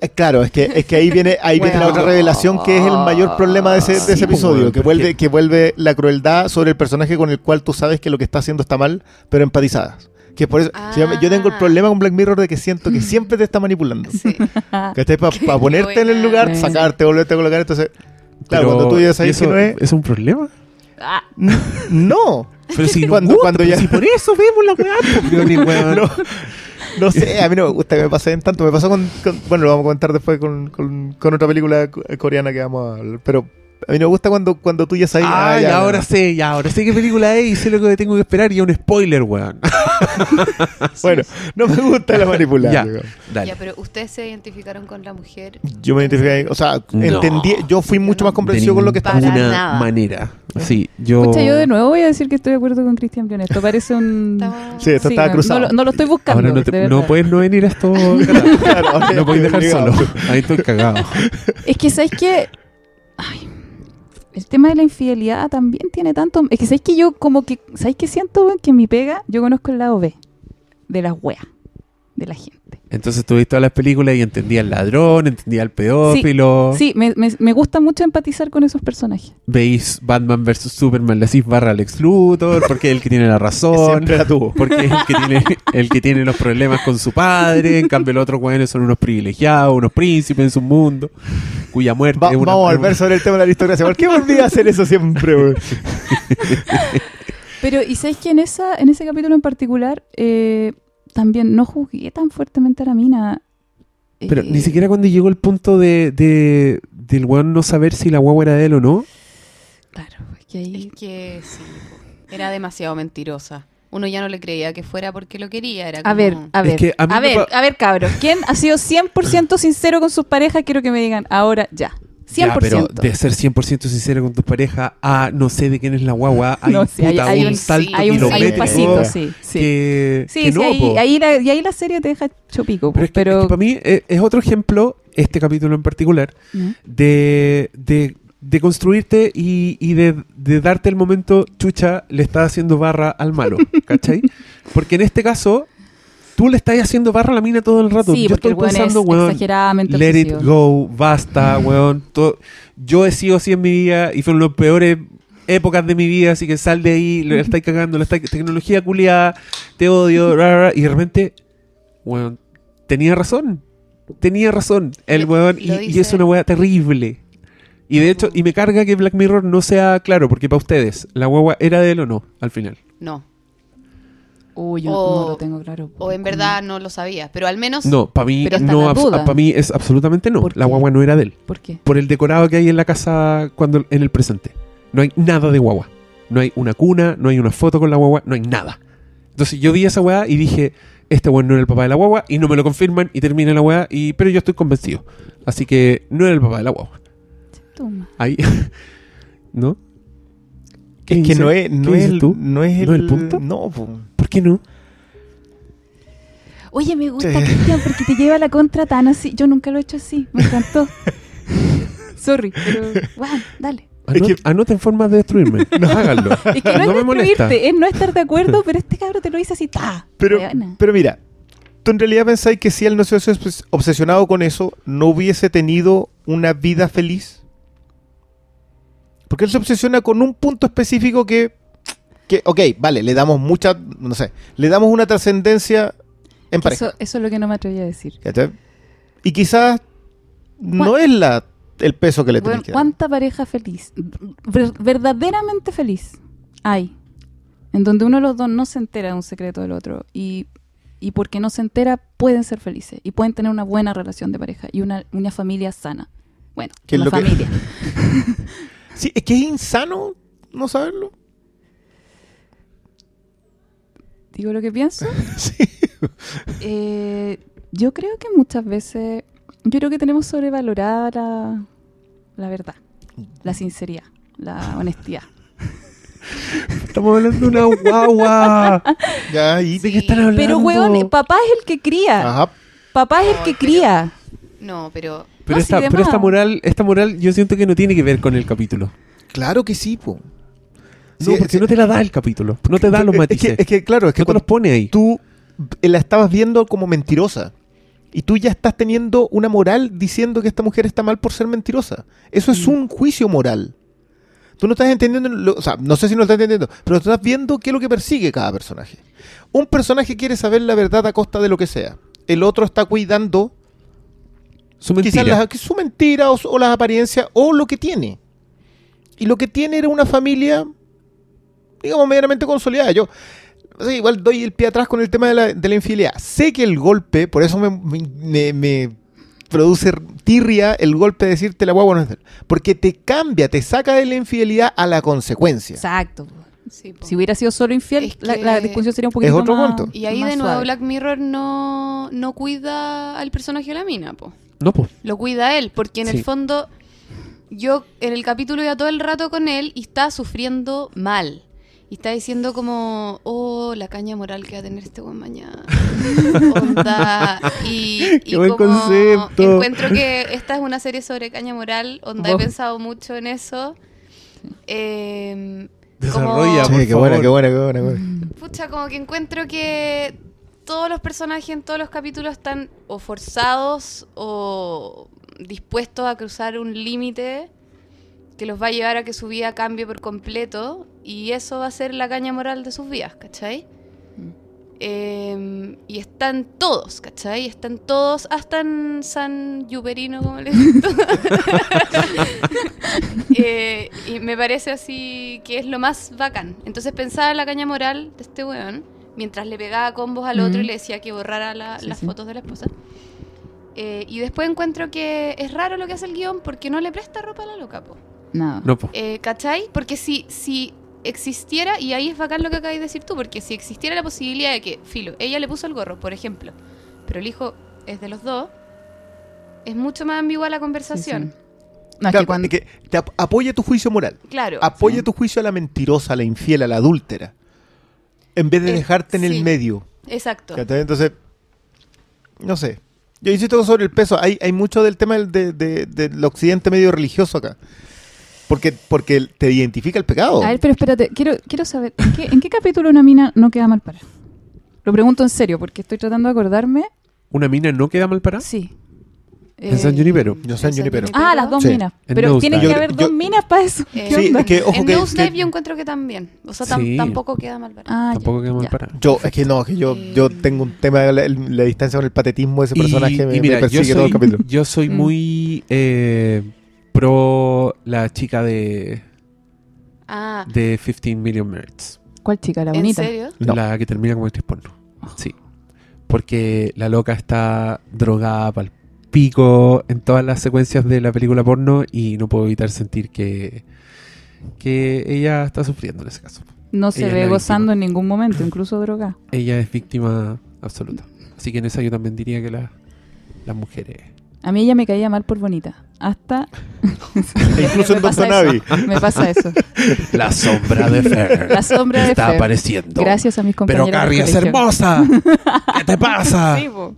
Eh, Claro, es que, es que ahí viene, ahí viene la otra revelación que es el mayor problema de ese, de Sí, ese pues, episodio, bueno, que vuelve, que vuelve la crueldad sobre el personaje con el cual tú sabes que lo que está haciendo está mal, pero empatizadas. Que por eso, si yo, yo tengo el Ah. problema con Black Mirror de que siento que siempre te está manipulando. Sí. ¿Cachai? Para ponerte en el lugar, sacarte, volverte a colocar. Entonces, claro, Pero, cuando tú ya ¿y sabes eso, que no es. ¿Es un problema? Ah, No, Pero si Cuando- cuando, cuando ya- Si por eso vemos la weá, no, no. Sé, a mí no me gusta que me pase en tanto. Me pasó con, con- bueno, lo vamos a comentar después con, con- con otra película co- coreana que vamos a hablar, pero a mí no me gusta cuando, cuando tú ya sabes. Ah, ah, ya, ahora no. sé, ya, ahora sé qué película es y sé lo que tengo que esperar y es un spoiler, weón. Bueno, no me gusta la manipulación. Ya. Ya, pero ustedes se identificaron con la mujer. Yo me identifiqué o sea, No. entendí, yo fui mucho más comprensivo con lo que estaba ninguna nada. manera. Sí, yo... Pucha, yo de nuevo voy a decir que estoy de acuerdo con Cristian Briones. Esto parece un... Estaba- Sí, esto estaba no- cruzado. No, lo- no lo estoy buscando. Ahora no, te- de no puedes no venir a esto. Claro, no puedes dejar solo. Ahí estoy cagado. Es que sabes que. Ay, el tema de la infidelidad también tiene tanto. Es que sabes que yo, como que. ¿Sabes qué siento? Que en mi pega, yo conozco el lado B de las weas, de la gente. Entonces tú viste todas las películas y entendía al ladrón, entendía al pedófilo. Sí, me, me- me gusta mucho empatizar con esos personajes. Veis Batman vs Superman, le decís barra Lex Luthor, porque es el que tiene la razón. Siempre la tuvo. Porque es el que tiene el que tiene los problemas con su padre, en cambio los otros güeyes son unos privilegiados, unos príncipes en su mundo, cuya muerte Va- es una- vamos a volver sobre el tema de la aristocracia. ¿Por qué volví a hacer eso siempre, weón? Pero, ¿y sabes que en, esa, en ese capítulo en particular, eh, también no juzgué tan fuertemente a la mina? Pero Eh, ni siquiera cuando llegó el punto de, de del weón no saber si la guagua era de él o no. Claro, es que ahí. Es que sí, era demasiado mentirosa. Uno ya no le creía que fuera porque lo quería. Era A ver, a Es ver, que a ver, pa- a ver, cabros. ¿Quién ha sido 100% sincero con sus parejas? Quiero que me digan ahora ya. 100%. Ya, pero de ser 100% sincero con tu pareja a no sé de quién es la guagua, hay, No, sí, hay- puta, hay un un- salto hay un, hay un pasito, sí. Sí, que, sí, que sí, no, ahí, po. ahí la, y ahí la serie te deja chopico. Pero, es que, pero es que para mí eh, es otro ejemplo, este capítulo en particular, de, de construirte y, y de, de darte el momento, chucha, le estás haciendo barra al malo, ¿cachai? Porque en este caso, tú le estás haciendo barra a la mina todo el rato. Sí, Yo estoy pensando, es weón, let it go, basta, weón. todo- yo he sido así en mi vida y fueron las peores épocas de mi vida, así que sal de ahí, le estáis cagando, la estáis- tecnología culiada, te odio, y de repente, weón, tenía razón. Tenía razón el weón y, y es una weá terrible. Y de hecho, y me carga que Black Mirror no sea claro, porque para ustedes, ¿la guagua era de él o no al final? No. Uy, yo O- no lo tengo claro. O en verdad no lo sabía. Pero al menos. No, para mí no, para mí es absolutamente no. ¿Por La guagua no era de él. ¿Por qué? por el decorado que hay en la casa cuando en el presente. No hay nada de guagua. No hay una cuna, no hay una foto con la guagua, no hay nada. Entonces yo vi esa weá y dije, este weón no era el papá de la guagua y no me lo confirman y termina la weá, y, pero yo estoy convencido. Así que no era el papá de la guagua. Toma. Ahí. ¿No? ¿Qué Es que no es, no ¿Qué es, el, tú? no es el, ¿No es el punto? No, po. ¿Por qué no? Oye, me gusta Sí. Cristian porque te lleva la contra tan así. Yo nunca lo he hecho así. Me encantó. Sorry, pero. Bueno, dale. Es que- Anoten formas de destruirme. No, háganlo. Es que no, no es me molesta. destruirte, es no estar de acuerdo, pero este cabro te lo dice así, ¡ta! Pero, pero mira, ¿tú en realidad pensáis que si él no se hubiese obses- obsesionado con eso, no hubiese tenido una vida feliz? Porque él se obsesiona con un punto específico que, que ok, vale, le damos mucha, no sé, le damos una trascendencia en pareja. eso, eso es lo que no me atreví a decir. ¿cachai? Y quizás no es la, el peso que le Bueno, tenés que dar. ¿Cuánta pareja feliz, ver- verdaderamente feliz, hay? En donde uno de los dos no se entera de un secreto del otro y, y porque no se entera pueden ser felices y pueden tener una buena relación de pareja y una, una familia sana. Bueno, ¿Qué es una lo que- familia. Sí, es que es insano no saberlo. Digo lo que pienso. Sí. Eh, yo creo que muchas veces, yo creo que tenemos sobrevalorada la, la verdad, la sinceridad, la honestidad. Estamos hablando de una guagua. Ya, y... ¿De qué están hablando? Pero, weón, papá es el que cría. Ajá. Papá es el que cría. No, pero Pero, No, esta, sí, pero esta moral, esta moral yo siento que no tiene que ver con el capítulo. Claro que sí, po. No, Sí, porque sí. no te la da el capítulo. No te da los Es matices. que, es que, claro, es que no te cuando los pone ahí. tú eh, la estabas viendo como mentirosa. Y tú ya estás teniendo una moral diciendo que esta mujer está mal por ser mentirosa. Eso es un juicio moral. Tú no estás entendiendo, lo- o sea, no sé si no lo estás entendiendo, pero tú estás viendo qué es lo que persigue cada personaje. Un personaje quiere saber la verdad a costa de lo que sea. El otro está cuidando Su mentira. quizás las- su mentira o, las apariencias o lo que tiene. Y lo que tiene era una familia, digamos, medianamente consolidada. Yo o sea, igual doy el pie atrás con el tema de la, de la infidelidad. Sé que el golpe, por eso me, me- me produce tirria el golpe de decirte la guagua no es de él. Porque te cambia, te saca de la infidelidad a la consecuencia. Exacto. sí. Si hubiera sido solo infiel, Es la, que- la discusión sería un poquito otro más punto. y ahí más de nuevo suave. Black Mirror no, no cuida al personaje de la mina, po. No, pues. Lo cuida él, porque en Sí. el fondo yo en el capítulo iba todo el rato con él y está sufriendo mal. Y está diciendo como, oh, la caña moral que va a tener este buen mañana. onda. Y, Qué y buen como concepto. encuentro que esta es una serie sobre caña moral, onda, he pensado mucho en eso. Eh, Desarrolla, como- Sí, qué buena, qué buena, qué buena, qué buena. Pucha, como que encuentro que todos los personajes en todos los capítulos están o forzados o dispuestos a cruzar un límite que los va a llevar a que su vida cambie por completo y eso va a ser la caña moral de sus vidas, ¿cachai? Eh, y están todos, ¿cachai? Están todos, hasta en San Yuberino, como les digo. Eh, y me parece así que es lo más bacán. Entonces pensaba en la caña moral de este weón, mientras le pegaba combos al otro y le decía que borrara la- Sí, las sí. fotos de la esposa. Eh, y después encuentro que es raro lo que hace el guion porque no le presta ropa a la loca, po. No. No, pues. Eh, ¿Cachai? Porque si, si existiera, y ahí es bacán lo que acabáis de decir tú, porque si existiera la posibilidad de que, filo, ella le puso el gorro, por ejemplo, pero el hijo es de los dos, es mucho más ambigua la conversación. sí. No, es Claro, que cuando... que te ap- apoya tu juicio moral. Claro. Apoya Sí. tu juicio a la mentirosa, a la infiel, a la adúltera. En vez de Eh, dejarte en sí. el medio. Exacto. ¿Cachai? Entonces, no sé. Yo insisto sobre el peso. Hay, hay mucho del tema del, de, de- del occidente medio religioso acá. Porque, porque te identifica el pecado. A ver, pero espérate, quiero, quiero saber, ¿en qué, en qué capítulo una mina no queda mal para? Lo pregunto en serio, porque estoy tratando de acordarme. ¿Una mina no queda mal parada? Sí. En San Junipero. Yo sé en Junipero. Ah, las dos Sí. minas. En Pero tiene que Yo- haber yo- dos minas para eso. Eh, ¿Qué Sí, onda? es que, ojo, en que, Nosedive que yo encuentro que también. O sea, tam- Sí. tampoco queda mal para. Ah, ya, Tampoco queda mal ya. parada. yo, es que no, es que yo, yo tengo un tema de la, la distancia con el patetismo de ese personaje. me, y mira, me yo persigue todo soy, el capítulo. yo soy Mm. muy eh, pro la chica de, Ah, de 15 Million Merits. ¿Cuál chica? La ¿en bonita. serio? No. La que termina como actriz porno. Oh. Sí. Porque la loca está drogada pal pico en todas las secuencias de la película porno y no puedo evitar sentir que, que ella está sufriendo en ese caso. No se Ella ve gozando en ningún momento, incluso droga. Ella es víctima absoluta. Así que en esa yo también diría que la- las mujeres... A mí ella me caía mal por bonita. Hasta. E incluso en eso. Abbey. Me pasa eso. La sombra de Fer. La sombra de está Fer. apareciendo. Gracias a mis Pero compañeros. Carrie del es hermosa. ¿Qué te pasa? Sí, po.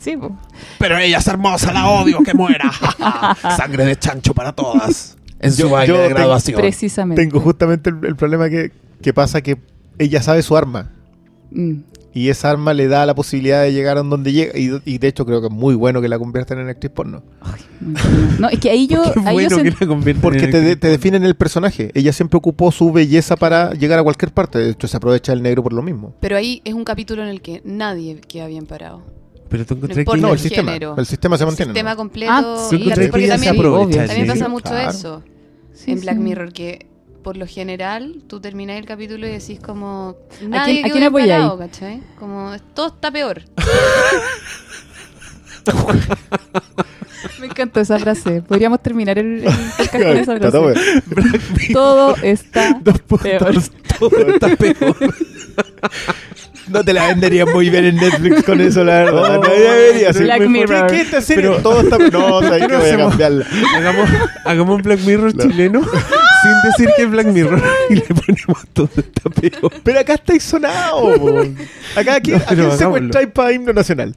Sí, po. Pero ella es hermosa, la odio, que muera. Sangre de chancho para todas. en su Yo- baile yo de tengo- graduación. Precisamente. Tengo justamente el, el problema que, que pasa que ella sabe su arma. Mm. Y esa arma le da la posibilidad de llegar a donde llega. Y, y de hecho creo que es muy bueno que la conviertan en actriz porno. No, es que ahí yo, ahí yo bueno sent- que la Porque en te, de- te definen el personaje. Ella siempre ocupó su belleza para llegar a cualquier parte. De hecho, se aprovecha el negro por lo mismo. Pero ahí es un capítulo en el que nadie queda bien parado. Pero tú No encontré importa que... No, el el sistema. El sistema se El mantiene. sistema ¿no? completo. Ah, Yo y porque también, aprovecha, también sí. pasa mucho Claro. eso Sí, en Black sí. Mirror, que por lo general tú terminás el capítulo y decís como... Nadie a quién parado, ¿cachai? Como todo está peor. Me encantó esa frase. Podríamos terminar el, el podcast con esa Está todo frase. bien. Todo está Dos peor. todo está peor. No te la vendería muy bien en Netflix con eso, la verdad. Oh, no debería ser. Black Mirror. ¿Qué, qué esta serie? Pero- Todo está... No, sabes ¿Qué que no voy a cambiarla. hagamos, hagamos un Black Mirror No. chileno sin decir que es Black Mirror y le ponemos todo está peor. Pero acá estáis sonado. po. Acá, ¿a quién, No, ¿a pero quién hagámoslo. secuestráis para himno nacional?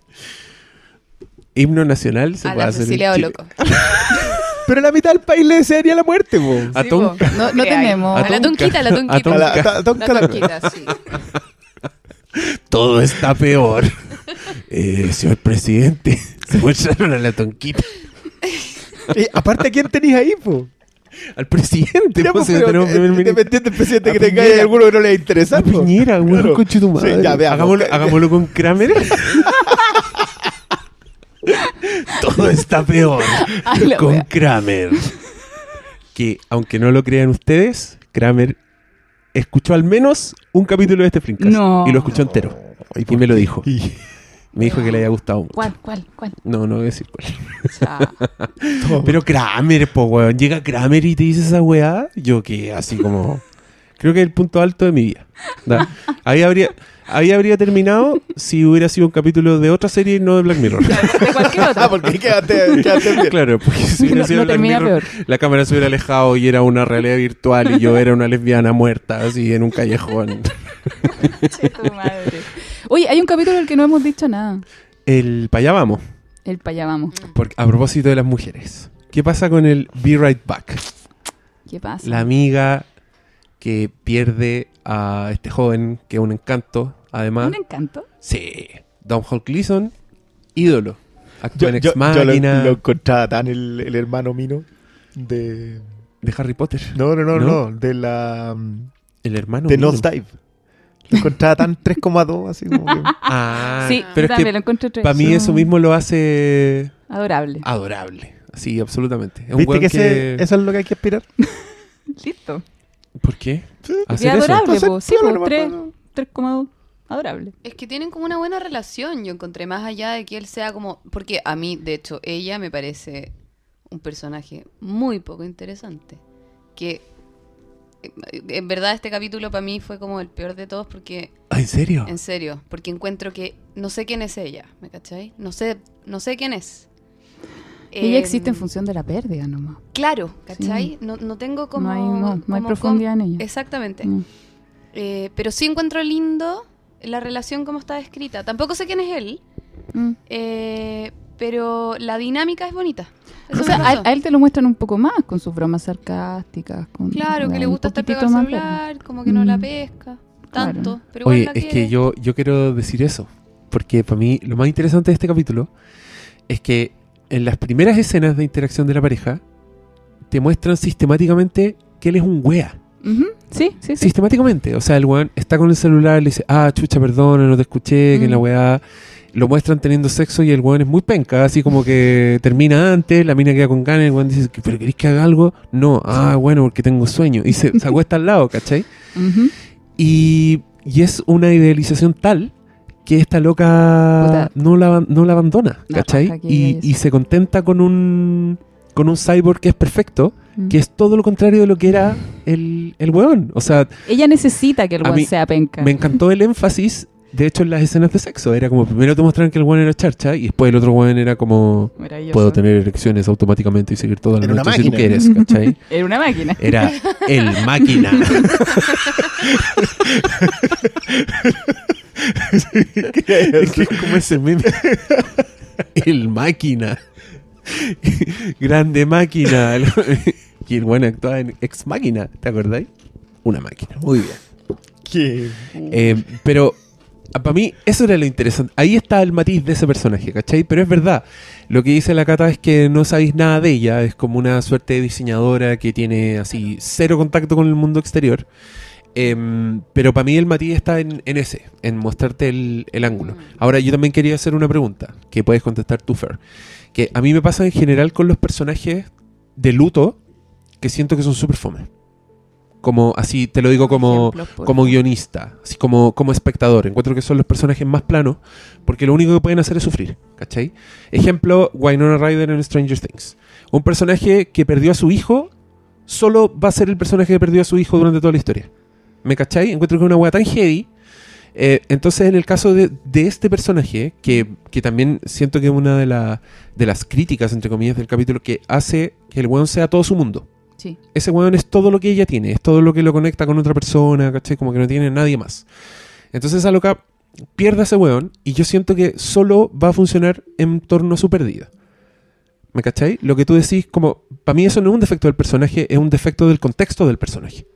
Himno nacional se A puede la hacer Cecilia loco. Pero la mitad del país le desearía la muerte, po. A Tonka. No, no tenemos. A la tonquita, a la tonquita. A la- tonquita, sí. Todo está peor. Eh, señor presidente, se muestran a la tonquita. Y aparte, ¿a quién tenéis ahí, po? Al presidente, pues, po, si no pero, tenemos primer ministro. Independiente del presidente A que tengáis, Piñera. alguno que no le interesa. A po. Piñera, weón, Claro. conche tu Sí, madre. ya, veamos. hagámoslo, hagámoslo con Kramer. Todo está peor Ay, la con wea. Kramer. Que, aunque no lo crean ustedes, Kramer escuchó al menos un capítulo de este Flinkas. No. Y lo escuchó entero. Y me lo dijo. Y- Me dijo que le haya gustado mucho. ¿Cuál, cuál, cuál? No, no voy a decir cuál. Pero Kramer, po, weón. Llega Kramer y te dice esa weá. Yo que así como. Creo que es el punto alto de mi vida. Da. Ahí habría, ahí habría terminado si hubiera sido un capítulo de otra serie y no de Black Mirror. De cualquier Ah, porque quédate, quédate bien. claro, porque si hubiera No- sido no Black Mirror, peor. la cámara se hubiera alejado y era una realidad virtual y yo era una lesbiana muerta así en un callejón. Che, tu madre. Oye, hay un capítulo del que no hemos dicho nada. El para allá vamos. El para allá vamos. Porque, a propósito de las mujeres. ¿Qué pasa con el Be Right Back? ¿Qué pasa? La amiga que pierde a este joven que es un encanto, además. Un encanto. Sí. Don Hulk Gleason, ídolo. Actúa en yo- Ex yo lo, Machina lo encontraba tan el, el hermano Mino de... de Harry Potter. No, no, no, ¿No? no, de la... mm, El hermano. de Mino. Nosedive. Lo encontraba tan 3,2, así como que... Ah, sí, pero también es lo que encontré tres. para mí eso mismo lo hace Adorable. adorable. Sí, absolutamente. Es un ¿Viste weón que, ese- eso es lo que hay que aspirar? Listo. ¿Por qué? Y ¿Hacer eso? adorable, po. Sí, claro, po, no me tres- acuerdo. 3,2. Adorable. Es que tienen como una buena relación, yo encontré, más allá de que él sea como... Porque a mí, de hecho, ella me parece un personaje muy poco interesante. Que eh, en verdad este capítulo para mí fue como el peor de todos porque, Ah, ¿En serio? en serio, porque encuentro que no sé quién es ella, ¿me cachai? No sé, no sé quién es. Ella Eh, existe en función de la pérdida nomás. Claro, ¿cachai? No, no tengo como... No hay, no, no hay como profundidad en ella. Exactamente. Mm. Eh, pero sí encuentro lindo la relación como está descrita. Tampoco sé quién es él, Mm. eh, pero la dinámica es bonita. Eso O sea, a, él te lo muestran un poco más con sus bromas sarcásticas. Con, Claro, que le gusta estar pegado al más celular, como que no la Mm. pesca tanto. Claro. Pero igual Oye, la es quiere. que yo, yo quiero decir eso. Porque para mí lo más interesante de este capítulo es que en las primeras escenas de interacción de la pareja te muestran sistemáticamente que él es un wea. Sí, sí, sí. Sistemáticamente. O sea, el weón está con el celular, le dice, ah, chucha, perdona, no te escuché, que Mm. la weá. Lo muestran teniendo sexo y el weón es muy penca, así como que termina antes, la mina queda con ganas, el weón dice, ¿pero querés que haga algo? No, ah, bueno, porque tengo sueño. Y se, se acuesta al lado, ¿cachai? Y, y es una idealización tal que esta loca no la, no la abandona, La ¿cachai? Y, y se contenta con un, con un cyborg que es perfecto, Mm. que es todo lo contrario de lo que era el, el weón. O sea, Ella necesita que el weón sea penca. me encantó el énfasis, de hecho, en las escenas de sexo. Era como primero te mostraron que el weón era charcha y después el otro weón era como puedo tener erecciones automáticamente y seguir toda la Era una noche si tú quieres, ¿cachai? Era una máquina. Era el máquina. como ese meme. El máquina. Grande máquina. Y el bueno actuaba en Ex Máquina, ¿te acordáis? Una máquina, muy bien. ¿Qué? Eh, pero para mí eso era lo interesante. Ahí está el matiz de ese personaje, ¿cachai? Pero es verdad, lo que dice la Cata es que no sabéis nada de ella, es como una suerte de diseñadora que tiene así cero contacto con el mundo exterior. Em, pero para mí el matiz está en, en ese, en mostrarte el, el ángulo. Ahora yo también quería hacer una pregunta que puedes contestar tú, Fer. Que a mí me pasa en general con los personajes de luto que siento que son súper fome. Como así, te lo digo como, como guionista, así como, como espectador. Encuentro que son los personajes más planos porque lo único que pueden hacer es sufrir, ¿cachai? Ejemplo, Winona Ryder en Stranger Things. Un personaje que perdió a su hijo solo va a ser el personaje que perdió a su hijo durante toda la historia. ¿Me cachai? Encuentro que es una wea tan heavy. Eh, entonces, en el caso de, de este personaje, que, que también siento que es una de, la- de las críticas, entre comillas, del capítulo, que hace que el weón sea todo su mundo. Sí. Ese weón es todo lo que ella tiene, es todo lo que lo conecta con otra persona, ¿cachai? Como que no tiene nadie más. Entonces, esa loca pierde a ese weón y yo siento que solo va a funcionar en torno a su pérdida. ¿Me cachai? Lo que tú decís, como, para mí eso no es un defecto del personaje, es un defecto del contexto del personaje.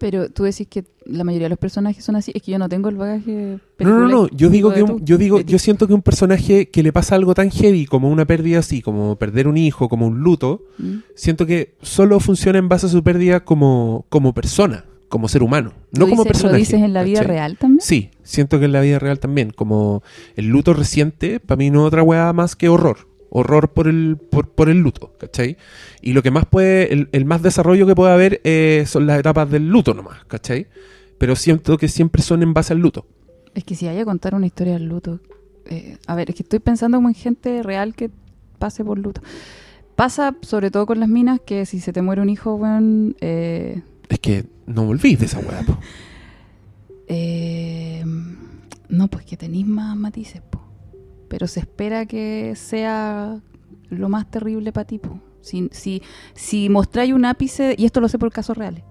Pero tú decís que la mayoría de los personajes son así. Es que yo no tengo el bagaje. No, no, no, yo digo que un- yo digo, yo siento que un personaje que le pasa algo tan heavy como una pérdida así, como perder un hijo, como un luto, ¿Mm? siento que solo funciona en base a su pérdida como, como persona, como ser humano, no ¿Lo como dices- personaje. ¿Lo dices en la vida ¿cachai? real también? Sí, siento que en la vida real también, como el luto reciente, para mí no es otra weá más que horror. Horror por el, por, por el luto, ¿cachai? Y lo que más puede, el, el más desarrollo que puede haber eh, son las etapas del luto nomás, ¿cachai? Pero siento que siempre son en base al luto. Es que si hay a contar una historia del luto. eh, a ver, es que estoy pensando como en gente real que pase por luto. Pasa sobre todo con las minas que si se te muere un hijo, weón. eh, Es que no volvís de esa weá, po. eh, no, pues que tenéis más matices, po. Pero se espera que sea lo más terrible para ti. Si, si, si mostráis un ápice, y esto lo sé por casos reales,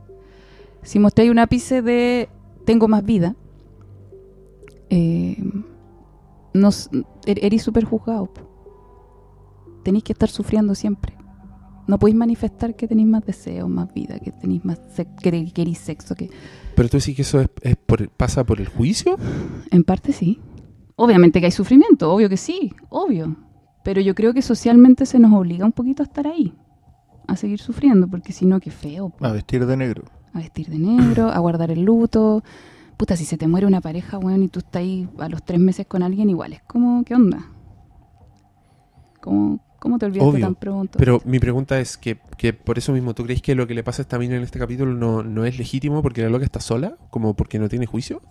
si mostráis un ápice de tengo más vida, eh, no, s- er- eres súper juzgado. Tenéis que estar sufriendo siempre. No podéis manifestar que tenéis más deseo, más vida, que tenéis más sex- que queréis sexo, que Pero tú decís que eso es, es por- pasa por el juicio. en parte sí. Obviamente que hay sufrimiento, obvio que sí, obvio. Pero yo creo que socialmente se nos obliga un poquito a estar ahí, a seguir sufriendo, porque si no, qué feo. A vestir de negro. A vestir de negro, a guardar el luto. Puta, si se te muere una pareja, weón, y tú estás ahí a los tres meses con alguien, igual es como, ¿qué onda? ¿Cómo, cómo te olvidaste Obvio, tan pronto? Pero mi pregunta es que, que por eso mismo, ¿tú crees que lo que le pasa a esta mina en este capítulo no, no es legítimo porque la loca está sola? ¿Como porque no tiene juicio?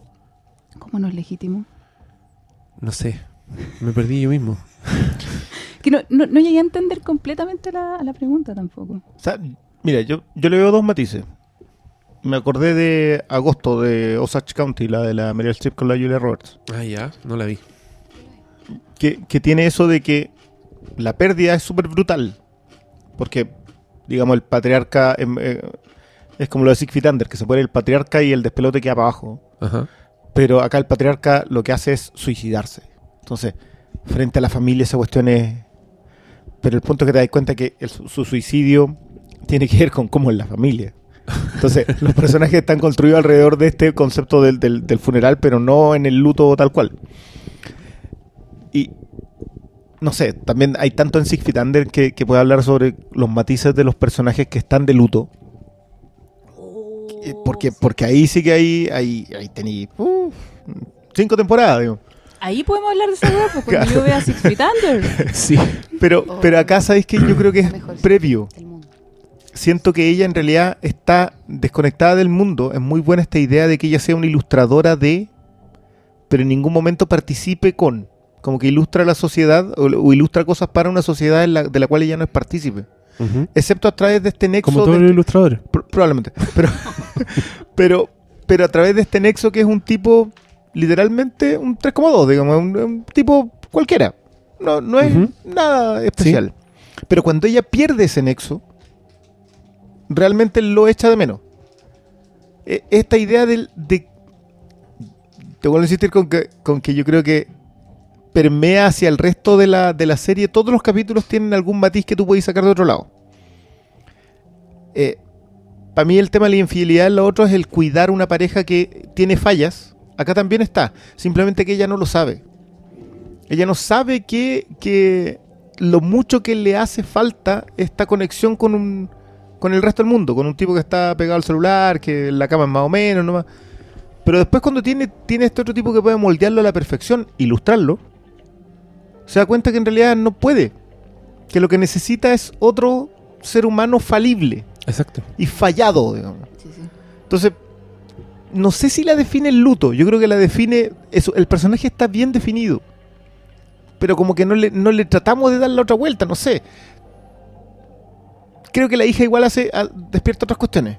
¿Cómo no es legítimo? No sé. Me perdí yo mismo. Que no, no, no llegué a entender completamente la, la pregunta tampoco. O sea, mira, yo, yo le veo dos matices. Me acordé de agosto de Osage County, la de la Meryl Streep con la Julia Roberts. Ah, ya, no la vi. que, que tiene eso de que la pérdida es súper brutal. Porque, digamos, el patriarca em, eh, es como lo de Siegfried Under, que se muere el patriarca y el despelote queda para abajo. Ajá. Pero acá el patriarca lo que hace es suicidarse. Entonces, frente a la familia esa cuestión es... Pero el punto es que te das cuenta que el- su, su suicidio tiene que ver con cómo es la familia. Entonces, los personajes están construidos alrededor de este concepto del, del- del funeral, pero no en el luto tal cual. Y no sé, también hay tanto en Siegfried Under que, que puede hablar sobre los matices de los personajes que están de luto. Eh, Porque, porque ahí sí que hay, ahí, ahí tení uf, cinco temporadas, digo. Ahí podemos hablar de esa weá, pues, cuando Claro. yo vea Six Feet Under. Sí. Pero, pero acá sabéis que yo creo que es Mejor. previo. Siento que ella en realidad está desconectada del mundo. Es muy buena esta idea de que ella sea una ilustradora de, pero en ningún momento participe con. Como que ilustra la sociedad o, o ilustra cosas para una sociedad la- de la cual ella no es partícipe. Excepto a través de este nexo. Como todos de- los ilustradores. Pro- probablemente. Pero, pero, pero a través de este nexo que es un tipo, literalmente, un 3,2, digamos, un, un tipo cualquiera. No, no es nada especial. Pero cuando ella pierde ese nexo, realmente lo echa de menos. E- Esta idea del, de... Te vuelvo a insistir con que, con que yo creo que permea hacia el resto de la, de la serie. Todos los capítulos tienen algún matiz que tú puedes sacar de otro lado. Para mí el tema de la infidelidad, lo otro es el cuidar una pareja que tiene fallas. Acá también está. Simplemente que ella no lo sabe. Ella no sabe que, que lo mucho que le hace falta esta conexión con un con el resto del mundo, con un tipo que está pegado al celular, que la cama es más o menos, nomás. Pero después cuando tiene, tiene este otro tipo que puede moldearlo a la perfección, ilustrarlo, se da cuenta que en realidad no puede. Que lo que necesita es otro ser humano falible Exacto. y fallado, digamos. Sí, sí. Entonces, no sé si la define el luto. Yo creo que la define. Eso, el personaje está bien definido. Pero como que no le, no le tratamos de dar la otra vuelta, no sé. Creo que la hija igual hace. a- despierta otras cuestiones.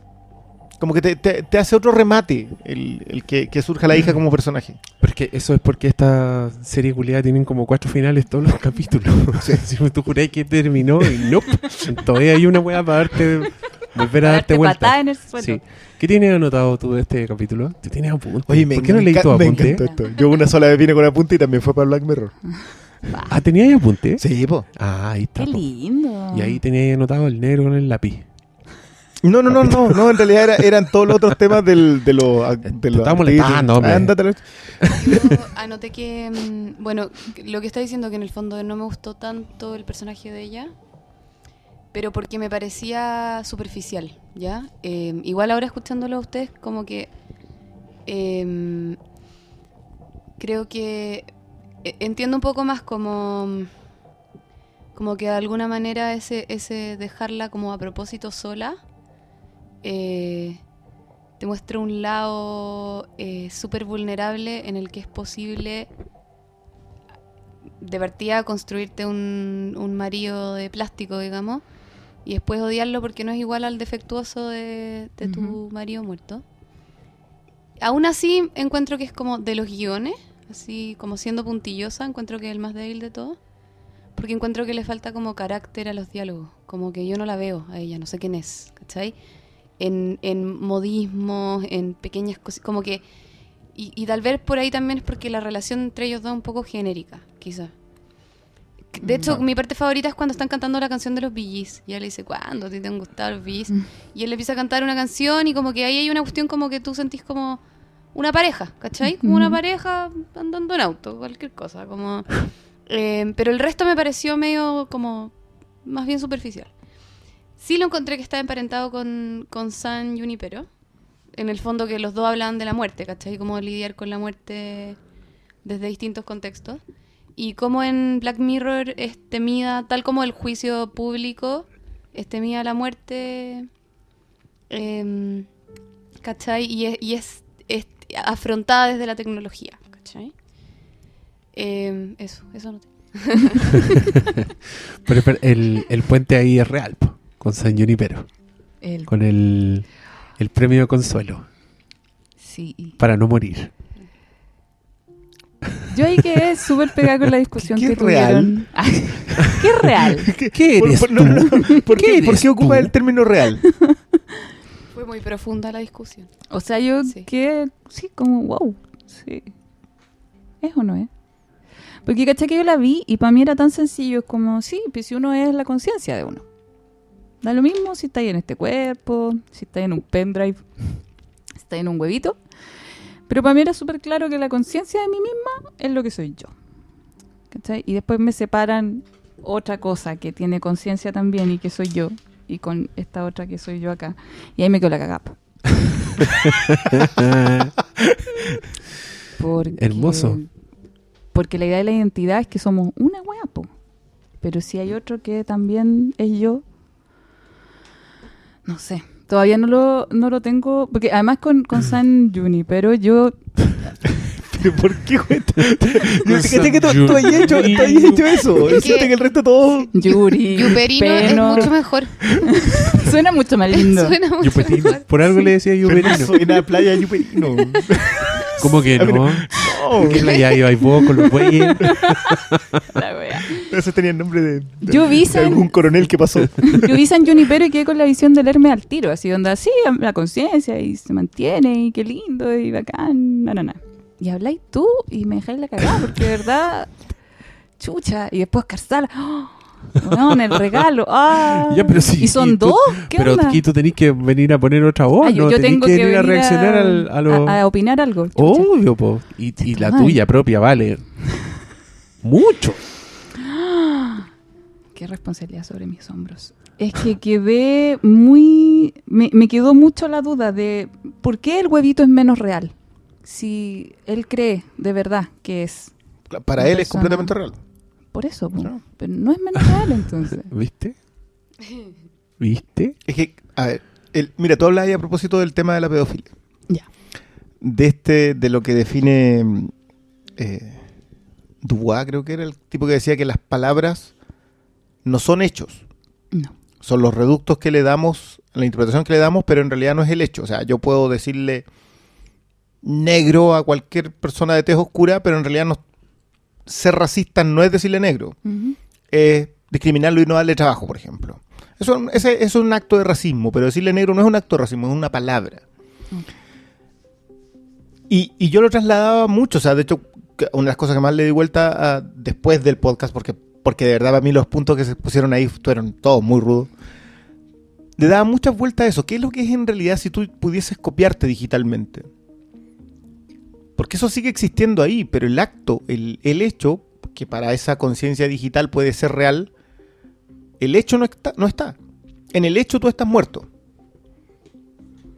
Como que te, te- te hace otro remate el, el que, que surja la hija como personaje. Pero es que eso es porque esta serie culiada tienen como cuatro finales todos los capítulos. si tú jurás que terminó y no, todavía hay una weá para darte, volver a darte vuelta. en el. Sí. ¿Qué tienes anotado tú de este capítulo? ¿Te tienes apunte? Oye, me, ¿Por qué no me leí me apunte? esto. Yo una sola vez vine con apunte y también fue para Black Mirror. Ah, ¿tenías apunte? Sí, po. Ah, ahí está. Qué po. lindo. Y ahí tenías anotado el negro con el lápiz. No, no, no, no, no, en realidad era- eran todos los otros temas del, de los... De los estaba molestando, hombre. Ándate, lo- Yo anoté que, mm, bueno, lo que está diciendo que en el fondo no me gustó tanto el personaje de ella, pero porque me parecía superficial, ¿ya? Eh, igual ahora escuchándolo a ustedes, como que em, creo que eh, entiendo un poco más como como que de alguna manera ese ese dejarla como a propósito sola eh, te muestra un lado eh, súper vulnerable en el que es posible de partida construirte un, un marido de plástico, digamos, y después odiarlo porque no es igual al defectuoso de, de tu marido muerto. Aún así, encuentro que es como de los guiones, así como siendo puntillosa, encuentro que es el más débil de todos. Porque encuentro que le falta como carácter a los diálogos. Como que yo no la veo a ella, no sé quién es, ¿cachai? En, en modismos, en pequeñas cosas, como que... Y, y tal vez por ahí también es porque la relación entre ellos dos es un poco genérica, quizás. De hecho, mi parte favorita es cuando están cantando la canción de los Billys. Y ella le dice, ¿cuándo a ti te han gustado los Billys? Mm. Y él le empieza a cantar una canción y como que ahí hay una cuestión como que tú sentís como una pareja, ¿cachai? Como una pareja andando en auto, cualquier cosa, como... Eh, pero el resto me pareció medio como más bien superficial. Sí lo encontré que estaba emparentado con, con San Junipero. En el fondo que los dos hablan de la muerte, ¿cachai? Cómo lidiar con la muerte desde distintos contextos. Y como en Black Mirror es temida, tal como el juicio público, es temida la muerte, em, ¿cachai? Y es, y es, es afrontada desde la tecnología, ¿cachai? Em, eso, eso no Pero espera, el, el puente ahí es real, po, con San Junipero. El- Con el, el premio de consuelo. sí. Para no morir. Yo ahí quedé súper pegada con la discusión ¿Qué que es real? tuvieron. ¿Qué es real? ¿Qué eres por- no, no, no. ¿Por ¿Qué qué, eres ¿por qué ocupa tú? el término real? Fue muy profunda la discusión. O sea, yo Sí. quedé, sí, como, wow, sí. ¿Es o no es? Porque caché que yo la vi y para mí era tan sencillo como, sí, pues si uno es la conciencia de uno. Da lo mismo si está ahí en este cuerpo, si está ahí en un pendrive, si está ahí en un huevito. Pero para mí era súper claro que la conciencia de mí misma es lo que soy yo. ¿Cachai? Y después me separan otra cosa que tiene conciencia también y que soy yo. Y con esta otra que soy yo acá. Y ahí me quedo la cagapa. Porque, Hermoso. Porque la idea de la identidad es que somos una wea, po. Pero si hay otro que también es yo, no sé. Todavía no lo, no lo tengo. Porque además con, con San Juni, pero yo. ¿Pero por qué, güey? Yo sé que, tú, tú has hecho, tú has Juni. hecho eso. Es que- el resto todo... Yuri. Yuperino es Peno. mucho mejor. Suena mucho más lindo. Suena mucho Yuperino. mejor. Por algo le decía Pero Yuperino. soy una playa yuperino. ¿Cómo que no? No, ¿Qué playa iba vos con los bueyes? La wea. ese tenía el nombre de, de- Yo vi de San- algún coronel que pasó. Yo vi San Junipero y quedé con la visión de leerme al tiro, así onda, sí, la conciencia y se mantiene y qué lindo y bacán, na, na, na. Y habláis tú y me dejáis la cagada, porque de verdad, chucha, y después Carzala, ¡oh! Weón, el regalo. Ah. Ya, pero sí, ¿Y son tú- dos? ¿Qué pero onda? aquí tú tenés que venir a poner otra voz, Ah, yo, ¿no? yo Tenés tengo que que venir a reaccionar al- a, lo... a- a opinar algo. chucha. Obvio, po. Y, y la tuya propia vale mucho. Qué responsabilidad sobre mis hombros. Es que quedé muy... Me, me quedó mucho la duda de por qué el huevito es menos real. Si él cree de verdad que es Para él es persona- completamente real. Por eso, po. Pero no es menos real entonces. ¿Viste? ¿Viste? Es que, a ver, el- mira, tú hablas ahí a propósito del tema de la pedofilia. Ya. De este, de lo que define eh, Dubois, creo que era el tipo que decía que las palabras no son hechos, No. son los reductos que le damos, la interpretación que le damos, pero en realidad no es el hecho. O sea, yo puedo decirle negro a cualquier persona de tez oscura, pero en realidad no, ser racista no es decirle negro, es discriminarlo y no darle trabajo, por ejemplo. Eso, ese, es un acto de racismo, pero decirle negro no es un acto de racismo, es una palabra. Y, y yo lo trasladaba mucho, o sea, de hecho, una de las cosas que más le di vuelta a- después del podcast, porque, porque de verdad para mí los puntos que se pusieron ahí fueron todos muy rudos, le daba muchas vueltas a eso. ¿Qué es lo que es en realidad si tú pudieses copiarte digitalmente? Porque eso sigue existiendo ahí, pero el acto, el, el hecho, que para esa conciencia digital puede ser real, el hecho no está, no está. En el hecho tú estás muerto.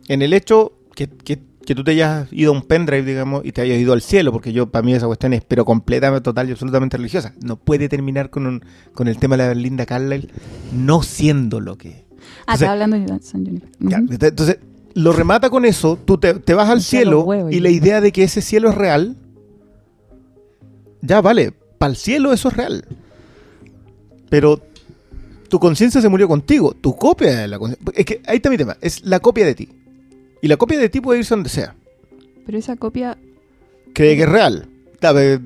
En el hecho que, que- que tú te hayas ido a un pendrive, digamos, y te hayas ido al cielo, porque yo, para mí esa cuestión es pero completamente, total y absolutamente religiosa. No puede terminar con, un- con el tema de la Linda Carlyle no siendo lo que es. Ah, está hablando de San. Ya, Ujú. Entonces, lo remata con eso, tú te, te vas al cielo huevos y la idea de que ese cielo es real, ya vale, para el cielo eso es real. Pero tu conciencia se murió contigo, tu copia de la conciencia. Es que ahí está mi tema, es la copia de ti. Y la copia de ti puede irse donde sea. Pero esa copia... Cree que es real.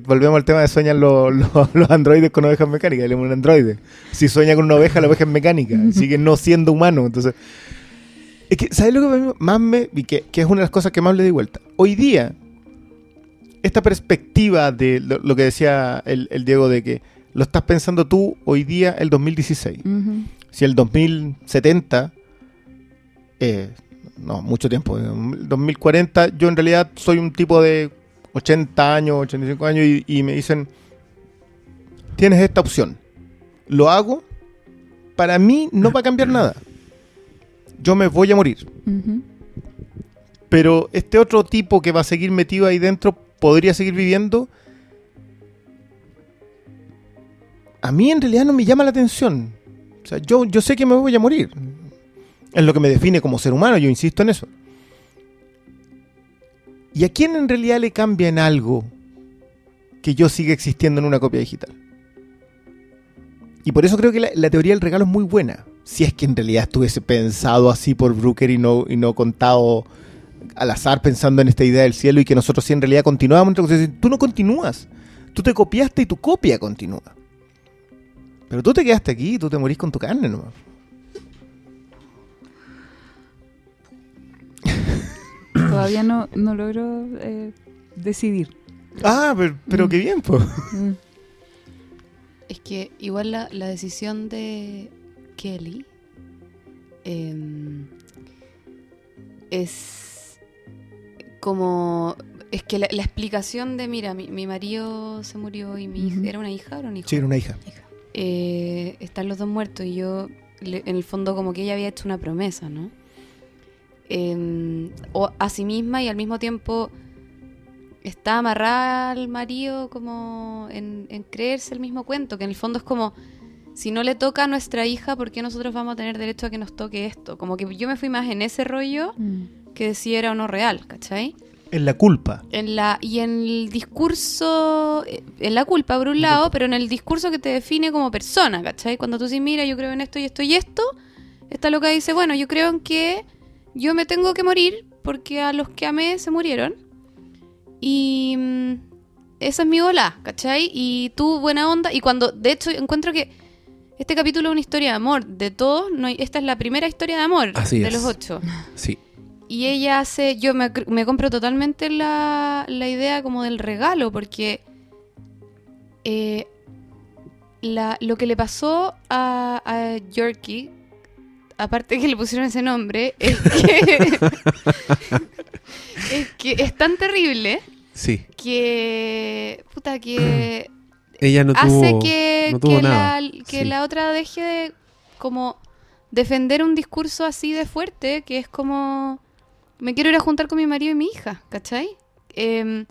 Volvemos al tema de sueñan los, los- los androides con ovejas mecánicas. Él es un androide. Si sueña con una oveja, la oveja es mecánica. Sigue no siendo humano. Entonces, es que, ¿sabes lo que mí más me. y que, que es una de las cosas que más le di vuelta? Hoy día, esta perspectiva de lo, lo que decía el, el Diego de que lo estás pensando tú hoy día, el 2016. Ujú. Si el 2070, eh, no, mucho tiempo, el 2040, yo en realidad soy un tipo de 80 años, 85 años y, y me dicen, tienes esta opción, lo hago, para mí no va a cambiar nada, yo me voy a morir, pero este otro tipo que va a seguir metido ahí dentro podría seguir viviendo. A mí en realidad no me llama la atención. O sea, yo, yo sé que me voy a morir. Es lo que me define como ser humano, yo insisto en eso. ¿Y a quién en realidad le cambia en algo que yo siga existiendo en una copia digital? Y por eso creo que la, la teoría del regalo es muy buena. Si es que en realidad estuviese pensado así por Brooker y no, y no contado al azar pensando en esta idea del cielo y que nosotros sí en realidad continuábamos. Entonces, tú no continúas. Tú te copiaste y tu copia continúa. Pero tú te quedaste aquí y tú te morís con tu carne nomás. Todavía no, no logro eh, decidir. Ah, pero, pero qué bien, pues. Mm. Es que igual la, la decisión de Kelly em, es como... Es que la, la explicación de, mira, mi, mi marido se murió y mi hija... ¿Era una hija o era un hijo? Sí, era una hija. Eh, están los dos muertos y yo, le- en el fondo, como que ella había hecho una promesa, ¿no? Em, o a sí misma y al mismo tiempo está amarrada al marido como en, en creerse el mismo cuento, que en el fondo es como, si no le toca a nuestra hija, ¿por qué nosotros vamos a tener derecho a que nos toque esto? Como que yo me fui más en ese rollo Mm. que si era o no real, ¿cachai? Es la culpa. En la, y en el discurso, eh, en la culpa por un lado, pero en el discurso que te define como persona, ¿cachai? Cuando tú dices, mira, yo creo en esto y esto y esto, está lo que dice, bueno, yo creo en que yo me tengo que morir porque a los que amé se murieron. Y mm, esa es mi ola, ¿cachai? Y tú, buena onda. Y cuando, de hecho, encuentro que este capítulo es una historia de amor. De todos, no hay- esta es la primera historia de amor Así de es. los ocho. Sí. Y ella hace, yo me, compro totalmente la, la idea como del regalo, porque eh, la- lo que le pasó a, a Yorkie, aparte que le pusieron ese nombre, es que, es que es tan terrible Sí. que. Puta, que. Ella no hace tuvo, que, no tuvo que nada. la, que Sí. la otra deje de como defender un discurso así de fuerte, que es como me quiero ir a juntar con mi marido y mi hija, ¿cachai? Em,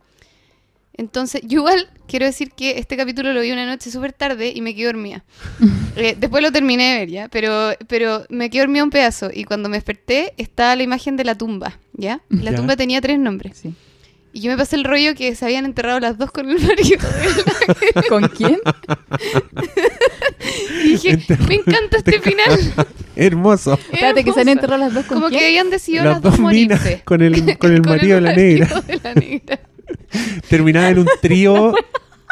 entonces, yo igual quiero decir que este capítulo lo vi una noche súper tarde y me quedé dormida. Eh, después lo terminé de ver, ¿ya? Pero, pero me quedé dormida un pedazo y cuando me desperté estaba la imagen de la tumba, ¿ya? La Ya. tumba tenía tres nombres. Sí. Y yo me pasé el rollo que se habían enterrado las dos con el marido. ¿Con quién? Y dije, me encanta este final. Hermoso. Espérate, que se han enterrado las dos con Como quién. que habían decidido Las las dos morirse. con el, con el marido de la negra. de la negra. Terminada en un trío.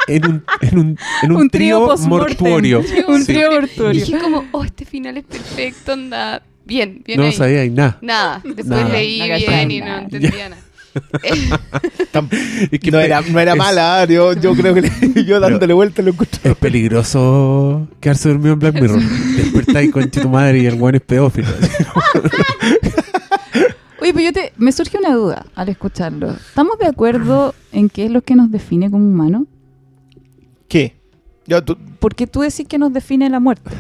En un, en un, en un, Un trío, mortuorio. Un Sí. trío Y mortuorio. dije como, oh, este final es perfecto, anda. Bien, bien No ahí. sabía nada. Nada, después Nada. leí bien y no entendía nada. Es que no, era, no era es- mala, yo, yo creo que le- yo dándole vuelta lo encontré. Es peligroso quedarse dormido en Black Mirror. Despertáis con tu madre y el buen es pedófilo. Oye, pues yo te, me surge una duda al escucharlo. ¿Estamos de acuerdo en qué es lo que nos define como humanos? ¿Qué? Ya, tú- Porque tú decís que nos define la muerte.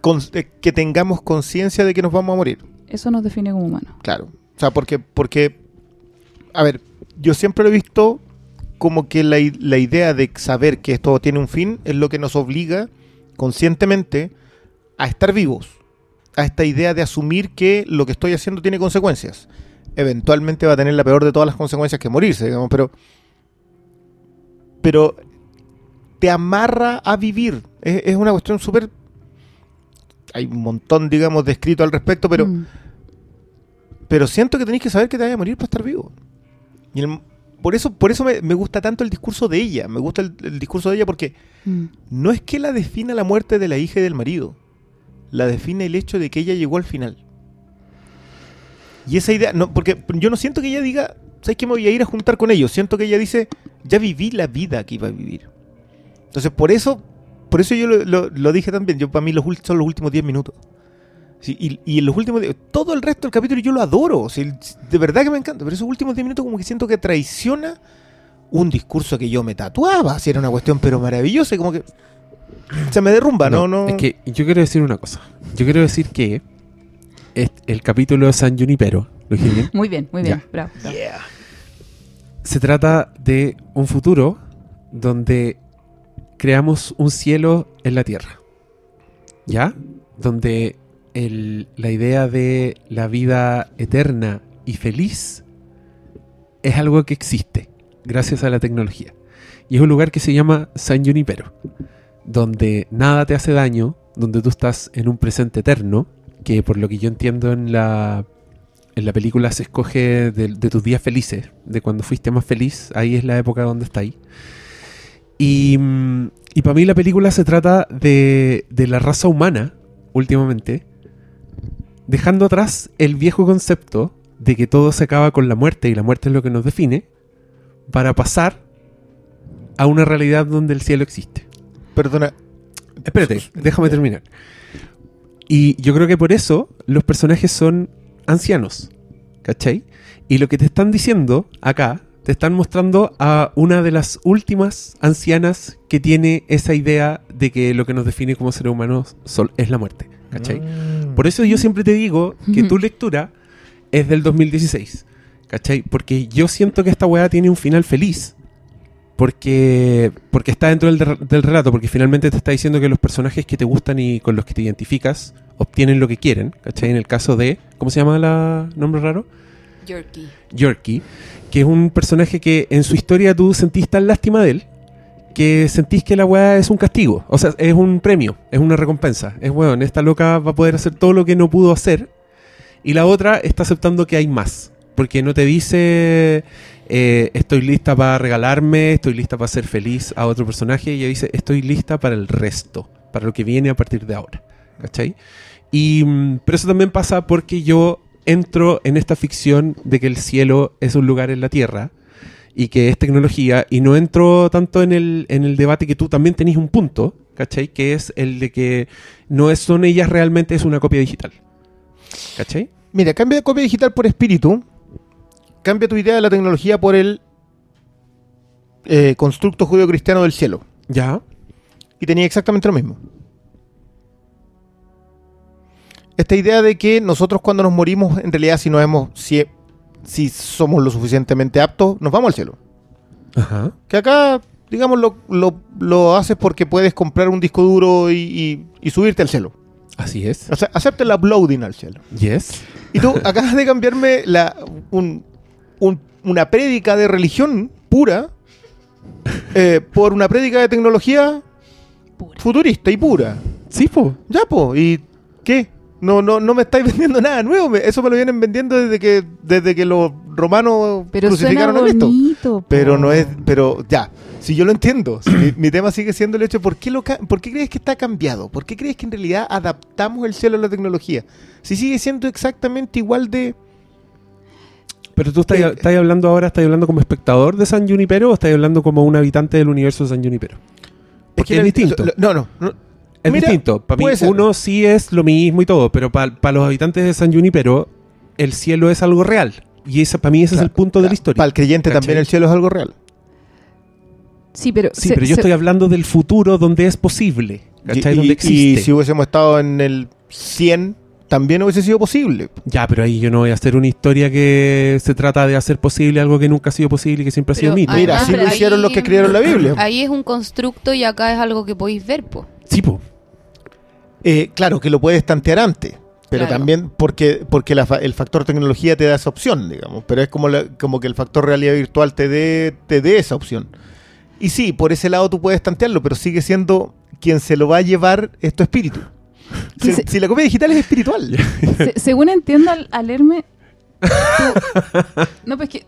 con- eh, que tengamos conciencia de que nos vamos a morir. Eso nos define como humanos. Claro. O sea, porque, porque, a ver, yo siempre lo he visto como que la, la idea de saber que esto tiene un fin es lo que nos obliga conscientemente a estar vivos. A esta idea de asumir que lo que estoy haciendo tiene consecuencias. Eventualmente va a tener la peor de todas las consecuencias que morirse, digamos, pero. Pero te amarra a vivir. Es, es una cuestión súper. Hay un montón, digamos, de escrito al respecto, pero. Mm. Pero siento que tenéis que saber que te vaya a morir para estar vivo. Y el- por eso, por eso me, me gusta tanto el discurso de ella. Me gusta el, el discurso de ella porque Mm. no es que la defina la muerte de la hija y del marido. La define el hecho de que ella llegó al final. Y esa idea, no, porque yo no siento que ella diga, ¿sabes que me voy a ir a juntar con ellos? Siento que ella dice, ya viví la vida que iba a vivir. Entonces, por eso, por eso yo lo, lo- lo dije también. Yo para mí los, son los últimos 10 minutos. Sí, y, y en los últimos, todo el resto del capítulo yo lo adoro. de verdad que me encanta. Pero esos últimos 10 minutos como que siento que traiciona un discurso que yo me tatuaba. Si era una cuestión pero maravillosa y como que se me derrumba, ¿no? no, Es que yo quiero decir una cosa. Yo quiero decir que el capítulo de San Junipero, ¿lo dije bien? Muy bien, muy bien. Ya. Bravo. bravo. Se trata de un futuro donde creamos un cielo en la tierra. ¿Ya? Donde la idea de la vida eterna y feliz es algo que existe gracias a la tecnología. Y es un lugar que se llama San Junipero, donde nada te hace daño, donde tú estás en un presente eterno, que por lo que yo entiendo en la, en la película se escoge de, tus días felices, de cuando fuiste más feliz, ahí es la época donde está ahí. Y, mm, y para mí la película se trata de, de la raza humana, últimamente, dejando atrás el viejo concepto de que todo se acaba con la muerte y la muerte es lo que nos define, para pasar a una realidad donde el cielo existe. Perdona. Espérate, déjame terminar. Y yo creo que por eso los personajes son ancianos, ¿cachai? Y lo que te están diciendo acá, te están mostrando a una de las últimas ancianas que tiene esa idea de que lo que nos define como seres humanos es la muerte, ¿cachai? Mm. Por eso yo siempre te digo que tu lectura es del 2016. ¿Cachai? Porque yo siento que esta weá tiene un final feliz. Porque, porque está dentro del, de- del relato. Porque finalmente te está diciendo que los personajes que te gustan y con los que te identificas obtienen lo que quieren. ¿Cachai? En el caso de. ¿Cómo se llama la nombre raro? Yorkie. Yorkie. Que es un personaje que en su historia tú sentís tan lástima de él. Que sentís que la weá es un castigo. O sea, es un premio. Es una recompensa. Es weón, esta loca va a poder hacer todo lo que no pudo hacer. Y la otra está aceptando que hay más. Porque no te dice, eh, estoy lista para regalarme, estoy lista para ser feliz a otro personaje. Y ella dice, estoy lista para el resto, para lo que viene a partir de ahora. ¿Cachai? Y, mm, pero eso también pasa porque yo entro en esta ficción de que el cielo es un lugar en la tierra. Y que es tecnología, y no entro tanto en el, en el debate que tú también tenés un punto, ¿cachai? Que es el de que no es, son ellas realmente, es una copia digital. ¿Cachai? Mira, cambia de copia digital por espíritu. Cambia tu idea de la tecnología por el eh, constructo judío-cristiano del cielo. Ya. Y tenía exactamente lo mismo. Esta idea de que nosotros cuando nos morimos, en realidad si no hemos, si, si somos lo suficientemente aptos, nos vamos al cielo. Ajá. Que acá, digamos, lo, lo- lo haces porque puedes comprar un disco duro y, y- y subirte al cielo. Así es. O sea, acepta el uploading al cielo. Yes. Y tú acabas de cambiarme la, un- un- una prédica de religión pura eh, por una prédica de tecnología Pura. futurista y pura. Sí, po. Ya, po. ¿Y qué? No, no, no me estáis vendiendo nada nuevo. eso me lo vienen vendiendo desde que, desde que los romanos Pero suena crucificaron a Cristo. bonito. po. Pero no es, pero ya, si yo lo entiendo, si mi, mi tema sigue siendo el hecho, ¿por qué, lo, ca- ¿por qué crees que está cambiado? ¿Por qué crees que en realidad adaptamos el cielo a la tecnología? Si sigue siendo exactamente igual de... Pero tú estás, Eh, estás hablando ahora, estás hablando como espectador de San Junipero o estás hablando como un habitante del universo de San Junipero. Porque es la- distinto. lo- No, no. no. Es Mira, distinto. Para mí, ser. uno sí es lo mismo y todo, pero para los habitantes de San Junipero, el cielo es algo real. Y esa, para mí ese es el punto de la historia. Para el creyente ¿Cachai? también el cielo es algo real. Sí, pero. Sí, se- pero yo se- estoy hablando del futuro donde es posible. ¿Cachai? Y, donde existe. y si hubiésemos estado en el 100, también hubiese sido posible. Ya, pero ahí yo no voy a hacer una historia que se trata de hacer posible algo que nunca ha sido posible y que siempre ha sido Pero mito. Mira, así lo hicieron los que escribieron la Biblia. Ahí es un constructo y acá es algo que podéis ver, po. Sí, po. Eh, claro, que lo puedes tantear antes. Pero Claro. también porque, porque la el factor tecnología te da esa opción, digamos. Pero es como, la- como que el factor realidad virtual te dé, te dé esa opción. Y sí, por ese lado tú puedes tantearlo, pero sigue siendo quien se lo va a llevar es tu espíritu. Si, la copia digital es espiritual. se- según entiendo al, al leerme. tú- no, pues que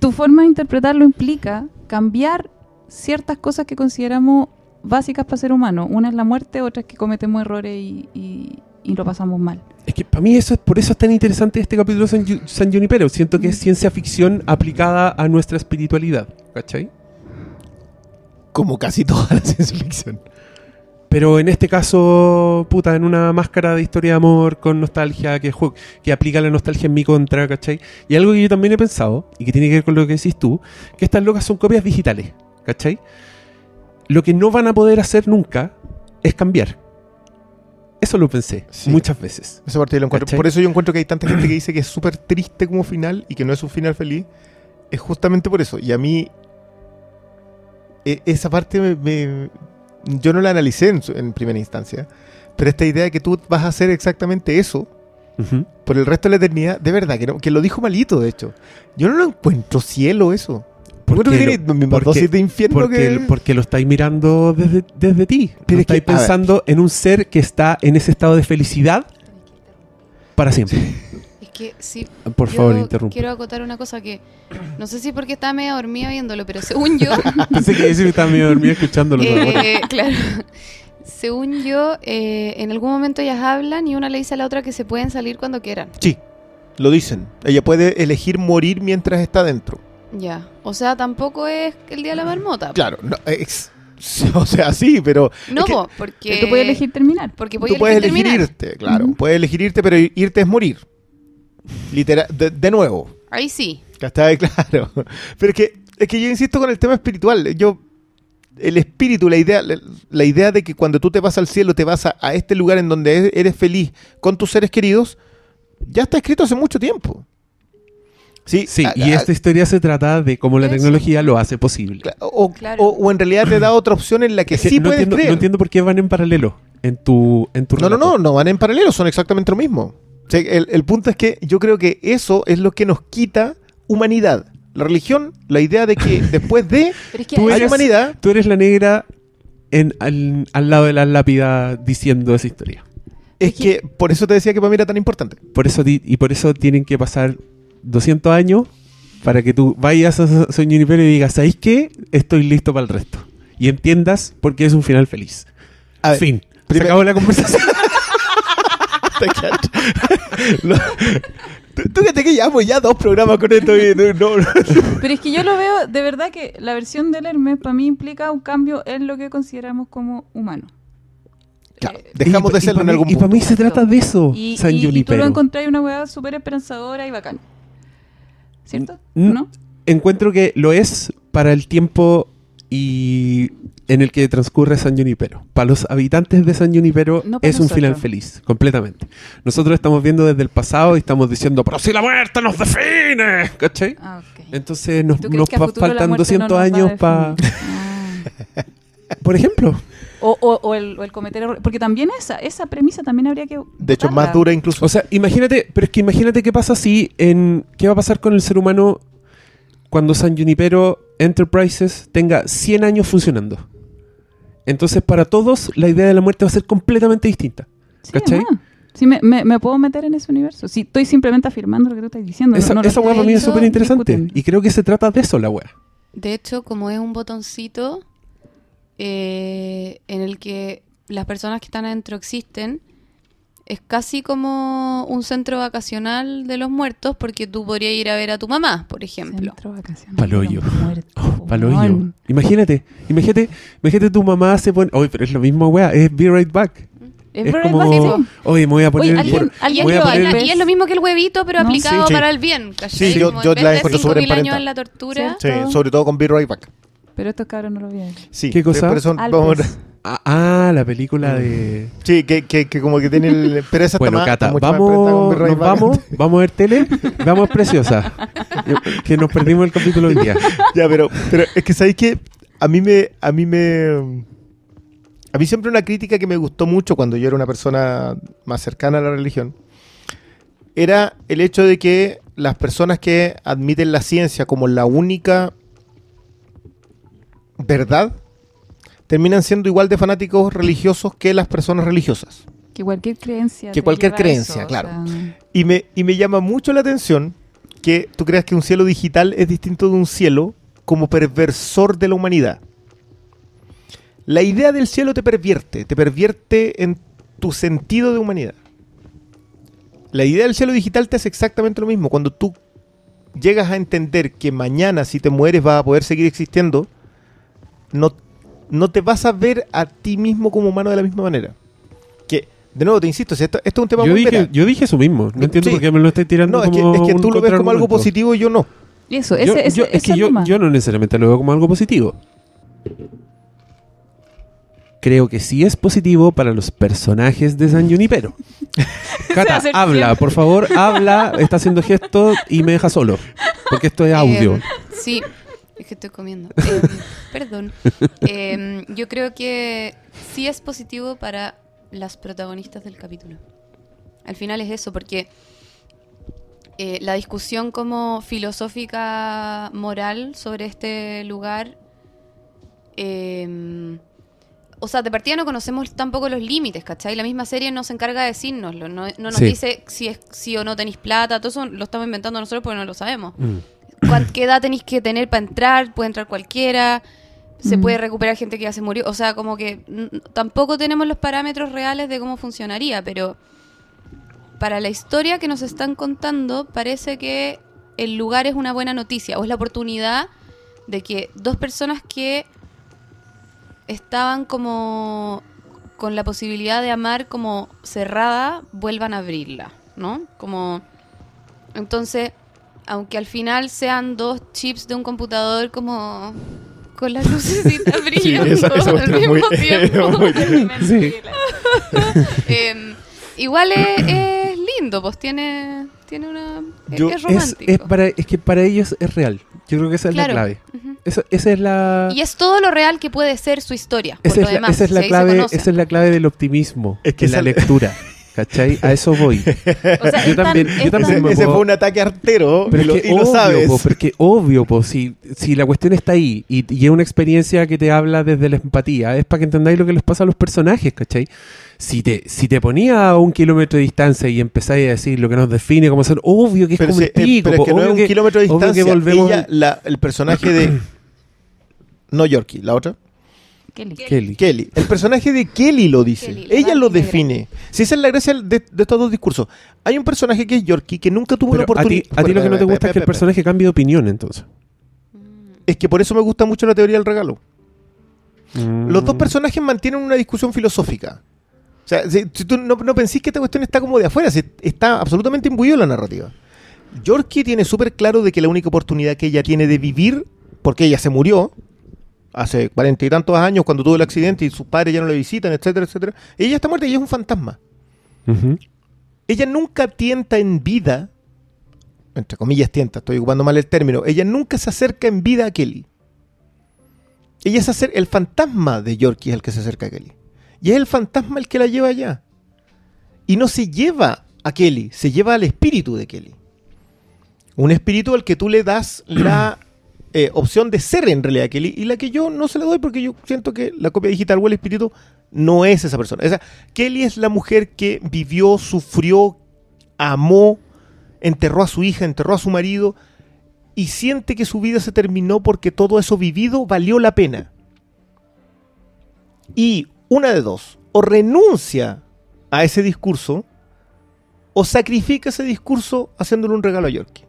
tu forma de interpretarlo implica cambiar ciertas cosas que consideramos básicas para ser humano. Una es la muerte, otra es que cometemos errores y, y- y lo pasamos mal. Es que para mí eso es, por eso es tan interesante este capítulo de San, San Junipero. Siento que es ciencia ficción aplicada a nuestra espiritualidad. ¿Cachai? Como casi toda la ciencia ficción. Pero en este caso, puta, en una máscara de historia de amor con nostalgia que, que aplica la nostalgia en mi contra, ¿cachai? Y algo que yo también he pensado, y que tiene que ver con lo que decís tú, que estas locas son copias digitales, ¿cachai? Lo que no van a poder hacer nunca es cambiar. Eso lo pensé Sí. muchas veces. Esa parte lo encuentro. ¿Cachai? Por eso yo encuentro que hay tanta gente que dice que es súper triste como final y que no es un final feliz. Es justamente por eso. Y a mí, e- esa parte me, me- yo no la analicé en, en primera instancia. Pero esta idea de que tú vas a hacer exactamente eso Ujú. por el resto de la eternidad, de verdad, que, no- que lo dijo malito, de hecho. Yo no lo encuentro cielo eso. Que Porque lo- mismas porque- dosis de infierno Porque, que... porque lo estáis mirando desde, desde ti. Pero que, estáis ver. pensando en un ser que está en ese estado de felicidad para siempre. Es que sí. Por yo favor, interrumpe. Quiero acotar una cosa que no sé si porque estaba medio dormida viéndolo, pero según yo, Pensé que ese estaba medio dormido escuchándolo. bueno. eh, claro. Según yo, eh, en algún momento ellas hablan y una le dice a la otra que se pueden salir cuando quieran. Sí, lo dicen. Ella puede elegir morir mientras está dentro. Ya. O sea, tampoco es el día de la marmota. Claro, no, es- o sea, sí, pero No, es que po, porque. Tú puedes elegir terminar. Porque tú puedes elegir irte, claro. Puedes elegir irte, pero irte es morir. Literal, de, de nuevo. Ahí sí. ¿Cachai? Claro. Pero es que, es que yo insisto con el tema espiritual. Yo, el espíritu, la idea, la, la idea de que cuando tú te vas al cielo, te vas a, a este lugar en donde eres feliz con tus seres queridos, ya está escrito hace mucho tiempo. Sí, Sí, a- y a- esta historia se trata de cómo la Eso. tecnología lo hace posible. O, Claro. o- o en realidad te da otra opción en la que Es que sí no, puedes entiendo, creer. no entiendo por qué van en paralelo en tu, en tu No, no, relato. no, no van en paralelo, son exactamente lo mismo. O sea, el, el punto es que yo creo que eso es lo que nos quita humanidad. La religión, la idea de que después de es que Tú eres- humanidad, Tú eres la negra en, al, al lado de la lápida diciendo esa historia. es que por eso te decía que para mí era tan importante. Por eso y por eso tienen que pasar 200 años para que tú vayas a San Junipero y digas, ¿sabéis qué? Estoy listo para el resto. Y entiendas por qué es un final feliz. A ver, fin. Se acabó la conversación. Tú, tú que te que llevamos ya dos programas con esto y no, no- Pero es que yo lo veo, de verdad que la versión del Hermes para mí implica un cambio en lo que consideramos como humano. Ya, dejamos Y- de serlo en algún Y para punto. mí se trata de eso, Y, San y- y tú lo encontrás una weá súper esperanzadora y bacán. ¿Cierto? ¿No? Encuentro que lo es para el tiempo y en el que transcurre San Junipero. Para los habitantes de San Junipero No es un nosotros. final feliz, completamente. Nosotros estamos viendo desde el pasado y estamos diciendo, pero si la muerte nos define, ¿cachai? Ah, ok. Entonces nos, ¿Tú crees nos faltan muerte 200 no nos va a años para... Ah. Por ejemplo, O, o- o el, o el cometer errores. Porque también esa, esa premisa también habría que. De hecho, botarla. más dura incluso. o sea, imagínate, pero es que imagínate qué pasa si en... ¿Qué va a pasar con el ser humano cuando San Junipero Enterprises tenga 100 años funcionando? Entonces, para todos, la idea de la muerte va a ser completamente distinta. Sí, ¿cachai? Sí, me, me- me puedo meter en ese universo. Sí, estoy simplemente afirmando lo que tú estás diciendo. no- esa no lo esa weá para mí es súper interesante. Y creo que se trata de eso la weá. De hecho, como es un botoncito eh, en el que las personas que están adentro existen, es casi como un centro vacacional de los muertos porque tú podrías ir a ver a tu mamá, por ejemplo. Centro vacacional Paloyo. Oh, paloyo. Imagínate, imagínate, imagínate tu mamá se pone. Oye, pero es lo mismo, weá. Es Be Right Back. Es Es como. sí. Oye, me voy a poner. Oye, ¿alguien- por- alguien voy a lo- poner- y es lo mismo que el huevito, pero No, aplicado sí. para el bien. ¿cachai? Sí, yo- yo la encuentro 5.000 súper en la tortura. Sí, sobre todo con Be Right Back. Pero estos cabros no lo vieron. Sí, ¿Qué cosa? Eso Alpes. vamos a- Ah, ah, la película de. sí, que, que, que como que tiene el... Pero esa Bueno, está más, Cata, más vamos, Right nos vamos, vamos a ver tele, vamos preciosa. Que nos perdimos el capítulo hoy día. Ya, pero, pero es que sabéis que a mí me, a mí me, a mí siempre una crítica que me gustó mucho cuando yo era una persona más cercana a la religión era el hecho de que las personas que admiten la ciencia como la única verdad terminan siendo igual de fanáticos religiosos que las personas religiosas. Que cualquier creencia. Que cualquier creencia, eso, o claro. sea, Y me, y me llama mucho la atención que tú creas que un cielo digital es distinto de un cielo como perversor de la humanidad. La idea del cielo te pervierte, te pervierte en tu sentido de humanidad. La idea del cielo digital te hace exactamente lo mismo. Cuando tú llegas a entender que mañana si te mueres vas a poder seguir existiendo, no, no te vas a ver a ti mismo como humano de la misma manera. Que, de nuevo, te insisto, si esto, esto es un tema Yo muy dije, yo dije eso mismo. No entiendo Sí. por qué me lo estoy tirando No, es que, es tú lo ves como algo positivo y yo no. Eso, Yo- ese, ese, yo- es que yo, yo no necesariamente lo veo como algo positivo. Creo que sí es positivo para los personajes de San Junipero. Cata, habla, por favor, habla, está haciendo gestos y me deja solo. Porque esto es audio. Eh, sí, es que estoy comiendo. Eh, perdón. Eh, yo creo que sí es positivo para las protagonistas del capítulo. Al final es eso, porque eh, la discusión como filosófica moral sobre este lugar... eh, o sea, de partida no conocemos tampoco los límites, ¿cachai? La misma serie no se encarga de decírnoslo, no, no nos Sí. dice si es sí o no tenéis plata, todo eso lo estamos inventando nosotros porque no lo sabemos. Mm. ¿Cuán- ¿Qué edad tenéis que tener para entrar? Puede entrar cualquiera, se Mm. puede recuperar gente que ya se murió. O sea, como que tampoco tenemos los parámetros reales de cómo funcionaría, pero para la historia que nos están contando, parece que el lugar es una buena noticia o es la oportunidad de que dos personas que estaban como con la posibilidad de amar como cerrada vuelvan a abrirla, ¿no? Como entonces, aunque al final sean dos chips de un computador como con las lucecitas brillando esa- esa al es mismo muy- tiempo. muy- Sí. Em, igual es, es lindo, pues tiene, tiene una... es- Yo- es Es, romántico. es para, es que para ellos es real. Yo creo que esa es Claro. la clave. Ujú. Esa, esa es la... Y es todo lo real que puede ser su historia. Por Esa lo es, la, demás, esa es la clave, esa es la clave del optimismo Es que en la lectura. ¿Cachai? A eso voy. O sea, Yo tan- también- yo Ese, me ese puedo- fue un ataque artero Pero y, lo, y lo obvio, sabes. po, porque obvio, po, si, si la cuestión está ahí y, y es una experiencia que te habla desde la empatía, es para que entendáis lo que les pasa a los personajes, ¿cachai? Si te, si te ponía a un kilómetro de distancia y empezáis a decir lo que nos define como ser, obvio que es pero, como si- el pico, eh, pero es po, que no es un kilómetro de que distancia. volvemos Ella, la- el personaje de... No Yorkie, la otra. Kelly. Kelly. Kelly. El personaje de Kelly lo dice. Kelly, Ella lo define. Si esa es la gracia de, de estos dos discursos. Hay un personaje que es Yorkie que nunca tuvo la Pero a ti, oportunidad. a ti lo que no te gusta es que el personaje cambie de opinión, entonces. Es que por eso me gusta mucho la teoría del regalo. Mm. Los dos personajes mantienen una discusión filosófica. O sea, si, si tú no, no pensís que esta cuestión está como de afuera, si está absolutamente imbuido en la narrativa. Yorkie tiene súper claro de que la única oportunidad que ella tiene de vivir, porque ella se murió hace cuarenta y tantos años cuando tuvo el accidente y sus padres ya no la visitan, etcétera, etcétera. Ella está muerta y ella es un fantasma. Ella nunca tienta en vida, entre comillas tienta, estoy ocupando mal el término, ella nunca se acerca en vida a Kelly. Ella se acerca, el fantasma de Yorkie es el que se acerca a Kelly. Y es el fantasma el que la lleva allá. Y no se lleva a Kelly, se lleva al espíritu de Kelly. Un espíritu al que tú le das la eh, opción de ser en realidad Kelly y la que yo no se la doy porque yo siento que la copia digital o el espíritu no es esa persona. O Kelly es la mujer que vivió, sufrió, amó, enterró a su hija, enterró a su marido y siente que su vida se terminó porque todo eso vivido valió la pena. Y una de dos, o renuncia a ese discurso o sacrifica ese discurso haciéndole un regalo a Yorkie.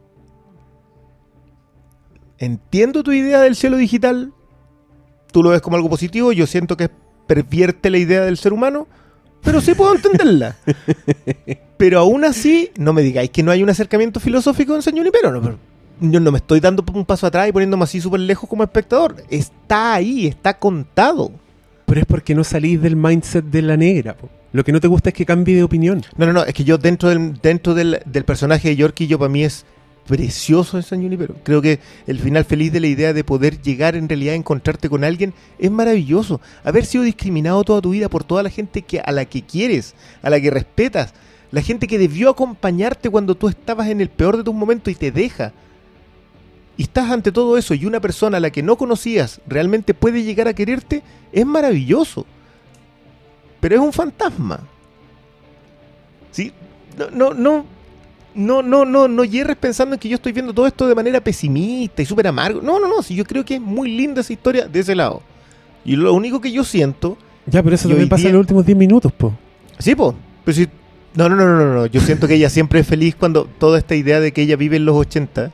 Entiendo tu idea del cielo digital, tú lo ves como algo positivo, yo siento que pervierte la idea del ser humano, pero sí puedo entenderla. pero aún así, no me digáis que no hay un acercamiento filosófico en San Junipero, no, pero yo no me estoy dando un paso atrás y poniéndome así súper lejos como espectador. Está ahí, está contado. Pero es porque no salís del mindset de la negra. po. Lo que no te gusta es que cambie de opinión. No, no, no, es que yo dentro del, dentro del, del personaje de Yorkie, yo para mí es precioso en San Junipero. Creo que el final feliz de la idea de poder llegar en realidad a encontrarte con alguien es maravilloso. Haber sido discriminado toda tu vida por toda la gente que, a la que quieres, a la que respetas, la gente que debió acompañarte cuando tú estabas en el peor de tus momentos y te deja. Y estás ante todo eso y una persona a la que no conocías realmente puede llegar a quererte, es maravilloso. Pero es un fantasma. ¿Sí? No, no, no, no, no, no, no hierres pensando en que yo estoy viendo todo esto de manera pesimista y súper amargo. No, no, no, si yo creo que es muy linda esa historia de ese lado. Y lo único que yo siento, Ya, pero eso también pasa día- en los últimos 10 minutos, po. sí, po, pero si, no, no, no, no, no, no, yo siento que ella siempre es feliz cuando toda esta idea de que ella vive en los 80,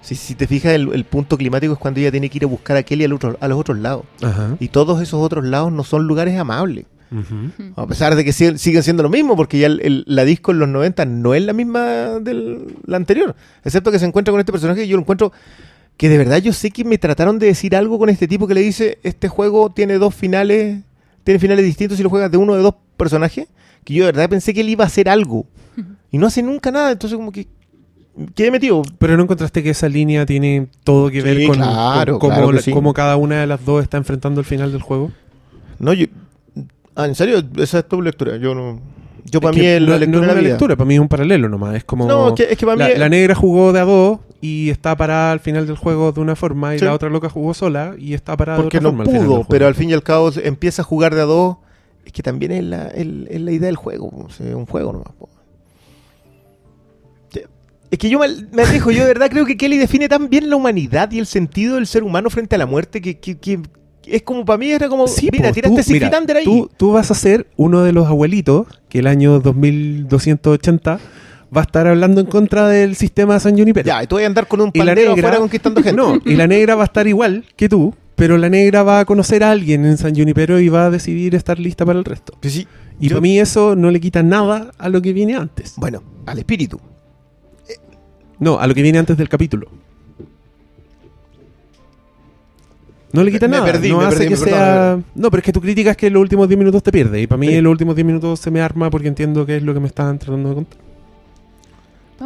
si, si te fijas, el, el punto climático es cuando ella tiene que ir a buscar a Kelly al otro- a los otros lados. Ajá. Y todos esos otros lados no son lugares amables. Ujú. A pesar de que sig- siguen siendo lo mismo, porque ya el- el- la disco en los 90 no es la misma de la anterior. Excepto que se encuentra con este personaje y yo lo encuentro que de verdad yo sé que me trataron de decir algo con este tipo que le dice, este juego tiene dos finales, tiene finales distintos si lo juegas de uno o de dos personajes, que yo de verdad pensé que él iba a hacer algo. Y no hace nunca nada, entonces como que quedé metido. Pero no encontraste que esa línea tiene todo que Sí, ver con, claro, con cómo, claro que la- sí. cómo cada una de las dos está enfrentando el final del juego. No, yo... Ah, ¿en serio? Esa es tu lectura. Yo no... Yo para Es mí es no, la no lectura es de la una vida. lectura, para mí es un paralelo nomás. Es como. No, es que, es que para la, mí... la negra jugó de a dos y está parada al final del juego de una forma, y Sí. la otra loca jugó sola y está parada porque de otra no forma. al pudo, juego. pero al fin y al cabo empieza a jugar de a dos. Es que también es la, el- es la idea del juego, o sea, es un juego nomás. po. Es que yo me, me alejo, yo de verdad creo que Kelly define tan bien la humanidad y el sentido del ser humano frente a la muerte que, que- que es como para mí era como, Sí, mira, tiraste tú- mira, ahí. Tú, tú vas a ser uno de los abuelitos que el año 2280 va a estar hablando en contra del sistema de San Junipero. Ya, y tú vas a andar con un pandero negra- afuera conquistando gente. No, y la negra va a estar igual que tú, pero la negra va a conocer a alguien en San Junipero y va a decidir estar lista para el resto. Pues sí, Y yo- para mí eso no le quita nada a lo que viene antes. Bueno, al espíritu. No, a lo que viene antes del capítulo. No le quita Me nada. perdí, no me hace perdí, que perdón, sea. No, pero es que tu crítica es que los últimos 10 minutos te pierde. Y para mí, Sí. los últimos 10 minutos se me arma porque entiendo que es lo que me estaban tratando de contar.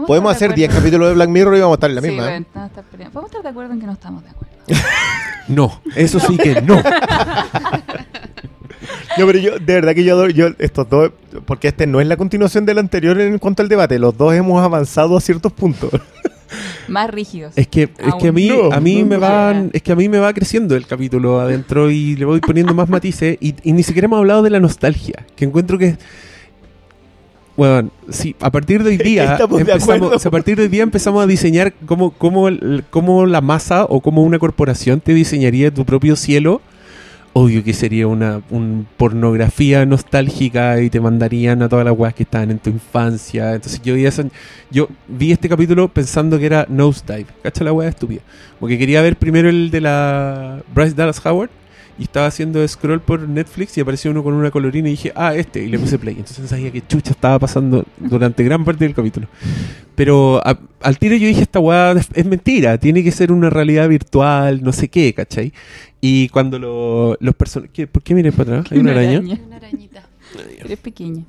Podemos hacer 10 capítulos de Black Mirror y vamos a estar en la Sí, misma. ¿eh? no. Podemos estar de acuerdo en que no estamos de acuerdo. No, eso sí que no. No, pero yo, de verdad que yo yo, estos dos, porque este no es la continuación del anterior en cuanto al debate, los dos hemos avanzado a ciertos puntos. Más rígidos. Es que, es que a mí, No, a mí no, me no. van, es que a mí me va creciendo el capítulo adentro y le voy poniendo más matices y, y ni siquiera hemos hablado de la nostalgia, que encuentro que bueno, sí, a partir de hoy día Estamos de empezamos, acuerdo. o sea, a partir de hoy día empezamos a diseñar cómo, cómo, el- cómo la masa o cómo una corporación te diseñaría tu propio cielo obvio que sería una un pornografía nostálgica y te mandarían a todas las weas que estaban en tu infancia. Entonces yo vi, este capítulo pensando que era Nosedive. ¿Cacha la wea estúpida? Porque quería ver primero el de la Bryce Dallas Howard y estaba haciendo scroll por Netflix y apareció uno con una colorina y dije, ah, este, y le puse play. Entonces sabía que chucha estaba pasando durante gran parte del capítulo. Pero al tiro yo dije, esta weá es mentira, tiene que ser una realidad virtual, no sé qué, ¿cachai? Y cuando lo- los personajes... ¿Por qué miren para atrás? ¿Hay una Una araña? araña. Una arañita. Eres pequeña.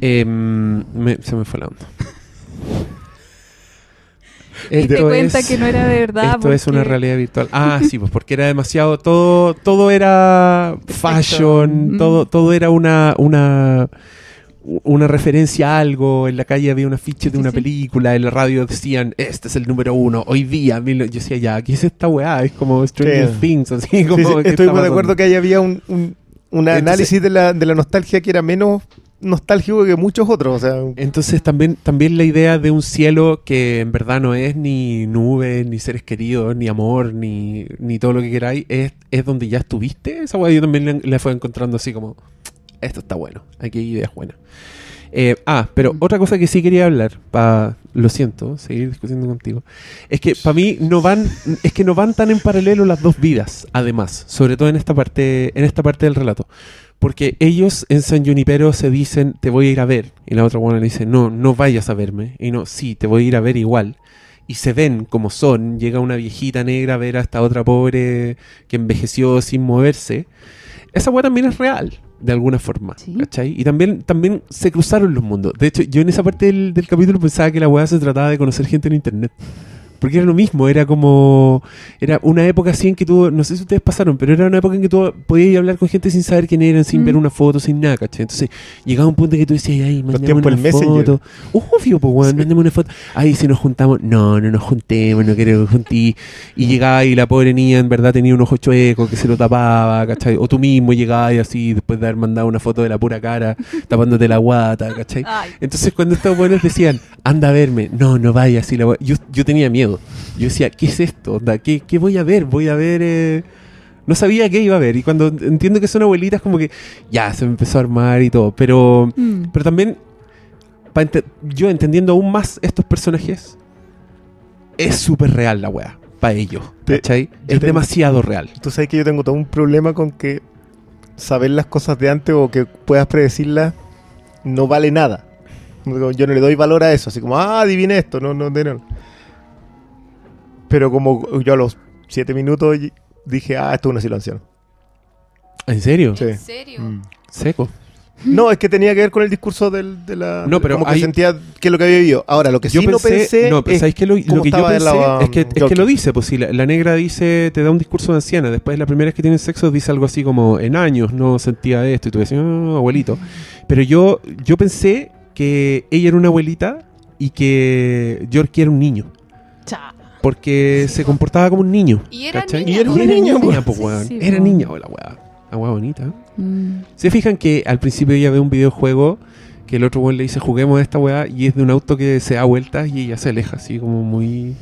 Em, me- se me fue la onda. Y te Esto cuenta es- que no era de verdad. Esto es una realidad virtual. Ah, sí, pues porque era demasiado. Todo, todo era fashion, Mm. todo, todo era una, una, una referencia a algo. En la calle había un afiche de Sí, una sí. película, en la radio decían, este es el número uno, hoy día. mil- Yo decía, ya, ¿qué es esta weá? Es como Stranger Sí. Things, así Sí, como. sí, ¿qué estoy de acuerdo que ahí había un, un, un Entonces- análisis de la, de la nostalgia que era menos nostálgico que muchos otros. O sea, Entonces también, también la idea de un cielo que en verdad no es ni nubes, ni seres queridos, ni amor, ni, ni todo lo que queráis, es, es donde ya estuviste. Esa weá yo también la, la fue encontrando así como, esto está bueno, aquí hay ideas buenas. Eh, ah, pero Mm. otra cosa que sí quería hablar, pa, lo siento, seguir discutiendo contigo, es que para mí no van, es que no van tan en paralelo las dos vidas, además, sobre todo en esta parte, en esta parte del relato. Porque ellos en San Junipero se dicen, te voy a ir a ver. Y la otra buena le dice, no, no vayas a verme. Y no, sí, te voy a ir a ver igual. Y se ven como son. Llega una viejita negra a ver a esta otra pobre que envejeció sin moverse. Esa weá también es real, de alguna forma. Sí. ¿Cachai? Y también, también se cruzaron los mundos. De hecho, yo en esa parte del, del capítulo pensaba que la weá se trataba de conocer gente en internet. Porque era lo mismo, era como. Era una época así en que tú. No sé si ustedes pasaron, pero era una época en que tú podías ir a hablar con gente sin saber quién eran, sin Mm. ver una foto, sin nada, ¿cachai? Entonces llegaba un punto en que tú decías, ay, tiempos una Messenger. foto. Obvio, pues, weón, mandemos una foto. Ay, si nos juntamos. No, no nos juntemos, no quiero que juntí. Y llegaba y la pobre niña en verdad tenía un ojo chueco que se lo tapaba, ¿cachai? O tú mismo llegabas y así, después de haber mandado una foto de la pura cara, tapándote la guata, ¿cachai? Ay, Entonces cuando estos buenos decían, anda a verme, no, no vayas, y la yo, yo tenía miedo. Yo decía, ¿qué es esto? Onda? ¿Qué, qué voy a ver? Voy a ver... eh, No sabía qué iba a ver. Y cuando entiendo que son abuelitas, como que ya se me empezó a armar y todo. Pero, mm. pero también, ente- yo entendiendo aún más estos personajes, es súper real la wea. Para ellos, ¿cachai? Es demasiado real. tú sabes que yo tengo todo un problema con que saber las cosas de antes o que puedas predecirlas no vale nada. Yo no le doy valor a eso, así como, ah, adivine esto, no, no, no. Pero como yo a los siete minutos dije, ah, esto es una situación. ¿En serio? Sí. ¿En serio? Mm. Seco. No, es que tenía que ver con el discurso del, de la. No, pero como que sentía que es lo que había vivido. Ahora, lo que sí no pensé. no, es ¿sabéis qué? Lo, que yo pensé la- es que, es que lo dice, pues si la, la negra dice, te da un discurso de anciana, después la primera vez que tienen sexo dice algo así como, en años no sentía esto, y tú decías, "Ah, abuelito. Pero yo, yo pensé que ella era una abuelita y que Yorkie era un niño, Cha. Porque se comportaba como un niño. Y era ¿cachai? niña, Y era, era niña, po. Sí, weón. sí, Era po. niña, oh, la weá. La weá bonita. Mm. ¿Se fijan que al principio ella ve un videojuego que el otro weón le dice juguemos a esta weá y es de un auto que se da vueltas y ella se aleja así como muy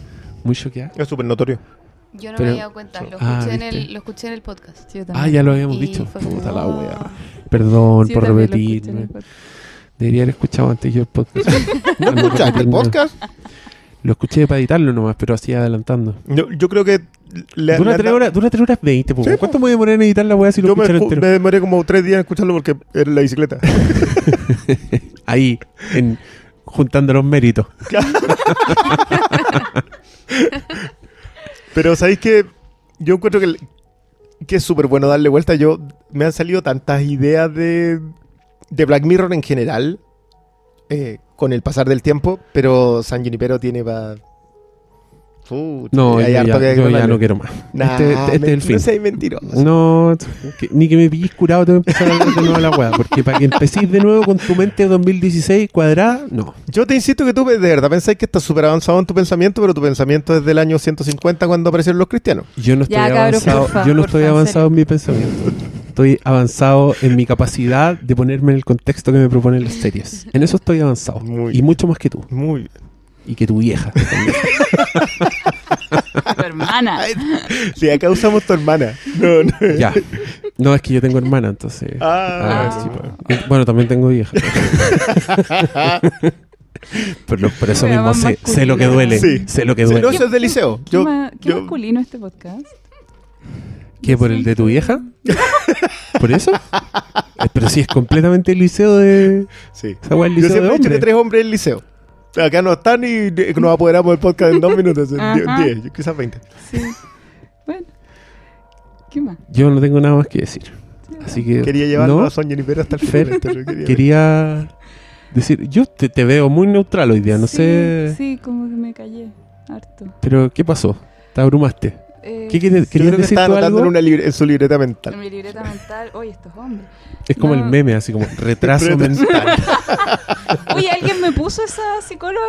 muy choqueada? Es súper notorio. Yo no Pero- me había dado cuenta, lo Ah, escuché, en el, lo escuché en el podcast. Sí, yo también. Ah, ya lo habíamos Y dicho. Puta la weá. Perdón Sí, yo por repetirme. Debería haber escuchado antes yo el podcast. ¿No no escuchaste el podcast? Lo escuché para editarlo nomás, pero así adelantando. Yo, yo creo que. le- dura, tres horas, dura tres horas veinte, po. Sí, po. ¿Cuánto me voy a demorar en editar la weá si lo Yo me, entero? demoré como tres días en escucharlo porque era en la bicicleta. Ahí, en, juntando los méritos. Pero sabéis que yo encuentro que, que es súper bueno darle vuelta. Yo me han salido tantas ideas de, de Black Mirror en general eh, con el pasar del tiempo, pero San Junipero tiene para. No, yo ya, yo ya no quiero más. este, este es el fin. No seas mentiroso. No, que- ni que me pilles curado te voy a empezar a hablar de nuevo la weá. Porque para que empecéis de nuevo con tu mente 2016 cuadrada, no. Yo te insisto que tú de verdad pensáis que estás súper avanzado en tu pensamiento, pero tu pensamiento es del año 150 cuando aparecieron los cristianos. Yo no estoy Ya, avanzado, porfa, yo no porfa, estoy avanzado en mi pensamiento. Estoy avanzado en mi capacidad de ponerme en el contexto que me proponen las series. En eso estoy avanzado. Muy y mucho más que tú. Muy bien. Y que tu vieja. también. Tu hermana. Sí, acá usamos tu hermana. No, no. Ya. No, es que yo tengo hermana, entonces. Ah. Ah, sí, pues. Bueno, también tengo hija. Pero por eso mismo sé, sé lo que duele. Sí. Sé lo que Sí, duele. no, eso es del liceo. Qué, Yo, qué yo- masculino este podcast. ¿Qué? ¿Por el de tu vieja? ¿Por eso? Eh, Pero sí, es completamente el liceo de. sí. Esa es el Yo liceo de siempre he dicho que hombres. tres hombres en el liceo. Acá no están y nos apoderamos del podcast en dos minutos. en die- Ajá. diez, quizás veinte. Sí. Bueno. ¿Qué más? Yo no tengo nada más que decir. Así que. Quería llevarlo no, a Sonia Nipera hasta el Fer, final. quería- Quería decir. Yo te, te veo muy neutral hoy día, no Sí, sé. Sí, como que me callé harto. Pero, ¿qué pasó? ¿Te abrumaste? Eh, ¿Qué quieres, Yo querías creo que decir anotando en, una libre- en su libreta En mental. mi libreta mental, oye, estos hombres. Es como No. el meme, así como retraso mental. Oye, alguien me puso esa psicóloga,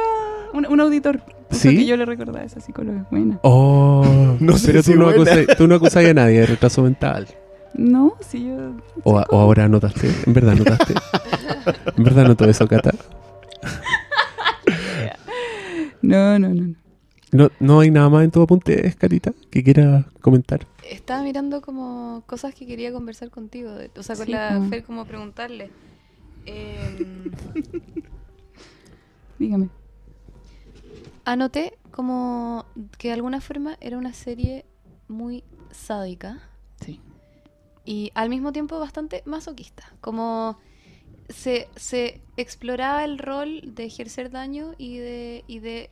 un, un auditor. puso ¿Sí? Que yo le recordaba a esa psicóloga. Buena. Oh, No sé pero si tú, no acusas, tú no acusas a nadie de retraso mental. No, si yo. O, a- o ahora anotaste. En verdad anotaste. En verdad anotó eso, Cata. No, no, no. no. No, no hay nada más en tu apunte, Carita, que quieras comentar. Estaba mirando como cosas que quería conversar contigo. de- o sea, con Sí, la. Fer, como preguntarle. Em, Dígame. anoté como que de alguna forma era una serie muy sádica Sí. y al mismo tiempo bastante masoquista. Como se, se exploraba el rol de ejercer daño y de, y de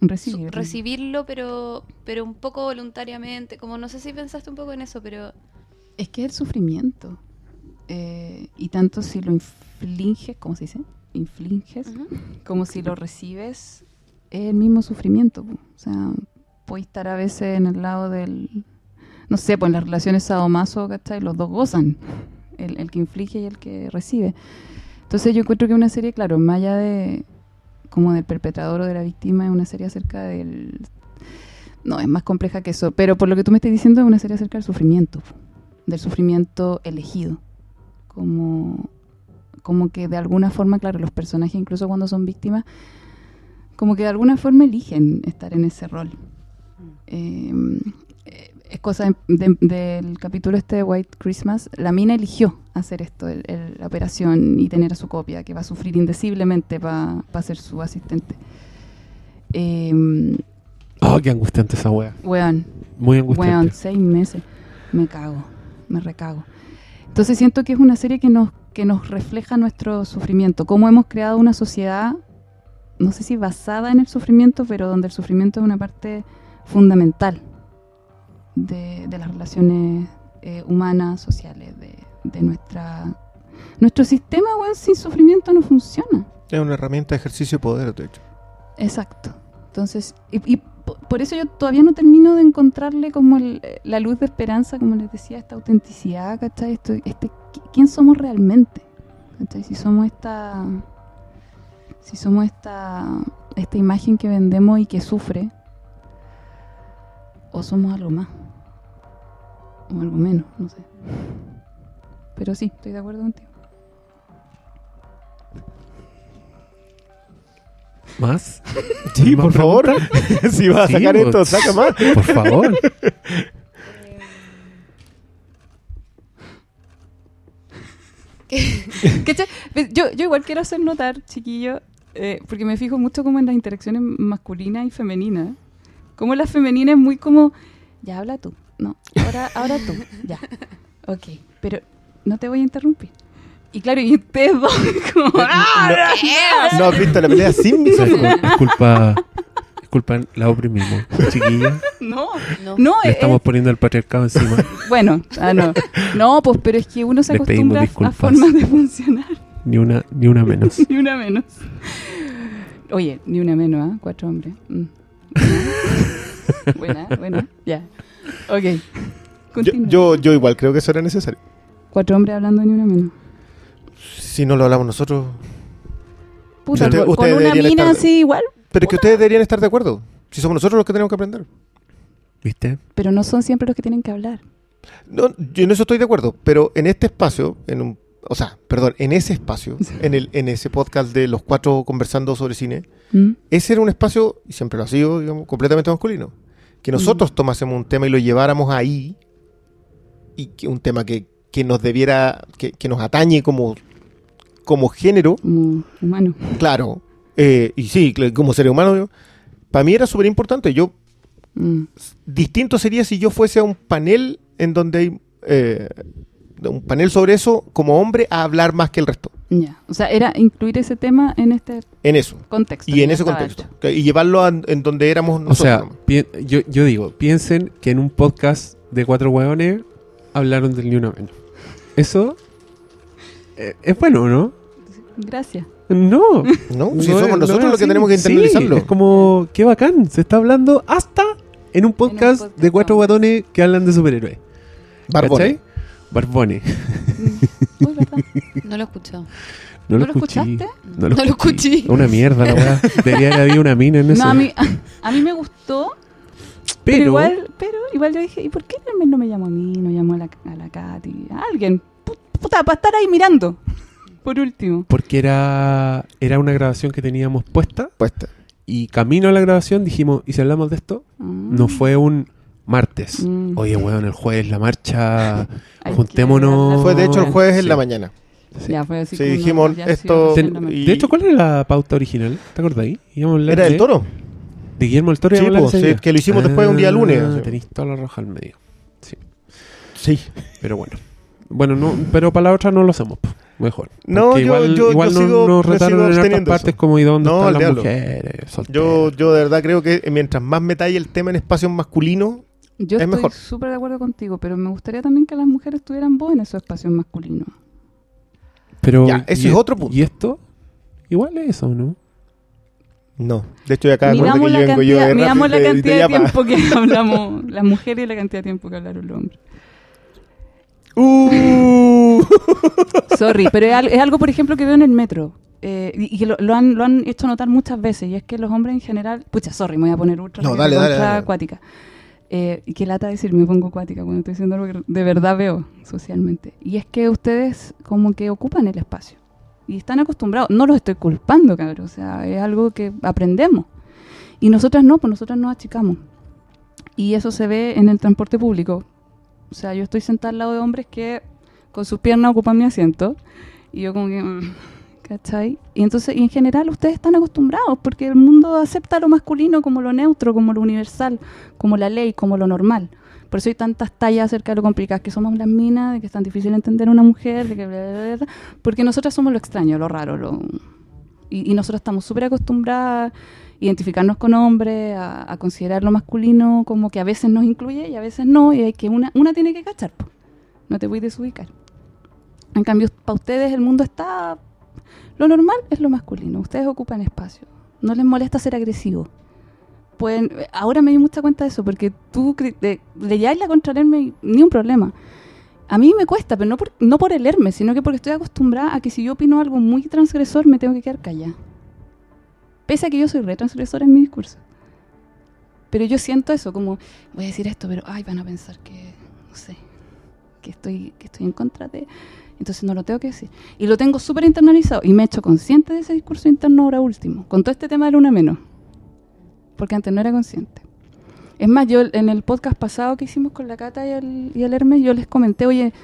su- Recibir. recibirlo, pero, pero un poco voluntariamente. Como no sé si pensaste un poco en eso, pero Es que es el sufrimiento. Eh, y tanto si lo infliges, ¿cómo se dice? Infliges, como si lo recibes, es el mismo sufrimiento. O sea, puedes estar a veces en el lado del. No sé, pues en las relaciones sadomaso, ¿cachai? Los dos gozan. El, el que inflige y el que recibe. Entonces yo encuentro que una serie, claro, más allá de como del perpetrador o de la víctima, es una serie acerca del... No, es más compleja que eso. Pero por lo que tú me estás diciendo, es una serie acerca del sufrimiento. Del sufrimiento elegido. Como, como que de alguna forma, claro, los personajes, incluso cuando son víctimas, como que de alguna forma eligen estar en ese rol. Eh, eh, es cosa de- de- del capítulo este de White Christmas. La mina eligió hacer esto, el- el- la operación y tener a su copia, que va a sufrir indeciblemente para ser su asistente. Eh, Oh, qué angustiante esa wea. weón, Muy weón, angustiante. seis meses. Me cago, me recago. Entonces siento que es una serie que nos, que nos refleja nuestro sufrimiento, cómo hemos creado una sociedad, no sé si basada en el sufrimiento, pero donde el sufrimiento es una parte fundamental de, de las relaciones eh, humanas, sociales, de, de nuestra... Nuestro sistema, weón, sin sufrimiento no funciona. Es una herramienta de ejercicio de poder, de hecho. Exacto. Entonces, y, y po- por eso yo todavía no termino de encontrarle como el- la luz de esperanza, como les decía, esta autenticidad, ¿cachai? Esto, este, qui- ¿Quién somos realmente? ¿Cachai? Si somos esta... Si somos esta, esta imagen que vendemos y que sufre, o somos algo más, o algo menos, no sé. Pero sí, estoy de acuerdo contigo. ¿Más? Sí, ¿Más por favor. si vas a Sí, sacar esto, saca más. Por favor. Pues, Yo, yo igual quiero hacer notar, chiquillo, eh, porque me fijo mucho como en las interacciones masculinas y femeninas. Como la femenina es muy como, ya habla tú, no, ahora, ahora tú, ya, ok, pero no te voy a interrumpir. Y claro, y ustedes dos, como, ¡ah! No has visto la pelea sin micrófono. es culpa, es culpa, la oprimimos, chiquilla. No, no. no, Le es, estamos poniendo el patriarcado encima. bueno, ah, no, no, pues, pero es que uno se acostumbra a- formas de funcionar. Ni una, ni una menos. ni una menos. Oye, ni una menos, ¿ah? Cuatro hombres. Mm. buena, buena, ya. Ok. Yo, yo, yo igual creo que eso era necesario. Cuatro hombres hablando ni una menos. Si no lo hablamos nosotros. Puta, Usted- con- ustedes con una mina estar- así igual, Pero es que ustedes deberían estar de acuerdo. Si somos nosotros los que tenemos que aprender. ¿Viste? pero no son siempre los que tienen que hablar. No, yo en eso estoy de acuerdo. Pero en este espacio, en un, o sea, perdón, en ese espacio, en, el, en ese podcast de los cuatro conversando sobre cine, ¿Mm? ese era un espacio, y siempre lo ha sido, digamos, completamente masculino. Que nosotros tomásemos un tema y lo lleváramos ahí, y que un tema que, que nos debiera, que, que nos atañe como, como género, Como humano. claro, eh, y sí, como ser humano, para mí era súper importante. Yo, Mm. distinto sería si yo fuese a un panel en donde hay eh, un panel sobre eso, como hombre, a hablar más que el resto, Ya. O sea, era incluir ese tema en este en eso. contexto. Y en ese contexto. hecho. Y llevarlo a- en donde éramos O nosotros. sea, nomás. pi- yo, yo digo, piensen que en un podcast de cuatro hueones hablaron del ni una menos. Eso eh, es bueno, ¿no? Gracias. No. ¿no? Si somos no nosotros los que tenemos que Sí, internalizarlo. es como, qué bacán, se está hablando hasta en un podcast, podcast, de cuatro guatones que hablan de superhéroes. ¿Cachai? Barbone. Mm. Uy, ¿verdad? No lo he escuchado. No, ¿No lo lo escuchaste? No lo, No lo escuché. escuché. Una mierda la weá. Debería haber habido una mina en eso. No, a mí, a mí me gustó, pero, pero, igual, pero igual yo dije, ¿y por qué no me llamó a mí? No llamó a la, a la Katy, a alguien. Pu- Puta, para estar ahí mirando. Por último. porque era, era una grabación que teníamos puesta Puesta. y camino a la grabación dijimos, ¿y si hablamos de esto? Ah. No fue un martes. Mm. Oye, weón, el jueves la marcha. Juntémonos. Fue de hecho el jueves en Sí. la mañana. Sí. Ya, fue así Sí, dijimos, sí, esto- sí, y- De hecho, ¿cuál era la pauta original? ¿Te acordás ahí? Íbamos a hablar Era de- el toro. De Guillermo del Toro. Sí, hablar pues, sí, que lo hicimos después un día lunes, Ah, así. Tenéis toda la roja al medio. Sí. Pero bueno. Bueno, no, pero para la otra no lo hacemos. po. Mejor. No, yo- igual, yo- igual yo no- sigo- nos me retaron en otras partes eso. como ¿y dónde No, están las mujeres? solteras? Yo, yo de verdad creo que mientras más metalle el tema en espacios masculinos, Yo es estoy súper de acuerdo contigo, pero me gustaría también que las mujeres tuvieran voz en esos espacios masculinos. Pero, Ya, ese ¿y es e- otro punto. ¿Y esto? Igual es eso, ¿no? no. De hecho, ya acá Miramos que la yo vengo yo cantidad, de miramos la de- de cantidad de Yapa. tiempo que hablamos las mujeres y la cantidad de tiempo que hablaron los hombres. Uh. Sorry, pero es, al- es algo, por ejemplo, que veo en el metro. eh, y que lo, lo han, lo han hecho notar muchas veces. Y es que los hombres en general. Pucha, sorry, me voy a poner ultra, No, ultra dale, dale, dale. acuática. Eh, y qué lata decir, me pongo acuática cuando estoy diciendo algo que de verdad veo socialmente. Y es que ustedes, como que ocupan el espacio. Y están acostumbrados. No los estoy culpando, cabrón. O sea, es algo que aprendemos. Y nosotras no, pues nosotras nos achicamos. Y eso se ve en el transporte público. O sea, yo estoy sentada al lado de hombres que con sus piernas ocupan mi asiento. Y yo como que... mm, ¿Cachai? Y entonces, y en general ustedes están acostumbrados porque el mundo acepta lo masculino como lo neutro, como lo universal, como la ley, como lo normal. Por eso hay tantas tallas acerca de lo complicadas que somos las minas, de que es tan difícil entender a una mujer, de que bla, bla, bla, porque nosotras somos lo extraño, lo raro, lo... Y, y nosotros estamos súper acostumbradas a identificarnos con hombres, a, a considerar lo masculino como que a veces nos incluye y a veces no, y hay que una, una tiene que cachar, po. no te voy a desubicar. En cambio, para ustedes el mundo está... Lo normal es lo masculino, ustedes ocupan espacio, no les molesta ser agresivos. Pueden, ahora me di mucha cuenta de eso, porque tú cri- de- le lleváis la contra el Hermes y ni un problema. A mí me cuesta, pero no por, no por el Hermes, sino que porque estoy acostumbrada a que si yo opino algo muy transgresor me tengo que quedar callada. Pese a que yo soy re transgresora en mi discurso. Pero yo siento eso, como voy a decir esto, pero ay, van a pensar que, no sé, que estoy, que estoy en contra de. Entonces no lo tengo que decir. Y lo tengo súper internalizado y me he hecho consciente de ese discurso interno ahora último, con todo este tema de Luna Menos. Porque antes no era consciente. Es más, yo en el podcast pasado que hicimos con la Cata y el, y el Hermes, yo les comenté, oye,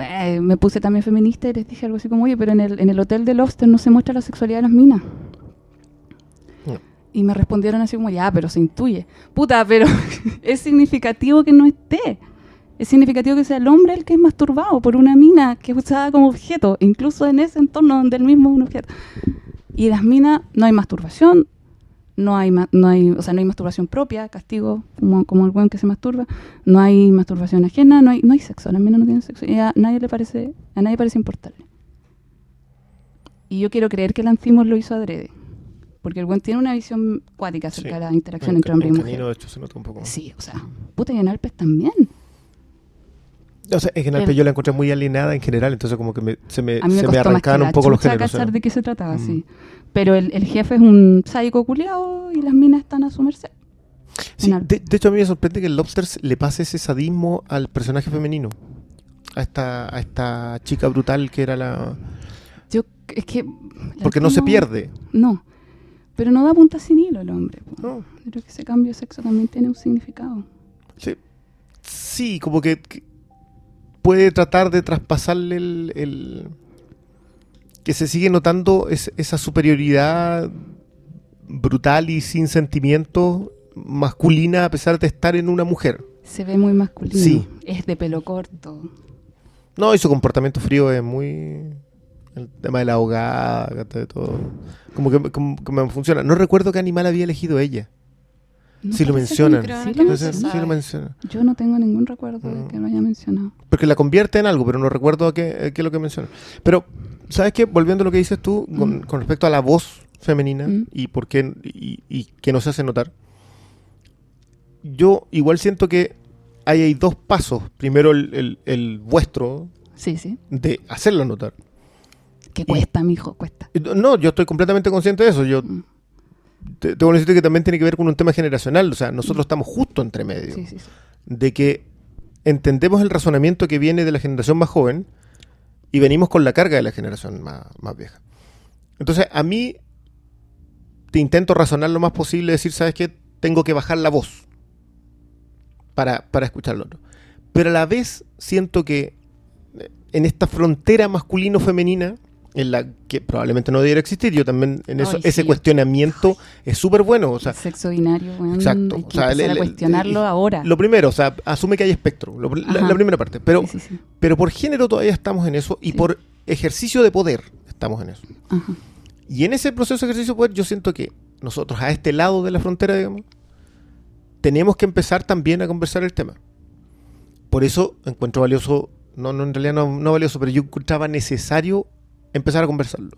eh, me puse también feminista y les dije algo así como, oye, pero en el, en el hotel de Lobster no se muestra la sexualidad de las minas. No. Y me respondieron así como, ya, pero se intuye. Puta, pero es significativo que no esté. Es significativo que sea el hombre el que es masturbado por una mina que es usada como objeto, incluso en ese entorno donde el mismo es un objeto. Y las minas no hay masturbación, no hay, ma- no hay, o sea, no hay masturbación propia, castigo, como, como el buen que se masturba, no hay masturbación ajena, no hay, no hay sexo, las minas no tienen sexo, y a nadie le parece, a nadie parece importarle. Y yo quiero creer que el Ancimos lo hizo adrede, porque el buen tiene una visión cuática acerca Sí. de la interacción En- entre hombre y mujer. De hecho, se nota un poco. Sí, o sea, puta, y en Alpes también. O sea, en general, El- yo la encontré muy alienada en general, entonces como que me- se me, me se me arrancaban un poco los géneros. o sea. cachar de qué se trataba, Mm. sí. Pero el, el jefe es un sádico culiao y las minas están a su merced. Sí, de, de hecho, a mí me sorprende que el Lobster le pase ese sadismo al personaje femenino. A esta, a esta chica brutal que era la... Yo, es que... Porque no se pierde. No. Pero no da punta sin hilo el hombre. No. Creo que ese cambio de sexo también tiene un significado. Sí, sí como que, que puede tratar de traspasarle el, el- que se sigue notando es- esa superioridad brutal y sin sentimientos masculina a pesar de estar en una mujer. Se ve muy masculino. Sí. Es de pelo corto. No, y su comportamiento frío es muy... El tema de la ahogada, de todo. Como que, como que me funciona. No recuerdo qué animal había elegido ella. No Sí lo parece mencionan. que- Creo sí lo Entonces, mencionan. sí lo. Yo no tengo ningún recuerdo de Mm. que lo haya mencionado. Porque la convierte en algo, pero no recuerdo a qué, es lo que menciona. Pero, ¿sabes qué? Volviendo a lo que dices tú, con, Mm. con respecto a la voz femenina Mm. y por qué y, y que no se hace notar, yo igual siento que ahí hay dos pasos. Primero el, el- el vuestro Sí, sí. de hacerlo notar. Que cuesta, mijo, cuesta. No, yo estoy completamente consciente de eso. Yo Mm. Te, tengo que decirte que también tiene que ver con un tema generacional. O sea, nosotros estamos justo entre medio. Sí, sí, sí. de que entendemos el razonamiento que viene de la generación más joven y venimos con la carga de la generación más, más vieja. Entonces, a mí te intento razonar lo más posible, decir, ¿sabes qué? Tengo que bajar la voz para, para escuchar lo otro. Pero a la vez siento que eh, en esta frontera masculino-femenina, en la que probablemente no debiera existir, yo también en eso, Ay, ese sí. cuestionamiento es súper bueno. O sea, el sexo binario, weón, Exacto. hay que O sea, el- empezar el- a cuestionarlo el- ahora. Lo primero, o sea, asume que hay espectro, lo- la, primera parte. Pero, Sí, sí, sí. pero por género todavía estamos en eso y por ejercicio de poder estamos en eso. Ajá. Y en ese proceso de ejercicio de poder yo siento que nosotros a este lado de la frontera, digamos, tenemos que empezar también a conversar el tema. Por eso encuentro valioso, no, no en realidad no, no valioso, pero yo encontraba necesario empezar a conversarlo.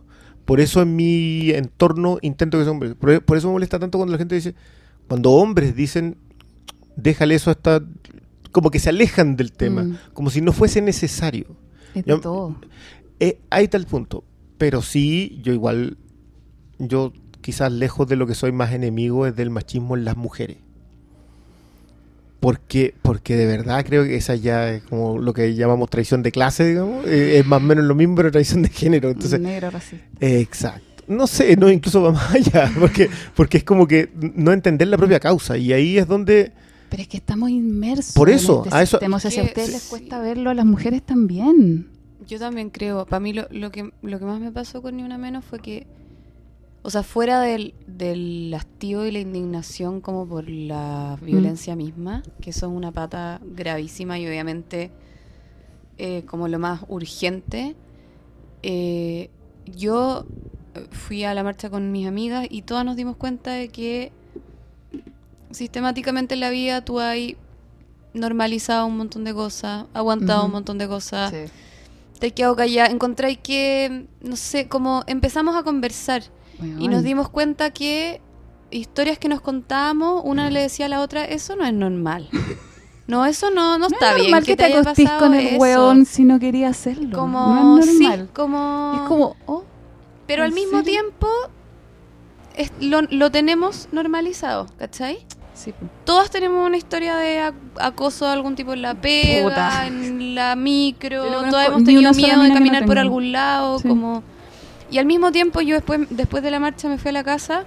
Por eso en mi entorno intento que sea hombre. Por, por eso me molesta tanto cuando la gente dice, cuando hombres dicen, déjale eso hasta, como que se alejan del tema, Mm. como si no fuese necesario. Es Yo- todo. Eh, hay tal punto. Pero sí, yo igual, yo quizás lejos de lo que soy más enemigo es del machismo en las mujeres. Porque, porque de verdad creo que esa ya es como lo que llamamos traición de clase, digamos. Eh, es más o menos lo mismo, pero traición de género. Entonces, Negro racista. eh, exacto. No sé, no, incluso va más allá, porque, porque es como que no entender la propia causa. Y ahí es donde Pero es que estamos inmersos. Por en eso, este a eso- sistema. O sea, si a ustedes les cuesta verlo, a las mujeres también. Yo también creo, para mí lo, lo que, lo que más me pasó con Ni Una Menos fue que, o sea, fuera del, del hastío y la indignación como por la violencia misma, que son una pata gravísima y obviamente eh, como lo más urgente, eh, yo fui a la marcha con mis amigas y todas nos dimos cuenta de que sistemáticamente en la vida tú hay normalizado un montón de cosas, aguantado un montón de cosas. Te has quedado callada, encontráis que, no sé, como empezamos a conversar y nos dimos cuenta que historias que nos contábamos, una le decía a la otra, eso no es normal. No, eso no, no, está es bien. normal que, te haya acostís con el eso. hueón si no quería hacerlo. Como, no es sí, normal. como... Es como, oh, Pero al ¿en mismo serio? tiempo es- lo, lo tenemos normalizado, ¿cachai? sí. Todas tenemos una historia de ac- acoso de algún tipo en la pega, Puta. en la micro, no todas hemos ni tenido miedo de no caminar por algún lado, Sí. como... Y al mismo tiempo yo después, después de la marcha me fui a la casa,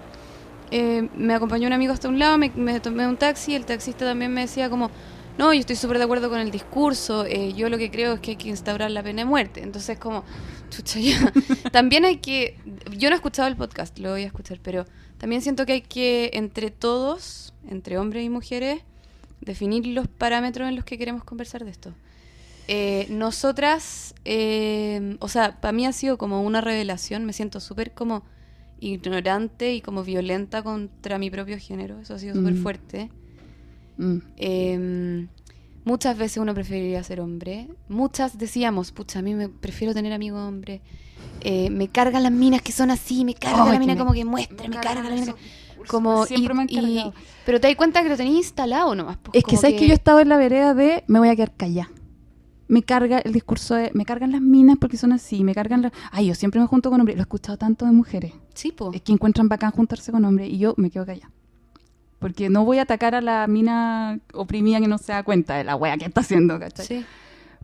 eh, me acompañó un amigo hasta un lado, me, me tomé un taxi, el taxista también me decía como, no, yo estoy súper de acuerdo con el discurso, eh, yo lo que creo es que hay que instaurar la pena de muerte. Entonces como, chucha, ya. también hay que, yo no he escuchado el podcast, lo voy a escuchar, pero también siento que hay que, entre todos, entre hombres y mujeres, definir los parámetros en los que queremos conversar de esto. Eh, nosotras, eh, o sea, para mí ha sido como una revelación, me siento súper como ignorante y como violenta contra mi propio género, eso ha sido súper Mm. fuerte. Mm. Eh, muchas veces uno preferiría ser hombre, muchas decíamos, pucha, a mí me prefiero tener amigo hombre, Eh, me cargan las minas que son así, me carga Ay, la mina me- como que muestra, me, carga la mina que- como Siempre y- me y- pero te das cuenta que lo tenías instalado nomás. pues, Es que sabes que... yo he estado en la vereda de me voy a quedar callada. Me carga el discurso de me cargan las minas porque son así, me cargan las... Ay, yo siempre me junto con hombres, lo he escuchado tanto de mujeres. Sí, po. Es que encuentran bacán juntarse con hombres y yo me quedo callada. Porque no voy a atacar a la mina oprimida que no se da cuenta de la wea que está haciendo, ¿cachai? Sí.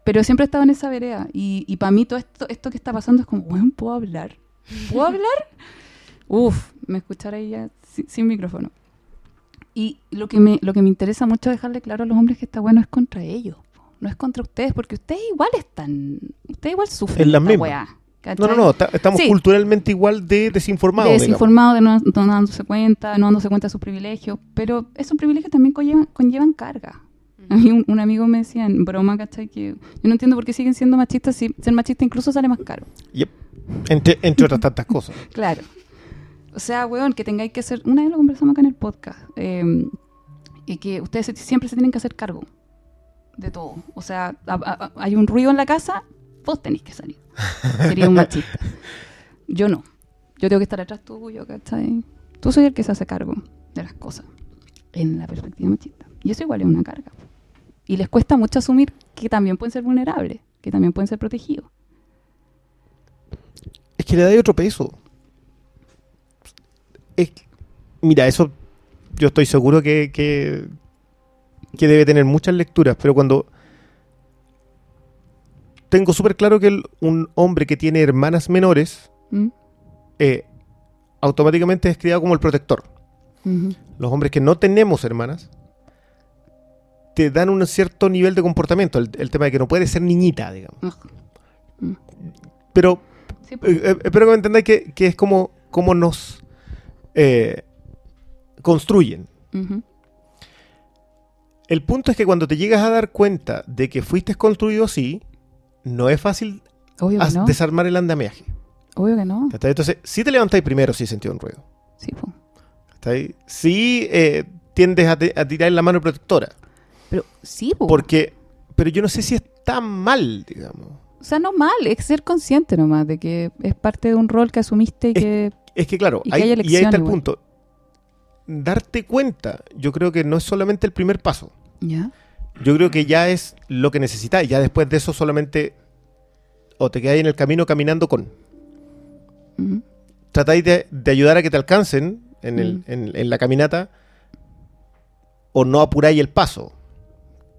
Pero siempre he estado en esa vereda. Y, y para mí todo esto, esto que está pasando es como, bueno, ¿puedo hablar? ¿Puedo hablar? Uf, me escuchara ella sin, sin micrófono. Y lo que, me, lo que me interesa mucho dejarle claro a los hombres que está bueno es contra ellos. No es contra ustedes, porque ustedes igual están. Ustedes igual sufren. Es la misma. weá, No, no, no, ta- estamos Sí. culturalmente igual de desinformados. digamos. desinformado, de no, no dándose cuenta, no dándose cuenta de sus privilegios, pero esos privilegios también conllevan, conllevan carga. A mí un, un amigo me decía en broma, ¿cachai? Que yo no entiendo por qué siguen siendo machistas si ser machista incluso sale más caro. Yep. Entre, entre otras tantas cosas. Claro. O sea, weón, que tengáis que hacer... Una vez lo conversamos acá en el podcast. eh, y que ustedes se- siempre se tienen que hacer cargo de todo. O sea, a- a- a- hay un ruido en la casa, vos tenéis que salir. Sería un machista. Yo no. Yo tengo que estar atrás tuyo, ¿cachai? Tú soy el que se hace cargo de las cosas. En la perspectiva machista. Y eso igual es una carga. Y les cuesta mucho asumir que también pueden ser vulnerables, que también pueden ser protegidos. Es que le da otro peso. Es- mira, eso yo estoy seguro que, que, que debe tener muchas lecturas, pero cuando tengo súper claro que el- un hombre que tiene hermanas menores ¿Mm? eh, automáticamente es criado como el protector. Los hombres que no tenemos hermanas te dan un cierto nivel de comportamiento, el, el tema de que no puedes ser niñita, digamos. Mm. Pero Sí, pues. Eh, eh, espero que me entendáis que, que es como, como nos eh, construyen. Ujú. El punto es que cuando te llegas a dar cuenta de que fuiste construido así, no es fácil no. desarmar el andamiaje. Obvio que no. Entonces, si te levantáis primero si sentido un ruido. Sí, po. ¿cachai? Sí eh, tiendes a, te- a tirar la mano protectora. Pero sí, po. Porque, pero yo no sé si es tan mal, digamos. O sea, no mal, es ser consciente nomás de que es parte de un rol que asumiste y Es- que... Es que claro, Y que ahí, y está el punto. Darte cuenta, yo creo que no es solamente el primer paso. ¿Ya? Yo creo que ya es lo que necesitáis. Ya después de eso solamente o te quedáis en el camino caminando con. Tratáis de, de ayudar a que te alcancen en, el- en- en la caminata o no apuráis el paso.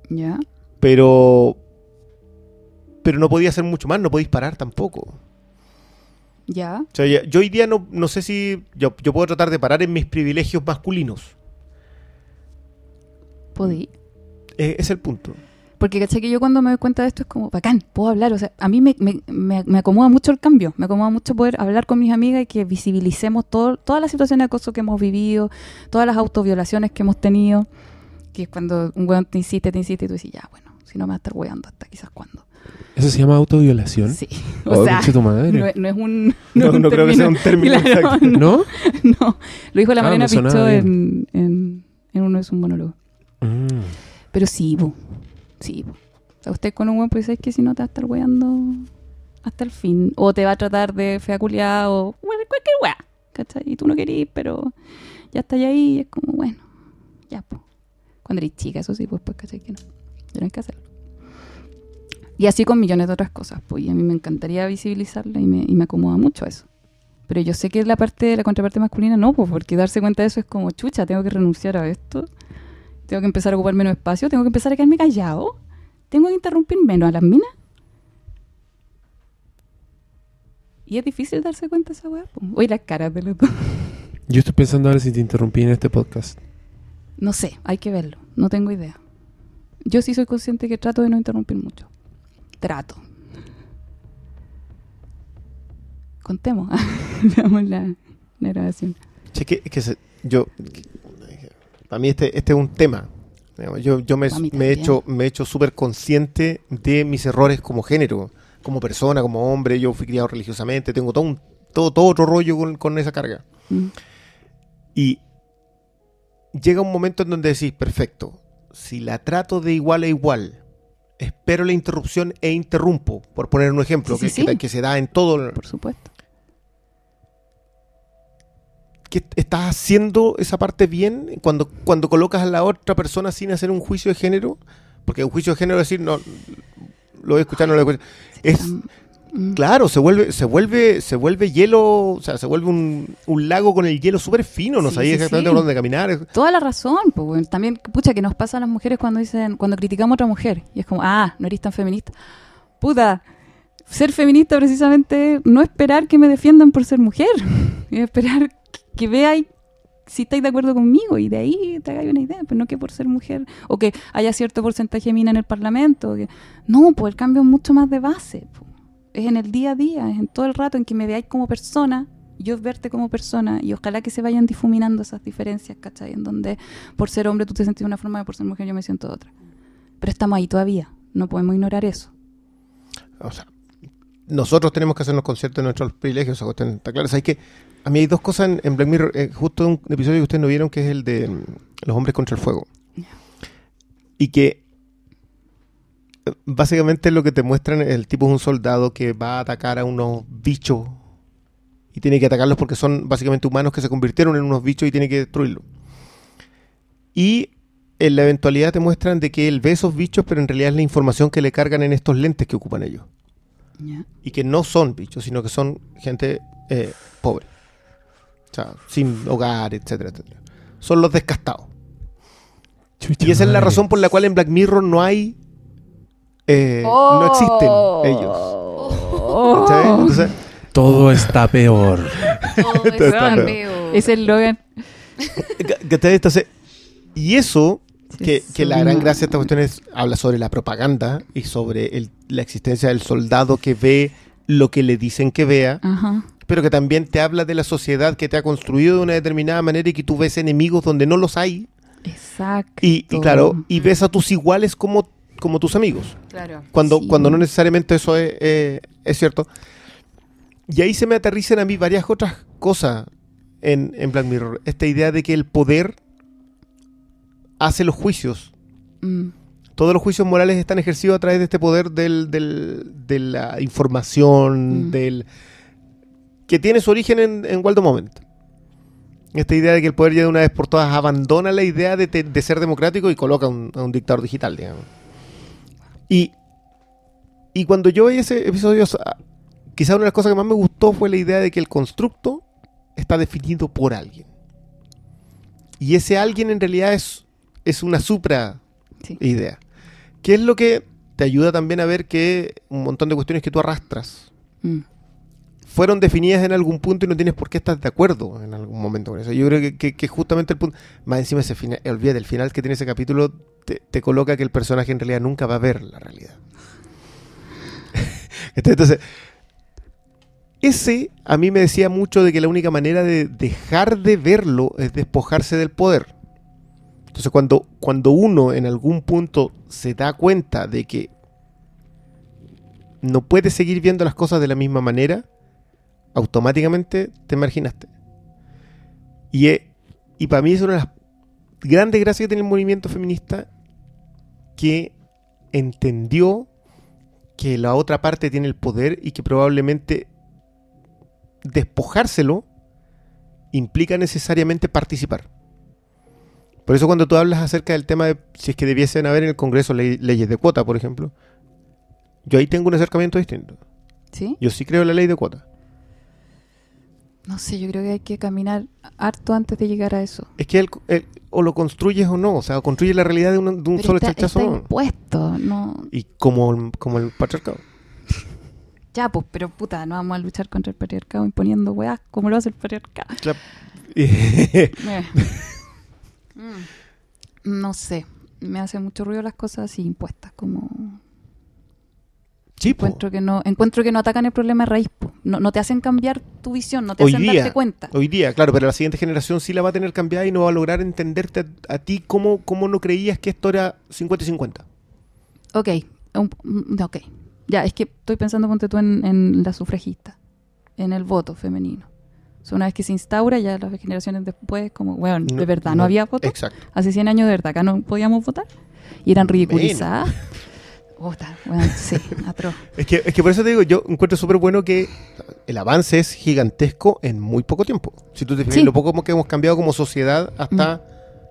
¿Ya? Pero pero no podía hacer mucho más, no podéis parar tampoco. ¿Ya? O sea, ya- yo hoy día no, no sé si yo, yo puedo tratar de parar en mis privilegios masculinos. Podí. Eh, es el punto. Porque caché que yo cuando me doy cuenta de esto es como, bacán, puedo hablar. O sea, a mí me, me, me- me acomoda mucho el cambio. Me acomoda mucho poder hablar con mis amigas y que visibilicemos todo, todas las situaciones de acoso que hemos vivido, todas las autoviolaciones que hemos tenido. Que es cuando un weón te insiste, te insiste y tú dices, ya, bueno, si no me va a estar weando hasta quizás cuándo. ¿Eso se llama autoviolación? Sí. Oh, O sea, conche tu madre. no, es- no es un. No, es un no creo que sea un término Claro, exacto. no, ¿No? Lo dijo la Ah, Mariana en, en uno de sus monólogos. Mm. Pero sí, po. Sí, po. O usted con un buen pues es que si no te va a estar weando hasta el fin. O te va a tratar de fea culiada o cualquier wea. ¿Cachai? Y tú no querís, pero ya está ahí y es como, bueno, ya, po. Cuando eres chica, eso sí, pues, pues, ¿cachai? Que no. Tienes que hacerlo. Y así con millones de otras cosas, pues, y a mí me encantaría visibilizarla y me, y me acomoda mucho eso. Pero yo sé que la parte, la contraparte masculina no, pues, porque darse cuenta de eso es como, chucha, tengo que renunciar a esto, tengo que empezar a ocupar menos espacio, tengo que empezar a quedarme callado, tengo que interrumpir menos a las minas. Y es difícil darse cuenta de esa weá. Oye, las caras de los dos. Yo estoy pensando ahora si te interrumpí en este podcast. No sé, hay que verlo, no tengo idea. Yo sí soy consciente que trato de no interrumpir mucho. Trato. Contemos. Veamos la, la grabación. Che, que, que se- yo, para mí este, este es un tema. Yo, yo me, he hecho, me he hecho súper consciente de mis errores como género, como persona, como hombre. Yo fui criado religiosamente, tengo todo, un, todo, todo otro rollo con, con esa carga. Mm. Y llega un momento en donde decís, perfecto, si la trato de igual a igual, espero la interrupción e interrumpo, por poner un ejemplo Sí, sí, que, que- sí. que se da en todo. Por supuesto. Que estás haciendo esa parte bien cuando, cuando colocas a la otra persona sin hacer un juicio de género? Porque un juicio de género es decir, no, lo voy a escuchar, no lo voy a escuchar. Es, Mm. claro, se vuelve, se vuelve, se vuelve hielo, o sea, se vuelve un, un lago con el hielo súper fino, no Sí, sabías sí, exactamente sí. por dónde caminar. Toda la razón, pues, también, pucha, que nos pasa a las mujeres cuando dicen, cuando criticamos a otra mujer. Y es como, ah, no eres tan feminista. Puta, ser feminista precisamente no esperar que me defiendan por ser mujer. Y esperar que veáis si estáis de acuerdo conmigo y de ahí te hagáis una idea, pero no que por ser mujer o que haya cierto porcentaje de mina en el parlamento. No, pues el cambio es mucho más de base. po. Es en el día a día, es en todo el rato en que me veáis como persona, yo verte como persona y ojalá que se vayan difuminando esas diferencias, ¿cachai? En donde por ser hombre tú te sentís de una forma y por ser mujer yo me siento de otra. Pero estamos ahí todavía, no podemos ignorar eso. O sea, nosotros tenemos que hacernos conciertos de nuestros privilegios, esa cuestión está clara. ¿Sabes que A mí hay dos cosas en, en Black Mirror, eh, justo un episodio que ustedes no vieron, que es el de mm, los hombres contra el fuego. Y que básicamente lo que te muestran, el tipo es un soldado que va a atacar a unos bichos y tiene que atacarlos porque son básicamente humanos que se convirtieron en unos bichos y tiene que destruirlos. Y en la eventualidad te muestran de que él ve esos bichos, pero en realidad es la información que le cargan en estos lentes que ocupan ellos y que no son bichos, sino que son gente eh, pobre. O sea, sin hogar, etcétera, etcétera. Son los descastados. Chucha Y esa es la razón por la cual en Black Mirror no hay. eh, No existen ellos. Oh. ¿cachai? Entonces, Todo está peor. Todo está peor. Es el Logan. Entonces, y eso, que, que la gran gracia de esta cuestión es, habla sobre la propaganda y sobre el- la existencia del soldado que ve lo que le dicen que vea, Ajá. pero que también te habla de la sociedad que te ha construido de una determinada manera y que tú ves enemigos donde no los hay. Exacto. Y, y claro, y ves a tus iguales como, como tus amigos. Claro. Cuando, Sí. cuando no necesariamente eso es, eh, es cierto. Y ahí se me aterrizan a mí varias otras cosas en, en Black Mirror. Esta idea de que el poder hace los juicios. Mm, Todos los juicios morales están ejercidos a través de este poder del, del- de la información, Mm. del que tiene su origen en, en Waldo Moment. Esta idea de que el poder ya de una vez por todas abandona la idea de, te- de ser democrático y coloca un- a un dictador digital, digamos. Y, y cuando yo vi ese episodio, quizás una de las cosas que más me gustó fue la idea de que el constructo está definido por alguien. Y ese alguien en realidad es, es una supra sí. idea. ¿Qué es lo que te ayuda también a ver que un montón de cuestiones que tú arrastras Mm, fueron definidas en algún punto y no tienes por qué estar de acuerdo en algún momento con eso? Yo creo que, que- que justamente el punto, más encima ese final, olvídate, el final que tiene ese capítulo te, te coloca que el personaje en realidad nunca va a ver la realidad. Entonces, ese a mí me decía mucho de que la única manera de dejar de verlo es despojarse del poder. Entonces, cuando, cuando uno en algún punto se da cuenta de que no puedes seguir viendo las cosas de la misma manera, automáticamente te marginaste. Y, y para mí es una de las grandes gracias que tiene el movimiento feminista que entendió que la otra parte tiene el poder y que probablemente despojárselo implica necesariamente participar. Por eso cuando tú hablas acerca del tema de si es que debiesen haber en el Congreso ley- leyes de cuota, por ejemplo, yo ahí tengo un acercamiento distinto. ¿Sí? Yo sí creo en la ley de cuota. No sé, yo creo que hay que caminar harto antes de llegar a eso. Es que el- el- o lo construyes o no, o sea, o construyes la realidad de un, de un solo está, chachazo está impuesto, no. Y como, como el patriarcado. Ya, pues, pero puta, no vamos a luchar contra el patriarcado imponiendo weas como lo hace el patriarcado. Eh. Mm. No sé, me hace mucho ruido las cosas así impuestas, como sí, po. encuentro que no encuentro que no atacan el problema de raíz, po. no, no te hacen cambiar tu visión, no te Hoy hacen día. darte cuenta. Hoy día, claro, pero la siguiente generación sí la va a tener cambiada y no va a lograr entenderte a, a ti cómo, cómo no creías que esto era 50 y 50. Ok, mm, ok. Ya, es que estoy pensando, ponte tú en, en la sufragista, en el voto femenino. Una vez que se instaura, ya las generaciones después, como, bueno, de verdad, no, había voto. Exacto. Hace 100 años de verdad acá no podíamos votar. Y eran ridiculizadas. Puta, bueno, sí, atroz. Es que, es que por eso te digo, yo encuentro súper bueno que el avance es gigantesco en muy poco tiempo. Si tú te fijas, Sí. lo poco que hemos cambiado como sociedad hasta...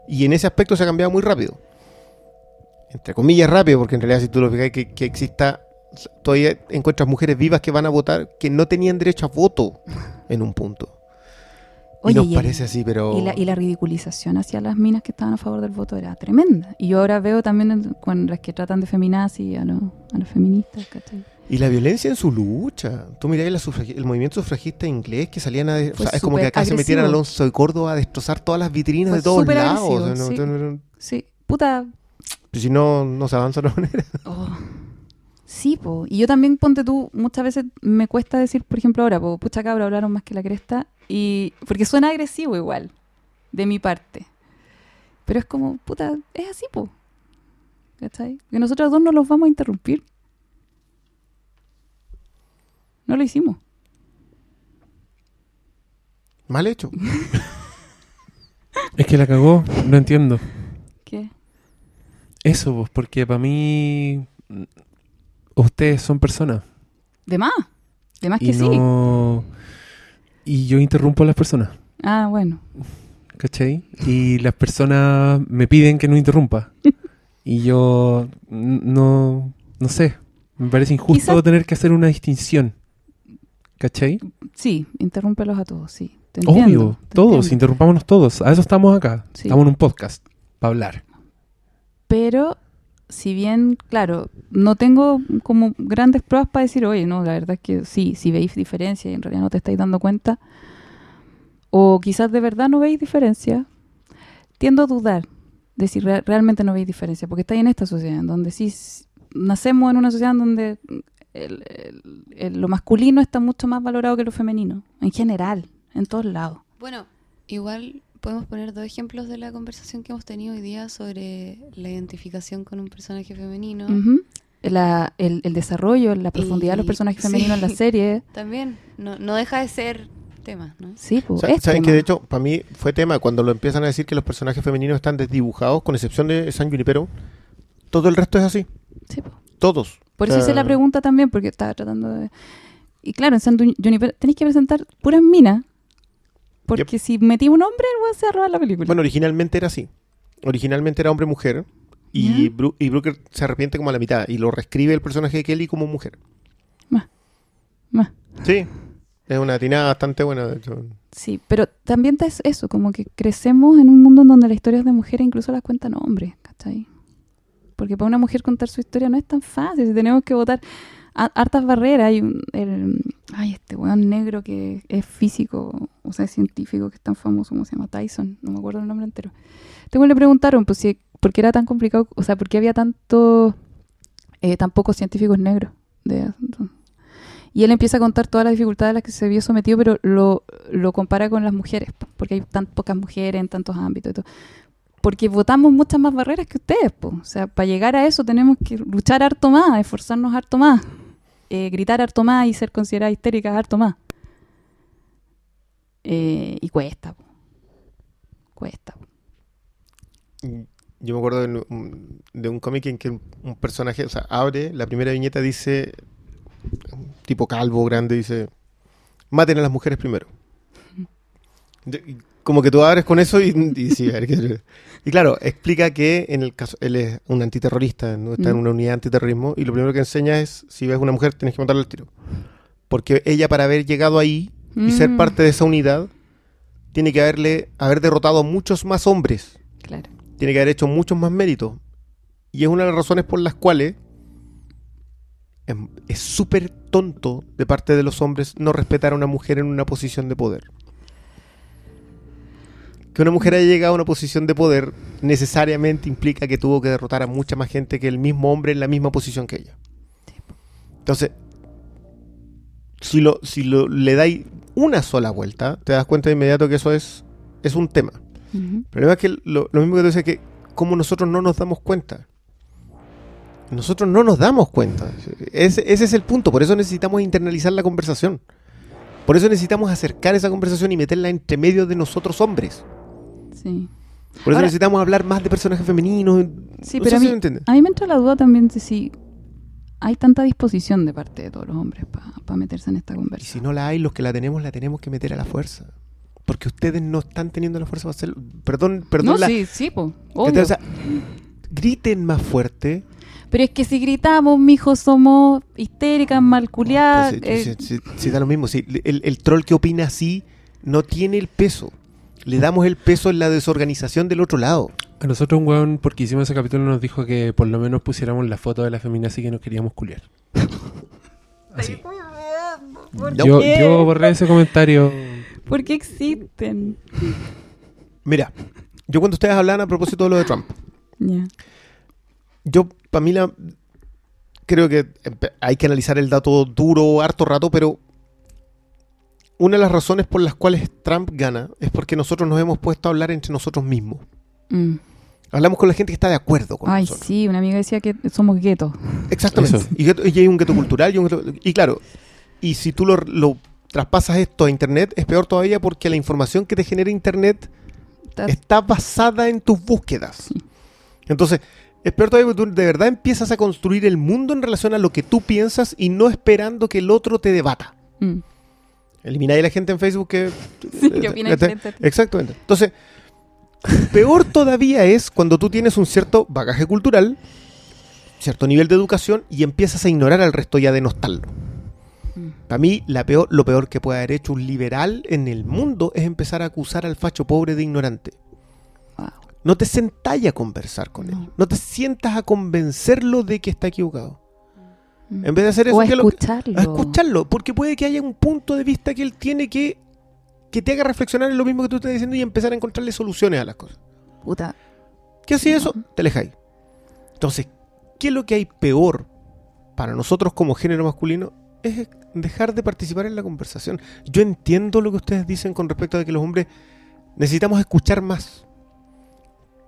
Y en ese aspecto se ha cambiado muy rápido. Entre comillas rápido, porque en realidad si tú lo fijas que, que exista... Todavía encuentras mujeres vivas que van a votar que no tenían derecho a voto en un punto. Oye, y nos y el- parece así, pero... Y la, y la ridiculización hacia las minas que estaban a favor del voto era tremenda. Y yo ahora veo también en- con las que tratan de feminazi a, los- a los feministas, ¿cachai? Y la violencia en su lucha. Tú mirás el movimiento sufragista inglés que salían a... o Fue sea, es como que acá se agresivo. metieran a Alonso de Córdoba a destrozar todas las vitrinas Fue de todos lados. agresivo, O sea, no- sí. no- no- Sí, puta. si no, no se avanza de una manera. oh. Sí, po. Y yo también, ponte tú, muchas veces me cuesta decir, por ejemplo, ahora, po, pucha cabra, hablaron más que la cresta. y Porque suena agresivo igual, de mi parte. Pero es como, puta, es así, po. ¿Cachai? Que nosotros dos no los vamos a interrumpir. No lo hicimos. Mal hecho. Es que la cagó, no entiendo. ¿Qué? Eso, pues, porque para mí ustedes son personas. De más. De más Y que sí. Y yo interrumpo a las personas, Ah, bueno. ¿cachai? Y las personas me piden que no interrumpa. Y yo no, no sé, me parece injusto Quizás- tener que hacer una distinción. ¿Cachai? Sí, interrúmpelos a todos, sí. Te entiendo, Obvio, te todos, entiendo. interrumpámonos todos. A eso estamos acá. Sí. Estamos en un podcast para hablar. Pero, si bien, claro, no tengo como grandes pruebas para decir, oye, no, la verdad es que sí, si veis diferencia y en realidad no te estáis dando cuenta, o quizás de verdad no veis diferencia, tiendo a dudar de si re- realmente no veis diferencia, porque estáis en esta sociedad, en donde sí nacemos en una sociedad en donde el- lo masculino está mucho más valorado que lo femenino, en general, en todos lados. Bueno, igual podemos poner dos ejemplos de la conversación que hemos tenido hoy día sobre la identificación con un personaje femenino. La- el, el desarrollo, la profundidad de los personajes sí. femeninos en la serie. También, no, no deja de ser tema, ¿no? Sí, pues, Sa- es ¿Saben tema. que de hecho, para mí fue tema cuando lo empiezan a decir que los personajes femeninos están desdibujados, con excepción de San Junipero? Todo el resto es así. Sí, po. Todos. Por O eso hice la pregunta también, porque estaba tratando de... Y claro, en San Juni- Juniper tenéis que presentar puras minas, porque si metí un hombre, el weón se va a robar la película. Bueno, originalmente era así. Originalmente era hombre-mujer. Y. Bru- y Brooker se arrepiente como a la mitad. Y lo reescribe el personaje de Kelly como mujer. Más. Sí. Es una tirada bastante buena, de hecho. Sí, pero también es eso, como que crecemos en un mundo en donde las historias de mujeres incluso las cuentan hombres, ¿cachai? Porque para una mujer contar su historia no es tan fácil, si tenemos que votar hartas barreras. Hay un, ay, este weón negro que es físico, o sea, es científico, que es tan famoso, ¿cómo se llama? Tyson, no me acuerdo el nombre entero. Tengo le preguntaron, pues, si, ¿por qué era tan complicado? O sea, ¿por qué había tanto, eh, tan pocos científicos negros? De, y él empieza a contar todas las dificultades a las que se vio sometido, pero lo, lo compara con las mujeres, po, porque hay tan pocas mujeres en tantos ámbitos y todo. Porque votamos muchas más barreras que ustedes, po. O sea, para llegar a eso tenemos que luchar harto más, esforzarnos harto más, eh, gritar harto más y ser consideradas histéricas harto más. Eh, y cuesta, po. Cuesta. po. Yo me acuerdo de un, cómic en que un, un personaje, o sea, abre, la primera viñeta dice, un tipo calvo, grande, dice, maten a las mujeres primero. Como que tú abres con eso y, y sí, a ver qué- y claro, explica que en el caso, él es un antiterrorista, ¿no? está en Mm. una unidad de antiterrorismo y lo primero que enseña es, si ves una mujer tienes que matarla al tiro. Porque ella para haber llegado ahí y ser Mm, parte de esa unidad, tiene que haberle, haber derrotado a muchos más hombres Claro. tiene que haber hecho muchos más méritos. Y es una de las razones por las cuales es súper tonto de parte de los hombres no respetar a una mujer en una posición de poder. Que una mujer haya llegado a una posición de poder necesariamente implica que tuvo que derrotar a mucha más gente que el mismo hombre en la misma posición que ella. Entonces, si, lo, si lo, le dais una sola vuelta, te das cuenta de inmediato que eso es, es un tema. Ujú. El problema es que lo, lo mismo que tú dices, que como nosotros no nos damos cuenta. Nosotros no nos damos cuenta. Ese, ese es el punto. Por eso necesitamos internalizar la conversación. Por eso necesitamos acercar esa conversación y meterla entre medio de nosotros hombres. Sí. Por eso Ahora- necesitamos hablar más de personajes femeninos. Sí, No pero a mí, me entienden. a mí me entra la duda también de si hay tanta disposición de parte de todos los hombres para meterse en esta Y conversación. si no la hay, los que la tenemos, la tenemos que meter a la fuerza. Porque ustedes no están teniendo la fuerza para hacerlo. Perdón, perdón. no, la- sí, sí, po, obvio. o sea, griten más fuerte. Pero es que si gritamos, mijo, somos histéricas, malculiadas. Pues, eh, si, si- si da lo mismo. si el, el troll que opina así no tiene el peso. Le damos el peso en la desorganización del otro lado. A nosotros un weón, porque hicimos ese capítulo, nos dijo que por lo menos pusiéramos la foto de la feminazi que nos queríamos culiar. Así. ¿Por Yo, qué? yo borré ese comentario. ¿Por qué existen? Mira, yo cuando ustedes hablan a propósito de lo de Trump, Ya. yo, para mí, la, creo que hay que analizar el dato duro harto rato, pero una de las razones por las cuales Trump gana es porque nosotros nos hemos puesto a hablar entre nosotros mismos. Mm. Hablamos con la gente que está de acuerdo con Ay, nosotros. sí, una amiga decía que somos guetos. Exactamente. Eso. Y, gueto- y hay un gueto cultural y un gueto- Y claro, y si tú lo, lo traspasas esto a Internet, es peor todavía porque la información que te genera Internet Está- está basada en tus búsquedas. Sí. Entonces, es peor todavía porque tú de verdad empiezas a construir el mundo en relación a lo que tú piensas y no esperando que el otro te debata. Mm. Elimináis a la gente en Facebook que... Sí, que opina eh, diferente a ti. Exactamente. Entonces, peor todavía es cuando tú tienes un cierto bagaje cultural, cierto nivel de educación y empiezas a ignorar al resto y a denostarlo. Mm. Para mí, la peor, lo peor que puede haber hecho un liberal en el mundo es empezar a acusar al facho pobre de ignorante. Wow. No te sentáis a conversar con él. No. No te sientas a convencerlo de que está equivocado. Mm. En vez de hacer eso, o a ¿qué es lo que- escucharlo. a escucharlo, porque puede que haya un punto de vista que él tiene que que te haga reflexionar en lo mismo que tú estás diciendo y empezar a encontrarle soluciones a las cosas. Puta. ¿Qué así eso? Te alejáis. Entonces, ¿qué es lo que hay peor para nosotros como género masculino? Es dejar de participar en la conversación. Yo entiendo lo que ustedes dicen con respecto a que los hombres necesitamos escuchar más.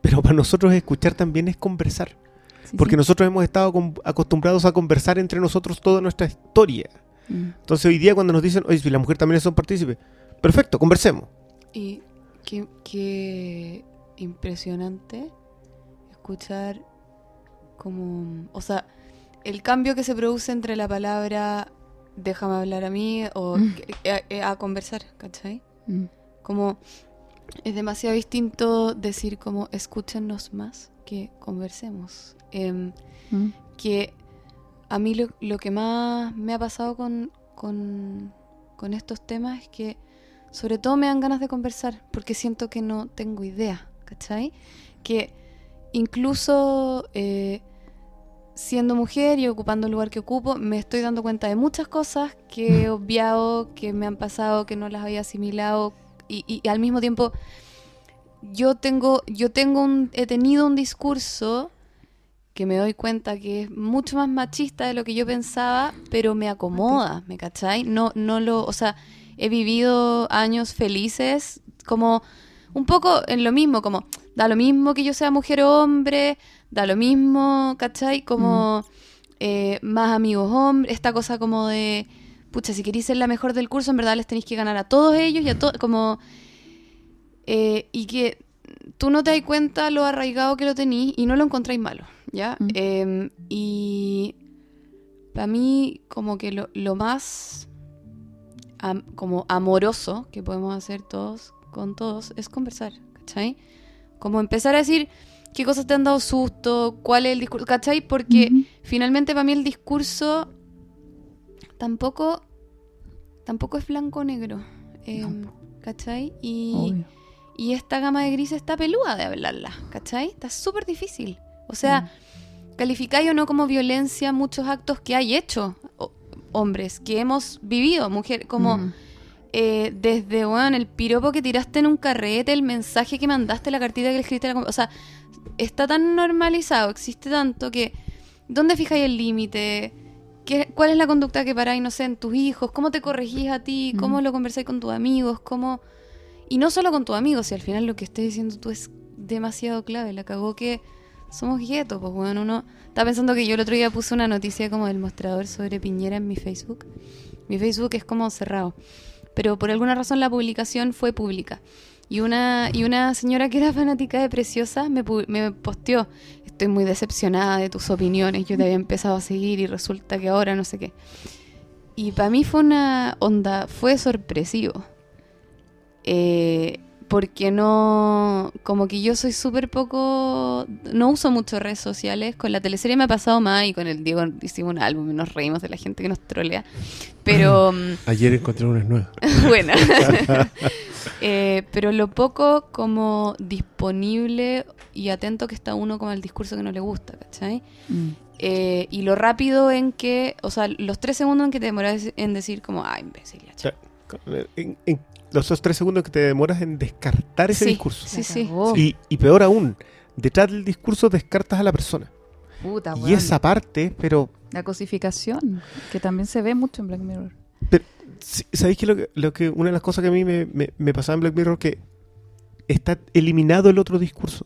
Pero para nosotros escuchar también es conversar. Sí, Porque sí. nosotros hemos estado acostumbrados a conversar entre nosotros toda nuestra historia. Mm. Entonces hoy día cuando nos dicen, oye, si la mujer también son partícipes, perfecto, conversemos. Y qué, qué impresionante escuchar como, o sea, el cambio que se produce entre la palabra déjame hablar a mí o Mm. que- a, a conversar, ¿cachai? Mm. Como es demasiado distinto decir como escúchenos más que conversemos. Em, Mm. que a mí lo, lo que más me ha pasado con, con, con estos temas es que sobre todo me dan ganas de conversar porque siento que no tengo idea, ¿cachai? Que incluso eh, siendo mujer y ocupando el lugar que ocupo, me estoy dando cuenta de muchas cosas que he obviado, que me han pasado, que no las había asimilado y, y al mismo tiempo yo tengo, yo tengo un, he tenido un discurso que me doy cuenta que es mucho más machista de lo que yo pensaba, pero me acomoda, ¿me cachai? No, no lo, o sea, he vivido años felices, como un poco en lo mismo, como da lo mismo que yo sea mujer o hombre, da lo mismo, ¿cachai? Como eh, más amigos hombres, esta cosa como de, pucha, si queréis ser la mejor del curso, en verdad les tenéis que ganar a todos ellos y a todos, como... eh, y que tú no te das cuenta lo arraigado que lo tenís y no lo encontráis malo, ¿ya? Mm. Em, y para mí como que lo, lo más am- como amoroso que podemos hacer todos con todos es conversar, ¿cachai? Como empezar a decir qué cosas te han dado susto, cuál es el discurso, ¿cachai? Porque finalmente para mí el discurso tampoco tampoco es blanco o negro, em, ¿cachai? Y, Obvio. y esta gama de grises está peluda de hablarla, ¿cachai? Está súper difícil. O sea, calificáis o no como violencia muchos actos que hay hecho o- hombres, que hemos vivido, mujer, como Mm. eh, desde, bueno, el piropo que tiraste en un carrete, el mensaje que mandaste, la cartita que le escribiste, la o sea, está tan normalizado, existe tanto que, ¿dónde fijáis el límite? ¿Qué- ¿Cuál es la conducta que paráis, no sé, en tus hijos? ¿Cómo te corregís a ti? ¿Cómo Mm. lo conversáis con tus amigos? ¿Cómo...? Y no solo con tus amigos, si al final lo que estés diciendo tú es demasiado clave. La cagó que somos guetos, pues bueno, uno... Estaba pensando que yo el otro día puse una noticia como del mostrador sobre Piñera en mi Facebook. Mi Facebook es como cerrado. Pero por alguna razón la publicación fue pública. Y una, y una señora que era fanática de Preciosa me, me posteó, estoy muy decepcionada de tus opiniones, yo te había empezado a seguir y resulta que ahora no sé qué. Y para mí fue una onda, fue sorpresivo. Eh, porque no, como que yo soy súper poco, no uso mucho redes sociales, con la teleserie me ha pasado más y con el Diego hicimos un álbum y nos reímos de la gente que nos trolea, pero mm, Ayer encontré unas nuevas. bueno, Eh, pero lo poco como disponible y atento que está uno como al discurso que no le gusta, ¿cachai? Mm. Eh, y lo rápido en que, o sea, los tres segundos en que te demoras en decir como, ah, imbécil, ya, chao". En, en los esos tres segundos que te demoras en descartar ese Sí, discurso. Sí, sí. Y, y peor aún, detrás del discurso descartas a la persona. Puta, Y esa parte, pero La cosificación, que también se ve mucho en Black Mirror. sí, ¿sabéis que lo, que lo que una de las cosas que a mí me, me- me pasaba en Black Mirror que está eliminado el otro discurso?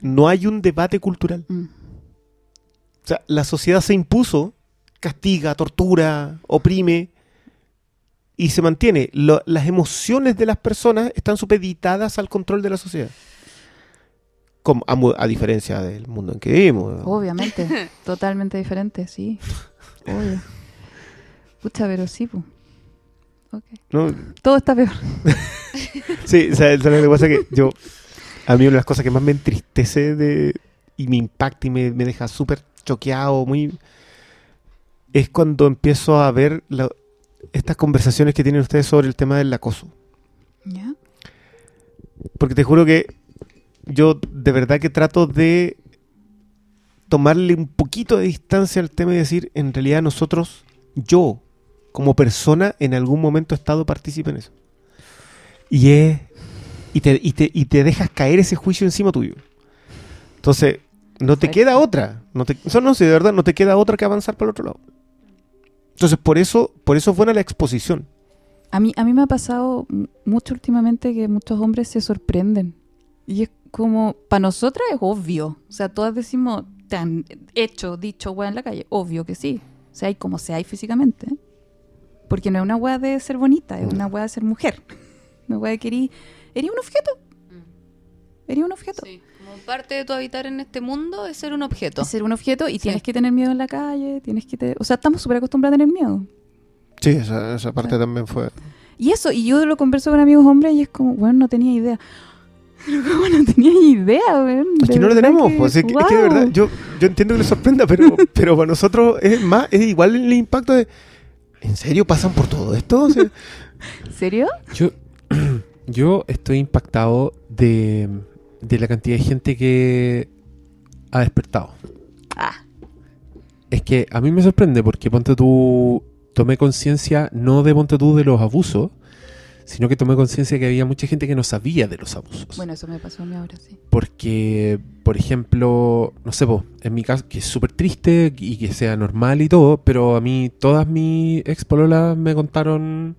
No hay un debate cultural. Mm. O sea, la sociedad se impuso, castiga, tortura, oprime y se mantiene. Lo- las emociones de las personas están supeditadas al control de la sociedad. Como, a, diferencia del mundo en que vivimos. Obviamente, totalmente diferente, sí. Obvio. Pucha, pero sí, pues. ¿no? Todo está peor. Sí, o sea, ¿sabes lo que pasa? Que yo, a mí una de las cosas que más me entristece de, y me impacta y me, me deja súper choqueado, muy, es cuando empiezo a ver la- estas conversaciones que tienen ustedes sobre el tema del acoso. ¿Ya? Porque te juro que yo de verdad que trato de tomarle un poquito de distancia al tema y decir, en realidad nosotros, yo, como persona, en algún momento he estado partícipe en eso. Y es... Y te, y, te, y te dejas caer ese juicio encima tuyo. Entonces, no te queda otra. No te, no sé, de verdad, no te queda otra que avanzar para el otro lado. Entonces, por eso, por eso es buena la exposición. A mí, a mí me ha pasado mucho últimamente que muchos hombres se sorprenden. Y es como, para nosotras es obvio. O sea, todas decimos, te han hecho, dicho weá en la calle. Obvio que sí. O sea, hay como se hay físicamente. Porque no es una weá de ser bonita, es una weá de ser mujer. Una weá de que erí un objeto. Erí un objeto. Sí, parte de tu habitar en este mundo es ser un objeto. Es ser un objeto y Sí. tienes que tener miedo en la calle, tienes que te- O sea, estamos súper acostumbrados a tener miedo. Sí, esa, esa parte Sí. también fue... Y eso, y yo lo converso con amigos hombres y es como, bueno, no tenía idea. Pero como no tenía idea, weón. Es que no lo tenemos, que- pues, es, que, es que de verdad, yo, yo entiendo que les sorprenda, pero, pero para nosotros es más, es igual el impacto de. ¿En serio pasan por todo esto? O sea, ¿En serio? Yo, yo estoy impactado de, de la cantidad de gente que ha despertado. Ah, Es que a mí me sorprende porque ponte tú, tomé conciencia no de ponte tú de los abusos, sino que tomé conciencia que había mucha gente que no sabía de los abusos. bueno, eso me pasó a mí ahora, sí. Porque, por ejemplo, no sé, po, en mi caso, que es súper triste y que sea normal y todo, pero a mí todas mis ex pololas me contaron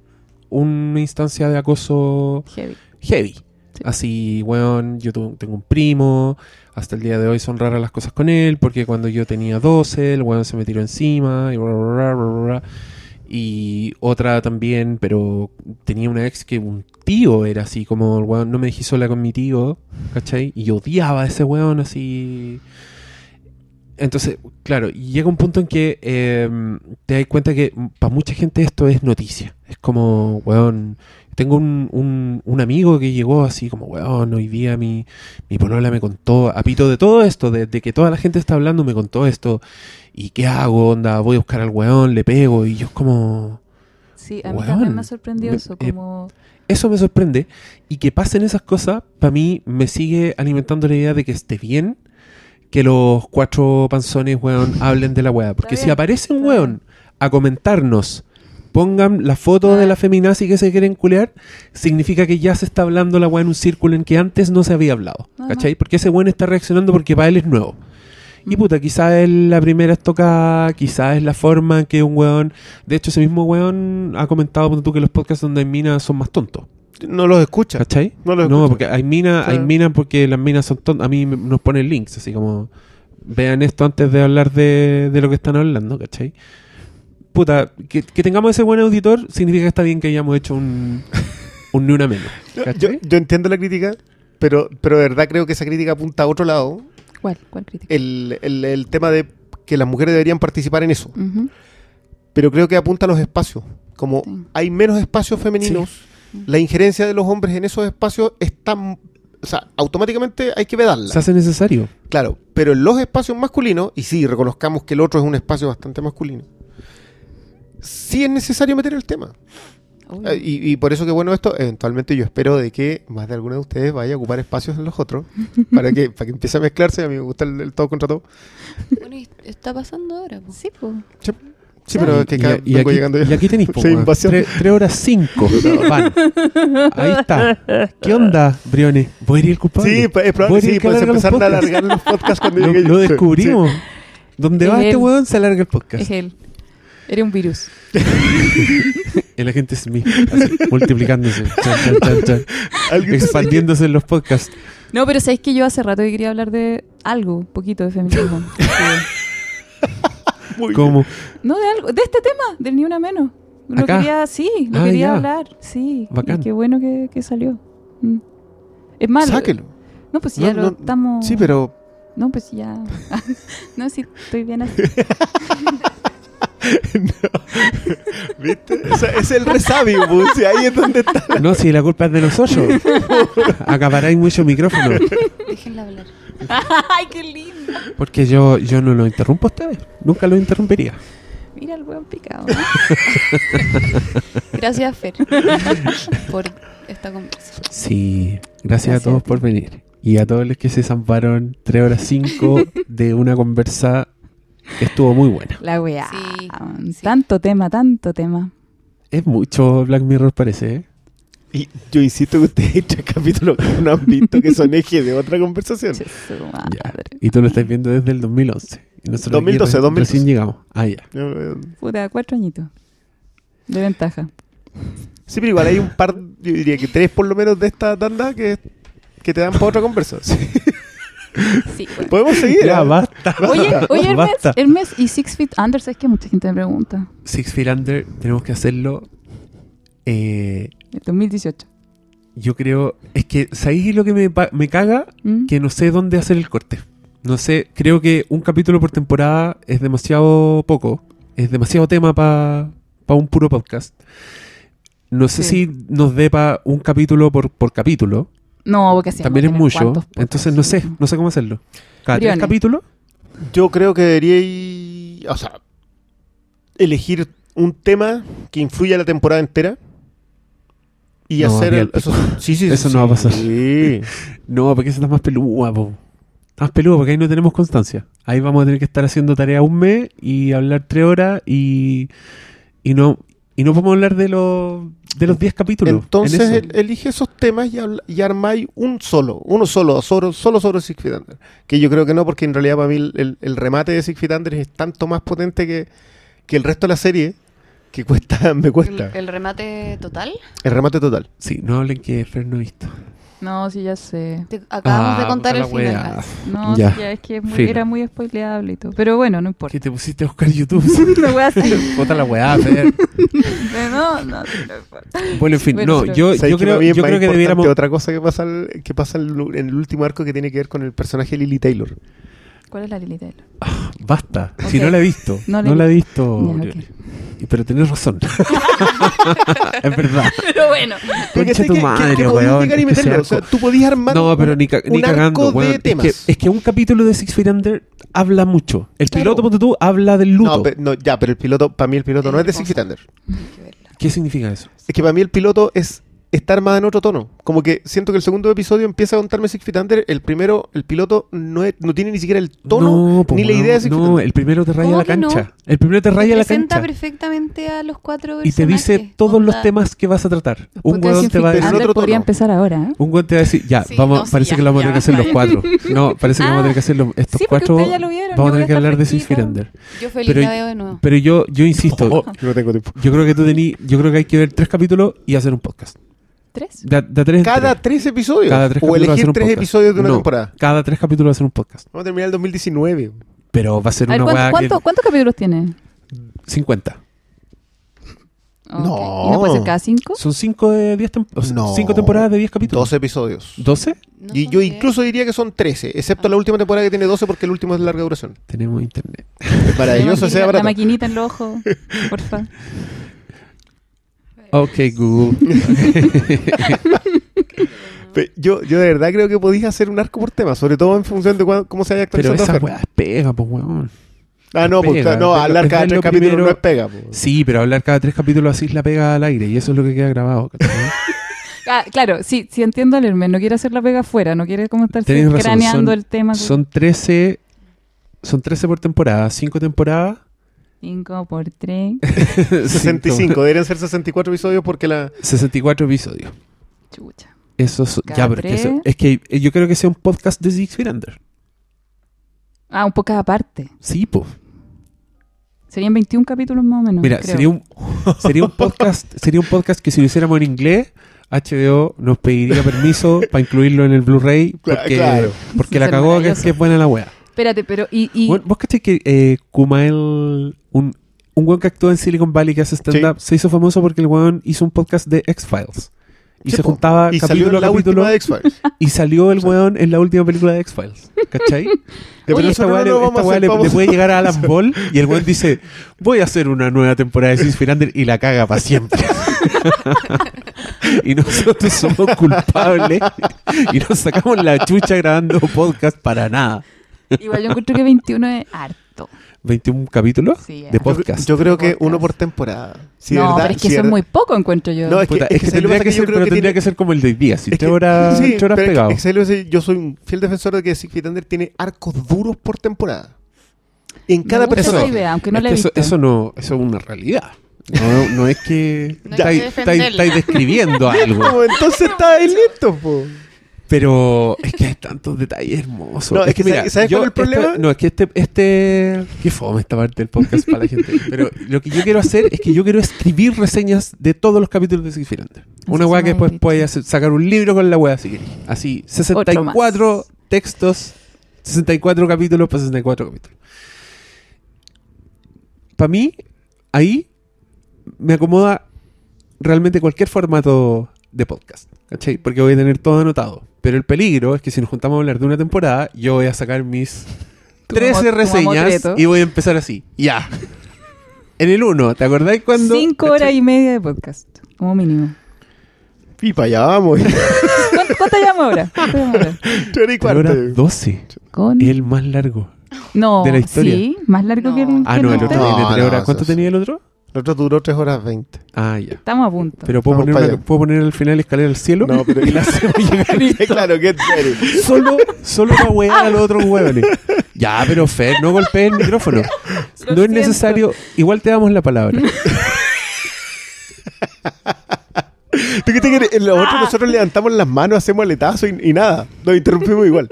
una instancia de acoso Heavy. heavy. Sí. Así, weón, yo tengo un primo, hasta el día de hoy son raras las cosas con él, porque cuando yo tenía 12, el weón se me tiró encima, y, bla, bla, bla, y otra también, pero tenía una ex que un tío era así, como el weón, no me dejé sola con mi tío, ¿cachai? Y odiaba a ese weón así... Entonces, claro, llega un punto en que eh, te das cuenta que para mucha gente esto es noticia. Es como, weón, tengo un, un, un amigo que llegó así como, weón, hoy día mi, mi polola me contó, apito de todo esto, de, de que toda la gente está hablando, me contó esto. ¿Y qué hago? Onda, voy a buscar al weón, le pego. Y yo es como, Sí, a mí Weón, también me ha sorprendido me- eso, eh, como... eso me sorprende. Y que pasen esas cosas, para mí me sigue alimentando la idea de que esté bien que los cuatro panzones, weón, hablen de la weá. Porque si aparece un weón a comentarnos, pongan la foto de la feminazi que se quieren culear, significa que ya se está hablando la weá en un círculo en que antes no se había hablado. ¿Cachai? Porque ese weón está reaccionando porque para él es nuevo. Y puta, quizás es la primera estocada, quizás es la forma en que un weón. De hecho, ese mismo weón ha comentado ponte tú, que los podcasts donde hay minas son más tontos. no los escucha. ¿Cachai? No los No, escucha. porque hay minas, hay minas porque las minas son tontas. A mí me- nos ponen links, así como vean esto antes de hablar de, de lo que están hablando, ¿cachai? Puta, que, que tengamos ese buen auditor significa que está bien que hayamos hecho un, un ni una menos. Yo, entiendo la crítica, pero, pero de verdad creo que esa crítica apunta a otro lado. ¿Cuál? ¿Cuál crítica? El, el, el tema de que las mujeres deberían participar en eso. Pero creo que apunta a los espacios. Como Sí. hay menos espacios femeninos la injerencia de los hombres en esos espacios está... O sea, automáticamente hay que vedarla. Se hace necesario. Claro, pero en los espacios masculinos, y sí, reconozcamos que el otro es un espacio bastante masculino, sí es necesario meter el tema. Eh, Y, y por eso que bueno esto, eventualmente yo espero de que más de alguno de ustedes vaya a ocupar espacios en los otros, para que, para que empiece a mezclarse, a mí me gusta el, el todo contra todo. Bueno, y está pasando ahora. po. Sí, pues. Sí, pero es que Y, y aquí, llegando y yo. aquí tenéis po, Sí, tres, tres horas cinco. van. Ahí está. ¿Qué onda, Briones? ¿Voy a ir el culpable? Sí, pues, es ¿Voy probable, a ir sí, puedes empezar a alargar los podcasts cuando Lo, yo. lo Sí, descubrimos. Donde Es va este weón se alarga el podcast. Es él. Era un virus. El agente Smith, así, multiplicándose, chan, chan, chan, chan, sí. Alguien- expandiéndose en los podcasts. No, pero sabéis que yo hace rato que quería hablar de algo, poquito de feminismo. Bien. Como, No, de algo, de este tema, del ni una menos. Lo ¿Acá? quería, sí, lo Ah, quería ya. hablar, sí. Bacán. Y qué bueno que, que salió. Mm. Es malo. Sáquelo. No, pues No, ya lo no, estamos. Sí, pero No, pues ya. no, sí, estoy bien así. ¿Viste? O sea, es el resabio, pues, y ahí es donde está. no, si la culpa es de nosotros. Acaparáis mucho micrófono. Déjenla hablar. ¡Ay, qué lindo! Porque yo, yo no lo interrumpo a ustedes. Nunca lo interrumpiría. Mira el hueón picado. Gracias, Fer, por esta conversación. Sí, gracias, a todos a por venir. Y a todos los que se zamparon 3 horas 5 de una conversa estuvo muy buena. La weá. Sí, sí. Tanto tema, tanto tema. Es mucho Black Mirror, parece, ¿eh? Y yo insisto que ustedes tres capítulos que no han visto que son eje de otra conversación. Ya. madre. Y tú lo estás viendo desde el 2011. Y nosotros 2012, aquí re- 2012. recién llegamos. Ah, ya. Puta, cuatro añitos. De ventaja. Sí, pero igual hay un par, yo diría que tres por lo menos de esta tanda que, que te dan para otra conversación. Sí, bueno. Podemos seguir. Ya, ¿eh? basta. Oye, oye Hermes, Basta. Hermes y Six Feet Under, ¿sabes que mucha gente me pregunta? Six Feet Under, tenemos que hacerlo. eh, El 2018. yo creo. Es que, ¿sabéis lo que me, pa- me caga? ¿Mm? Que no sé dónde hacer el corte. No sé, creo que un capítulo por temporada es demasiado poco. Es demasiado tema para un puro podcast. No sé Sí. si nos dé para un capítulo por, por capítulo. No, porque También es mucho. cuantos. Entonces no sé, no sé cómo hacerlo. Cada tres capítulos. Yo creo que deberíais, o sea, elegir un tema que influya la temporada entera y No, hacer el- eso. Sí, sí, Eso sí, no va a pasar. Sí. No, porque eso está más pelúa, po. Está más pelúa porque ahí no tenemos constancia. Ahí vamos a tener que estar haciendo tarea un mes y hablar tres horas y, y no y no podemos hablar de los de los 10 capítulos. en Entonces el- elige esos temas y, habla- y armáis un solo, uno solo, solo, solo sobre Six Feet Under. Que yo creo que no, porque en realidad para mí el, el- el remate de Six Feet Under es tanto más potente que, que el resto de la serie, que cuesta, me ¿El, cuesta. el remate total? El remate total. Sí, no hablen que Fer no ha visto. No, sí, ya sé. Te acabamos Ah, de contar el la final. wea. No, Ya. sí, ya es que es muy- era muy spoileable y todo. Pero bueno, no importa. Que te pusiste a buscar YouTube. Una wea así. Puta la weá, no, no, sí, no importa. Bueno, en fin, Bueno, no, pero- yo, ¿Sabes yo creo, yo más creo que debiéramos. Otra cosa que pasa, el- que pasa en el, en el último arco que tiene que ver con el personaje de Lily Taylor. ¿Cuál es la Lily Taylor? Basta. Si no la he visto. No No, la he la he visto. Ya, ok. Pero tenés razón. es verdad. Pero bueno. Porque Concha tu que- madre, que podías weón, llegar y es que ese meterlo. O sea, arco- tú podías armar No, pero un- ni, ca- ni un cagando, arco weón. de Es temas. que, es que un capítulo de Six Feet Under habla mucho. El Claro. piloto, ponte tú, habla del luto. No, pe- no, ya, pero el piloto, para mí el piloto no es de Six Feet Under. ¿Qué significa eso? Es que para mí el piloto es estar más en otro tono. Como que siento que el segundo episodio empieza a contarme Six Feet Under. El primero, el piloto, no, es- no tiene ni siquiera el tono ni la idea de Six Feet No, Under. el primero te raya ¿Cómo la cancha. El primero te raya la Presenta cancha. perfectamente a los cuatro Y te dice todos los temas que vas a tratar. Un Six te va a decir. Otro podría tono. empezar ahora, ¿eh? Un weón te va a decir, ya, Sí, vamos, no, sí, parece ya, que lo vamos a tener que hacer los cuatro. No, parece que vamos a tener que hacer los, estos cuatro. Vamos a tener que hablar de Six Feet. Under. Yo feliz Pero- la veo de nuevo. Pero yo, yo insisto, Oh, yo no tengo tiempo. yo creo que tú tení, yo creo que hay que ver tres capítulos y hacer un podcast. ¿Tres? De, de tres Cada tres. tres episodios. Cada tres o elegir tres podcast. episodios de una No, temporada. Cada tres capítulos va a ser un podcast. Vamos a terminar el 2019. Pero va a ser A ver, una ¿cuánto- weá cuánto- que... ¿cuántos capítulos tiene? 50. Ok. No. ¿Y no puede ser cada cinco? Son cinco de 10 tem- o sea, No. cinco temporadas de 10 capítulos. 12 episodios. ¿12? No y yo diez. incluso diría que son 13, excepto Ah. la última temporada que tiene 12 porque el último es de larga duración. Tenemos internet. Maravilloso La sea. La maquinita en los ojos, porfa. Ok, Google. Yo, yo de verdad creo que podías hacer un arco por tema, sobre todo en función de cuán- cómo se haya Pero actualizado. esa la weá pega, pues weón. Ah, no, pues, pega. no, hablar cada es tres lo capítulos primero- no es pega. po. Sí, pero hablar cada tres capítulos así es la pega al aire y eso es lo que queda grabado. Ah, claro, sí, sí entiendo al Hermes, no quiere hacer la pega afuera, no quiere como estar craneando son- el tema. Son 13, son 13 por temporada, 5 temporadas. 5 por 3. 65, deberían ser 64 episodios porque la... 64 episodios. Chucha. Eso es, Cada ya, tres. es que eh, yo creo que sea un podcast de Six Feet Under. Ah, un poco aparte. Sí, pues. Serían 21 capítulos más o menos. Mira, creo. sería un, sería un podcast, sería un podcast que si lo hiciéramos en inglés, HBO nos pediría permiso para incluirlo en el Blu-ray porque, claro. porque la cagó que es buena la wea. Espérate, pero. Y, y- Bueno, ¿Vos cachai que eh, Kumail, un, un weón que actúa en Silicon Valley que hace stand-up, se hizo famoso porque el weón hizo un podcast de X-Files? Y se juntaba y salió capítulo a capítulo de X-Files. y salió el weón en la última película de X-Files. ¿Cachai? Pero Oye, esta weá no le, puede llegar a Alan Ball y el weón dice, voy a hacer una nueva temporada de Six y la caga para siempre. y nosotros somos culpables y nos sacamos la chucha grabando podcast para nada. Igual yo encuentro que 21 es harto. 21 capítulos Sí, de podcast. Yo creo que Podcast. uno por temporada. Si no, verdad- pero es que si eso es muy poco, encuentro yo. No, es que, es que, ¿sabes lo tendría que ser, creo pero que tendría tiene- que ser como el de hoy día, si es tres horas, sí, horas pero es que- pegado. Yo soy un fiel defensor de que Six Feet Under tiene arcos duros por temporada. En Me cada esa idea, aunque no Es la he que eso, no, eso es una realidad. No, no es que No hay que estáis, describiendo algo. Entonces está ahí listo, po. Pero es que hay tantos detalles hermosos. No, es que ¿sabes- ¿sabes cuál es el problema? no, es que este, este... Qué fome esta parte del podcast para la gente. Pero lo que yo quiero hacer es que yo quiero escribir reseñas de todos los capítulos de Under. Una weá que después había puede hacer- sacar un libro con la weá si queréis. Así, 64 más. textos, 64 capítulos para 64 capítulos. Para mí, ahí me acomoda realmente cualquier formato de podcast. ¿Cachai? Porque voy a tener todo anotado. Pero el peligro es que si nos juntamos a hablar de una temporada, yo voy a sacar mis Tu 13 mamo- tu reseñas y voy a empezar así. Ya. En el 1, ¿te acordáis cuando? 5 horas y media de podcast, como mínimo. Y para allá vamos. ¿Cuánto, cuánto llamo ahora? ¿Cuánto llamo ahora? Tres y Pero cuarto. era 12. Con... El más largo. No, de la historia. sí, más largo No. que el. Ah, que no, el otro. No, tiene 3 no, horas. ¿Cuánto tenía el otro? El otro duró 3 horas 20. Ah, ya. Estamos a punto. Pero puedo Vamos poner, una- puedo poner al final escalera al cielo. No, pero y la hacemos llegar y- claro, que serio. solo, solo para wear a los otros huevones. Ya, pero Fer, no golpees el micrófono. Lo no es necesario. Igual te damos la palabra. ¿Tú qué te quieres? En los otros nosotros levantamos las manos, hacemos aletazo y, y nada. Nos interrumpimos igual.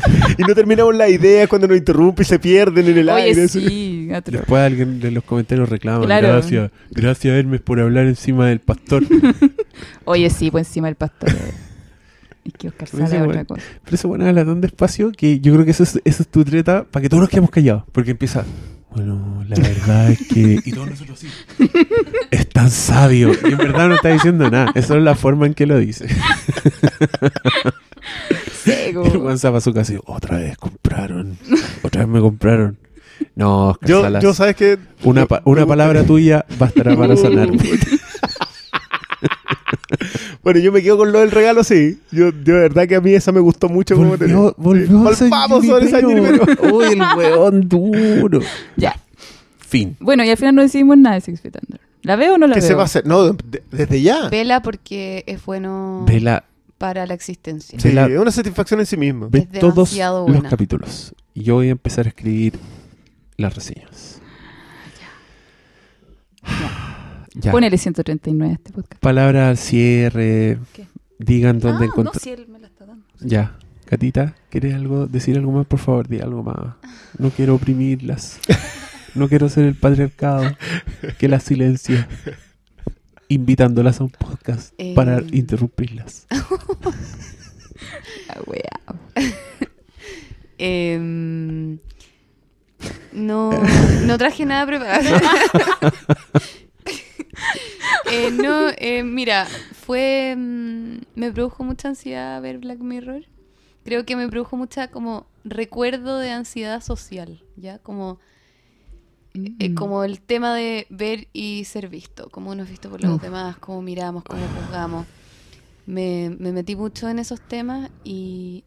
y no terminamos la idea cuando nos interrumpe y se pierden en el Oye, aire. sí, atro. Después alguien de los comentarios reclama. Claro. Gracias. Gracias, Hermes, por hablar encima del pastor. Oye, sí, pues encima del pastor. Es que Oscar Pero sale otra cosa. Pero eso bueno habla tan despacio que yo creo que eso es, eso es tu treta para que todos nos quedemos callados. Porque empieza, bueno, la verdad es que... Y todos nosotros así. Es tan sabio. Y en verdad no está diciendo nada. Esa es la forma en que lo dice. El weón se pasó casi, otra vez compraron. Otra vez me compraron. No, Oscar Yo, Salas, yo sabes que... una, pa- una palabra tuya bastará para sanar. Bueno, yo me quedo con lo del regalo, sí. Yo, de verdad que a mí esa me gustó mucho. como Volvió, te- volvió Volvamos sobre. Junipero. Uy, el weón duro. Ya. Fin. Bueno, y al final no decidimos nada de Six Feet Under. ¿La veo o no la ¿Qué veo? se va a hacer? No, de- desde ya. Vela porque es bueno Vela, para la existencia. Sí, Vela- es una satisfacción en sí mismo. ve Es todos demasiado los buena. capítulos. Y yo voy a empezar a escribir las reseñas. Ya. Ponele 139 a este podcast. Palabra al cierre. ¿Qué? Digan dónde Ah, no, encontrar. si él me la está dando. Ya. Catita, ¿quieres algo, decir algo más? Por favor, di algo más. No quiero oprimirlas. No quiero ser el patriarcado que las silencia. Invitándolas a un podcast Eh. para interrumpirlas. Ah, wea. Em, no, no traje nada preparado. Eh, no, eh, mira, fue. mm, me produjo mucha ansiedad ver Black Mirror. Creo que me produjo mucha como recuerdo de ansiedad social, ¿ya? Como. Eh, como el tema de ver y ser visto, cómo uno es visto por los Uf. demás, cómo miramos, cómo juzgamos. Me, me metí mucho en esos temas y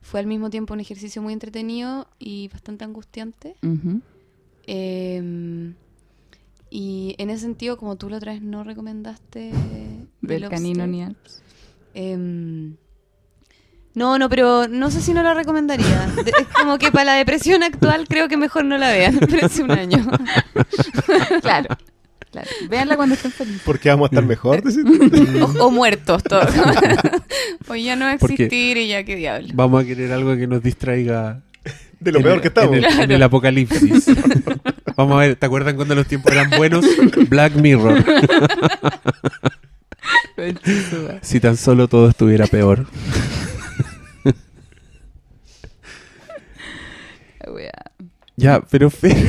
fue al mismo tiempo un ejercicio muy entretenido y bastante angustiante. Eh, y en ese sentido, como tú la otra vez no recomendaste The Canino ni Alps. em, no, no, pero no sé si no la recomendaría. De- es como que para la depresión actual creo que mejor no la vean. Pero hace un año. Claro. claro. Véanla cuando estén felices. Porque vamos a estar mejor. O, o muertos todos. o ya no va a Porque- existir y ya qué diablo. Vamos a querer algo que nos distraiga. De lo en peor el- que estamos. En el, en el apocalipsis. Vamos a ver, ¿te acuerdan cuando los tiempos eran buenos? Black Mirror. Si tan solo todo estuviera peor. Wea. Ya, pero Fer,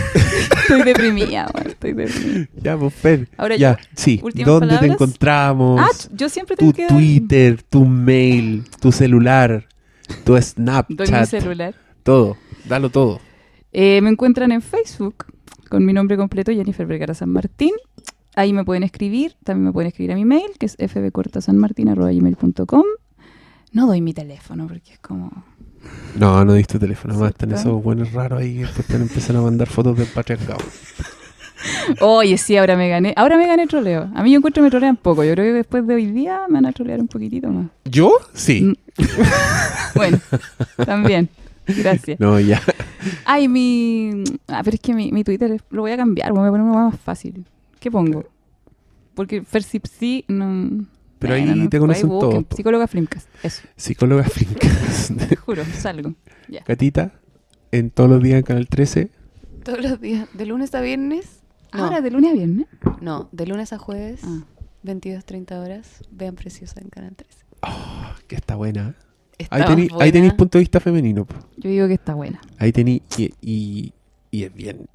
Estoy deprimida, estoy deprimida. ya, pues Fer. Ahora ya, yo, sí. ¿Dónde te encontramos? Ah, yo siempre tu tengo que dar- Twitter, tu mail, tu celular, tu Doy mi Snapchat, celular. todo. Dalo todo. Eh, me encuentran en Facebook con mi nombre completo, Jennifer Vergara San Martín. Ahí me pueden escribir, también me pueden escribir a mi mail, que es fbcortasanmartin.com. No doy mi teléfono porque es como... No, no diste teléfono. Además, están esos buenos raros ahí que después te empiezan a mandar fotos del patriarcado. Oye, sí, ahora me gané. Ahora me gané troleo. A mí yo encuentro que me trolean poco. Yo creo que después de hoy día me van a trolear un poquitito más. ¿Yo? Sí. Mm. Bueno, también. Gracias. No, ya. Ay, mi... Ah, pero es que mi, mi Twitter lo voy a cambiar. Voy a poner uno más fácil. ¿Qué pongo? Porque Fersipsi no... Pero ahí no, te conocen busquen. todos. Psicóloga Flimcast. Eso, Psicóloga fincas. te juro, salgo. Ya. Catita, en todos los días en Canal 13. Todos los días. De lunes a viernes. No, Ahora, de lunes a viernes. no, de lunes a jueves. Ah. 22, 30 horas. Vean Preciosa en Canal 13. Que está buena. Está Ahí ahí tenéis punto de vista femenino. po. Yo digo que está buena. Ahí tenéis. Y, y, y es bien.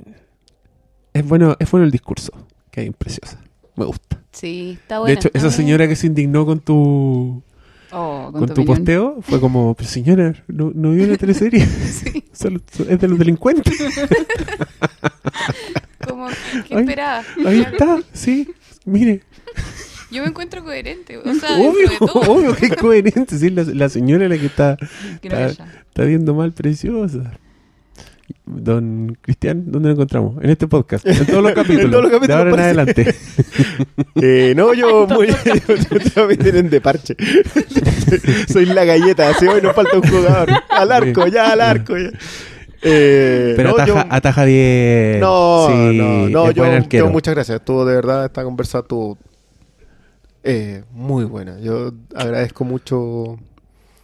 Es bueno, es bueno el discurso que hay en Preciosa. Me gusta. Sí, está buena. de hecho, esa señora que se indignó con tu Oh, con, tu posteo fue como, "Pero señora, ¿no, no vio la teleserie? Sí, es de los delincuentes. como ¿qué esperaba? Ahí está, sí. Mire, Yo me encuentro coherente. O sea, obvio, dentro de todo. obvio que es coherente. Sí, la, la señora la que está, está viendo mal preciosa. Don Cristian, ¿dónde lo encontramos? En este podcast, en todos los capítulos. En todos los capítulos de ahora en parece. adelante. Eh, no, yo muy. yo me tienen de parche. Soy la galleta, así hoy nos falta un jugador. Al arco, ya, al arco. Ya. Eh, Pero no, ataja, yo- ataja bien. No, Sí, no, no, yo, yo muchas gracias. Estuvo de verdad, esta conversa estuvo eh, muy buena. Yo agradezco mucho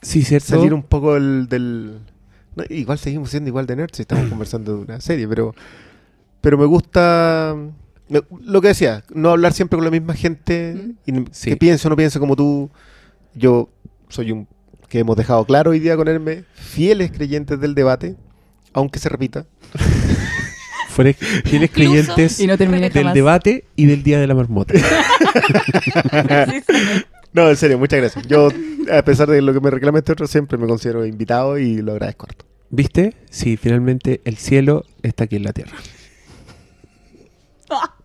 Sí, cierto. salir un poco del... del- no, igual seguimos siendo igual de nerds y estamos conversando de una serie, pero, pero me gusta... me- lo que decía, no hablar siempre con la misma gente y n- Sí. que piense o no piense como tú. Yo soy un... que hemos dejado claro hoy día con Hermes, fieles creyentes del debate, aunque se repita. Fieles Incluso- creyentes Y no terminé del jamás. debate y del Día de la Marmota. Sí, sí. No, en serio, muchas gracias. Yo, a pesar de lo que me reclama este otro, siempre me considero invitado y lo agradezco harto. ¿Viste? Sí, finalmente el cielo está aquí en la tierra.